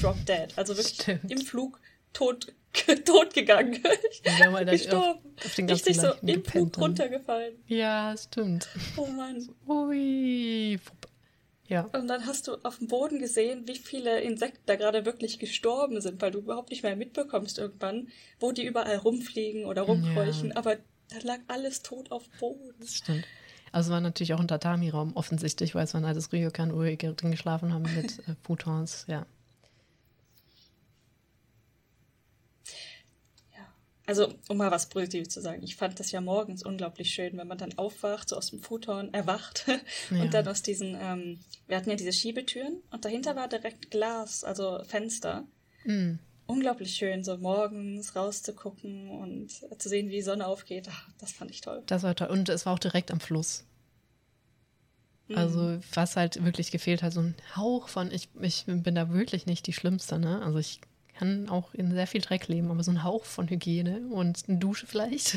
Speaker 2: drop dead. Also wirklich
Speaker 1: Stimmt.
Speaker 2: im Flug tot, tot gegangen.
Speaker 1: Auf,
Speaker 2: Gestorben.
Speaker 1: auf ganzen
Speaker 2: Richtig so im Flug
Speaker 1: dann.
Speaker 2: runtergefallen.
Speaker 1: Ja, stimmt.
Speaker 2: Oh Mann.
Speaker 1: Ui. Ja.
Speaker 2: Und dann hast du auf dem Boden gesehen, wie viele Insekten da gerade wirklich gestorben sind, weil du überhaupt nicht mehr mitbekommst irgendwann, wo die überall rumfliegen oder rumkräuchen.
Speaker 1: Ja.
Speaker 2: Aber da lag alles tot auf dem Boden.
Speaker 1: Das stimmt. Also war natürlich auch ein Tatami-Raum offensichtlich, weil es war ein altes Ryokan, wo wir drin geschlafen haben mit äh, Futons, ja.
Speaker 2: Also, um mal was Positives zu sagen, ich fand das ja morgens unglaublich schön, wenn man dann aufwacht, so aus dem Futon erwacht
Speaker 1: Ja.
Speaker 2: und dann aus diesen, ähm, wir hatten ja diese Schiebetüren und dahinter war direkt Glas, also Fenster.
Speaker 1: Mm.
Speaker 2: Unglaublich schön, so morgens rauszugucken und zu sehen, wie die Sonne aufgeht. Ach, das fand ich toll.
Speaker 1: Das war toll. Und es war auch direkt am Fluss.
Speaker 2: Mhm.
Speaker 1: Also was halt wirklich gefehlt hat, so ein Hauch von, ich, ich bin da wirklich nicht die Schlimmste, ne? Also ich kann auch in sehr viel Dreck leben, aber so ein Hauch von Hygiene und eine Dusche vielleicht.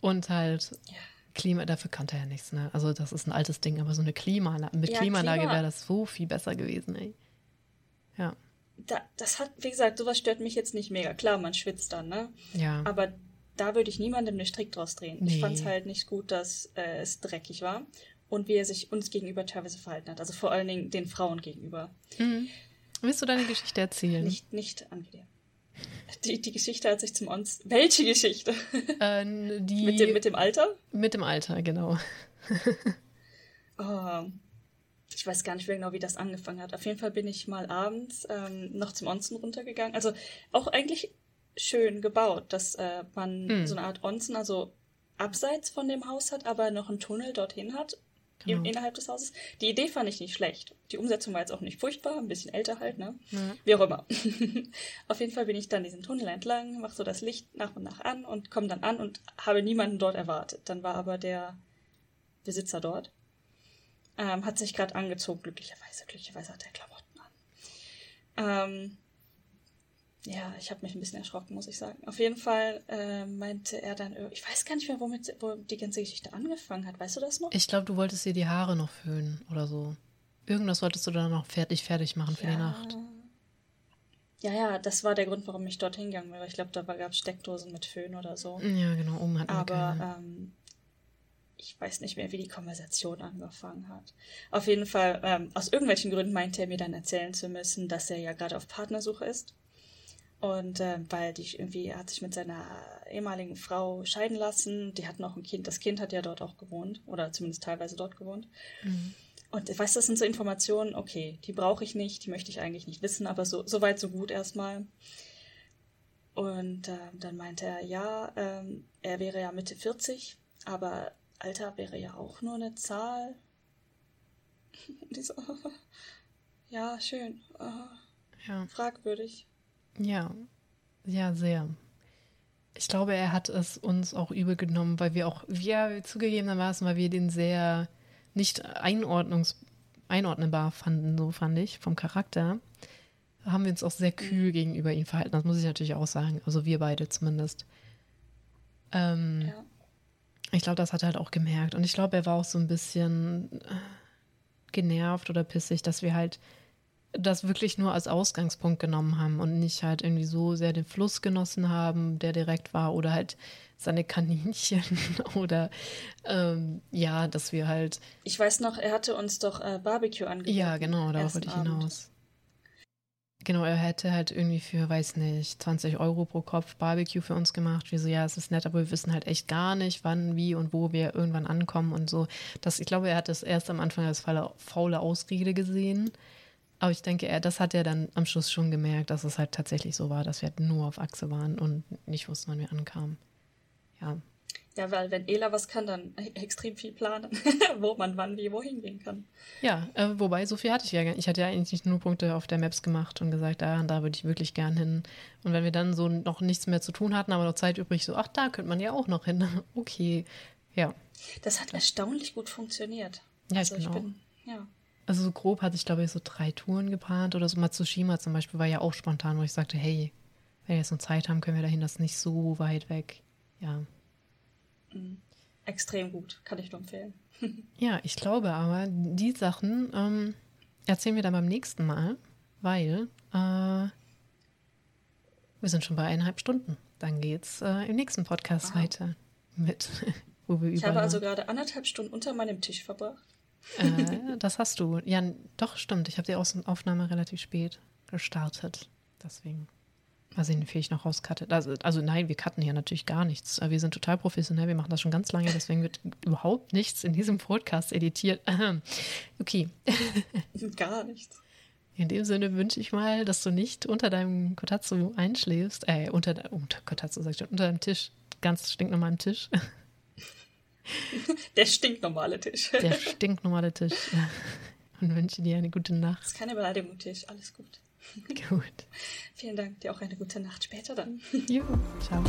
Speaker 1: Und halt
Speaker 2: Ja.
Speaker 1: Klima, dafür kannte er ja nichts, ne? Also das ist ein altes Ding, aber so eine Klimaanlage, mit
Speaker 2: Ja,
Speaker 1: Klimaanlage
Speaker 2: Klima-
Speaker 1: wäre das so viel besser gewesen, ey. Ja.
Speaker 2: Da, das hat, wie gesagt, sowas stört mich jetzt nicht mega. Klar, man schwitzt dann, ne?
Speaker 1: Ja.
Speaker 2: Aber da würde ich niemandem den Strick draus drehen.
Speaker 1: Nee.
Speaker 2: Ich fand es halt nicht gut, dass äh, es dreckig war und wie er sich uns gegenüber teilweise verhalten hat. Also vor allen Dingen den Frauen gegenüber.
Speaker 1: Mhm. Willst du deine Geschichte erzählen?
Speaker 2: Nicht, nicht angenehm. Die, die Geschichte hat sich zum Ons. Welche Geschichte?
Speaker 1: Äh, die,
Speaker 2: mit, dem, mit dem Alter?
Speaker 1: mit dem Alter, genau.
Speaker 2: Oh, ich weiß gar nicht mehr genau, wie das angefangen hat. Auf jeden Fall bin ich mal abends ähm, noch zum Onsen runtergegangen. Also auch eigentlich schön gebaut, dass äh, man
Speaker 1: Hm.
Speaker 2: so eine Art Onsen, also abseits von dem Haus hat, aber noch einen Tunnel dorthin hat. Genau. innerhalb des Hauses. Die Idee fand ich nicht schlecht. Die Umsetzung war jetzt auch nicht furchtbar, ein bisschen älter halt, ne? Ja. Wie auch immer. Auf jeden Fall bin ich dann diesen Tunnel entlang, mache so das Licht nach und nach an und komme dann an und habe niemanden dort erwartet. Dann war aber der Besitzer dort. Ähm, hat sich gerade angezogen, glücklicherweise. Glücklicherweise hat er Klamotten an. Ähm, ja, ich habe mich ein bisschen erschrocken, muss ich sagen. Auf jeden Fall äh, meinte er dann, ich weiß gar nicht mehr, womit wo die ganze Geschichte angefangen hat. Weißt du das noch?
Speaker 1: Ich glaube, du wolltest dir die Haare noch föhnen oder so. Irgendwas wolltest du dann noch fertig, fertig machen für ja. die Nacht.
Speaker 2: Ja, ja, das war der Grund, warum ich dort hingegangen bin. Ich glaube, da gab es Steckdosen mit Föhn oder so.
Speaker 1: Ja, genau, oben hatten
Speaker 2: Aber ähm, ich weiß nicht mehr, wie die Konversation angefangen hat. Auf jeden Fall, ähm, aus irgendwelchen Gründen meinte er mir dann erzählen zu müssen, dass er ja gerade auf Partnersuche ist und äh, weil die irgendwie er hat sich mit seiner ehemaligen Frau scheiden lassen, die hat noch ein Kind, das Kind hat ja dort auch gewohnt oder zumindest teilweise dort gewohnt. Mhm. Und weißt du, das sind so Informationen, okay, die brauche ich nicht, die möchte ich eigentlich nicht wissen, aber so, so weit, so gut erstmal. Und äh, dann meinte er, ja, ähm, er wäre ja Mitte 40, aber Alter wäre ja auch nur eine Zahl. Und so, ja, schön. Uh, ja. Fragwürdig.
Speaker 1: Ja, ja, sehr. Ich glaube, er hat es uns auch übel genommen, weil wir auch, wir zugegebenermaßen, weil wir den sehr nicht einordnungs einordnbar fanden, so fand ich, vom Charakter, haben wir uns auch sehr kühl gegenüber ihm verhalten. Das muss ich natürlich auch sagen. Also wir beide zumindest. Ähm, ja. Ich glaube, das hat er halt auch gemerkt. Und ich glaube, er war auch so ein bisschen äh, genervt oder pissig, dass wir halt das wirklich nur als Ausgangspunkt genommen haben und nicht halt irgendwie so sehr den Fluss genossen haben, der direkt war, oder halt seine Kaninchen oder ähm, ja, dass wir halt.
Speaker 2: Ich weiß noch, er hatte uns doch äh, Barbecue angeboten.
Speaker 1: Ja, genau, darauf wollte ich hinaus. Genau, er hätte halt irgendwie für, weiß nicht, 20 Euro pro Kopf Barbecue für uns gemacht. Wir so, ja, es ist nett, aber wir wissen halt echt gar nicht, wann, wie und wo wir irgendwann ankommen und so. Das, ich glaube, er hat das erst am Anfang als faule Ausrede gesehen. Aber ich denke, er, das hat er dann am Schluss schon gemerkt, dass es halt tatsächlich so war, dass wir halt nur auf Achse waren und nicht wussten, wann wir ankamen. Ja.
Speaker 2: Ja, weil wenn Ela was kann, dann extrem viel planen, wo man wann wie wohin gehen kann.
Speaker 1: Ja, äh, wobei so viel hatte ich ja gar nicht. Ich hatte ja eigentlich nur Punkte auf der Maps gemacht und gesagt, da und da würde ich wirklich gern hin. Und wenn wir dann so noch nichts mehr zu tun hatten, aber noch Zeit übrig, so, ach, da könnte man ja auch noch hin. okay, ja.
Speaker 2: Das hat erstaunlich gut funktioniert.
Speaker 1: Ja, also ich bin ja. Also so grob hatte ich, glaube ich, so drei Touren geplant oder so Matsushima zum Beispiel war ja auch spontan, wo ich sagte, hey, wenn wir jetzt noch Zeit haben, können wir dahin, das ist nicht so weit weg. Ja.
Speaker 2: Mhm. Extrem gut, kann ich nur empfehlen.
Speaker 1: ja, ich glaube aber, die Sachen ähm, erzählen wir dann beim nächsten Mal, weil äh, wir sind schon bei eineinhalb Stunden. Dann geht's äh, im nächsten Podcast wow. weiter mit,
Speaker 2: wo wir Ich habe also gerade anderthalb Stunden unter meinem Tisch verbracht.
Speaker 1: Äh, das hast du. Ja, doch, stimmt. Ich habe die Aufnahme relativ spät gestartet. Deswegen. Mal sehen, wie viel ich noch rauskatte. Also, also nein, wir cutten hier natürlich gar nichts. Wir sind total professionell, wir machen das schon ganz lange, deswegen wird überhaupt nichts in diesem Podcast editiert. Okay.
Speaker 2: Gar nichts.
Speaker 1: In dem Sinne wünsche ich mal, dass du nicht unter deinem Kotatsu einschläfst. Äh, unter, unter Kotatsu sag ich schon, unter deinem Tisch, ganz stinknormalen Tisch.
Speaker 2: Der stinknormale Tisch.
Speaker 1: Der stinknormale Tisch. Und wünsche dir eine gute Nacht. Das
Speaker 2: ist keine Beleidigung, Tisch. Alles gut.
Speaker 1: Gut.
Speaker 2: Vielen Dank. Dir auch eine gute Nacht später dann.
Speaker 1: Jo, ciao.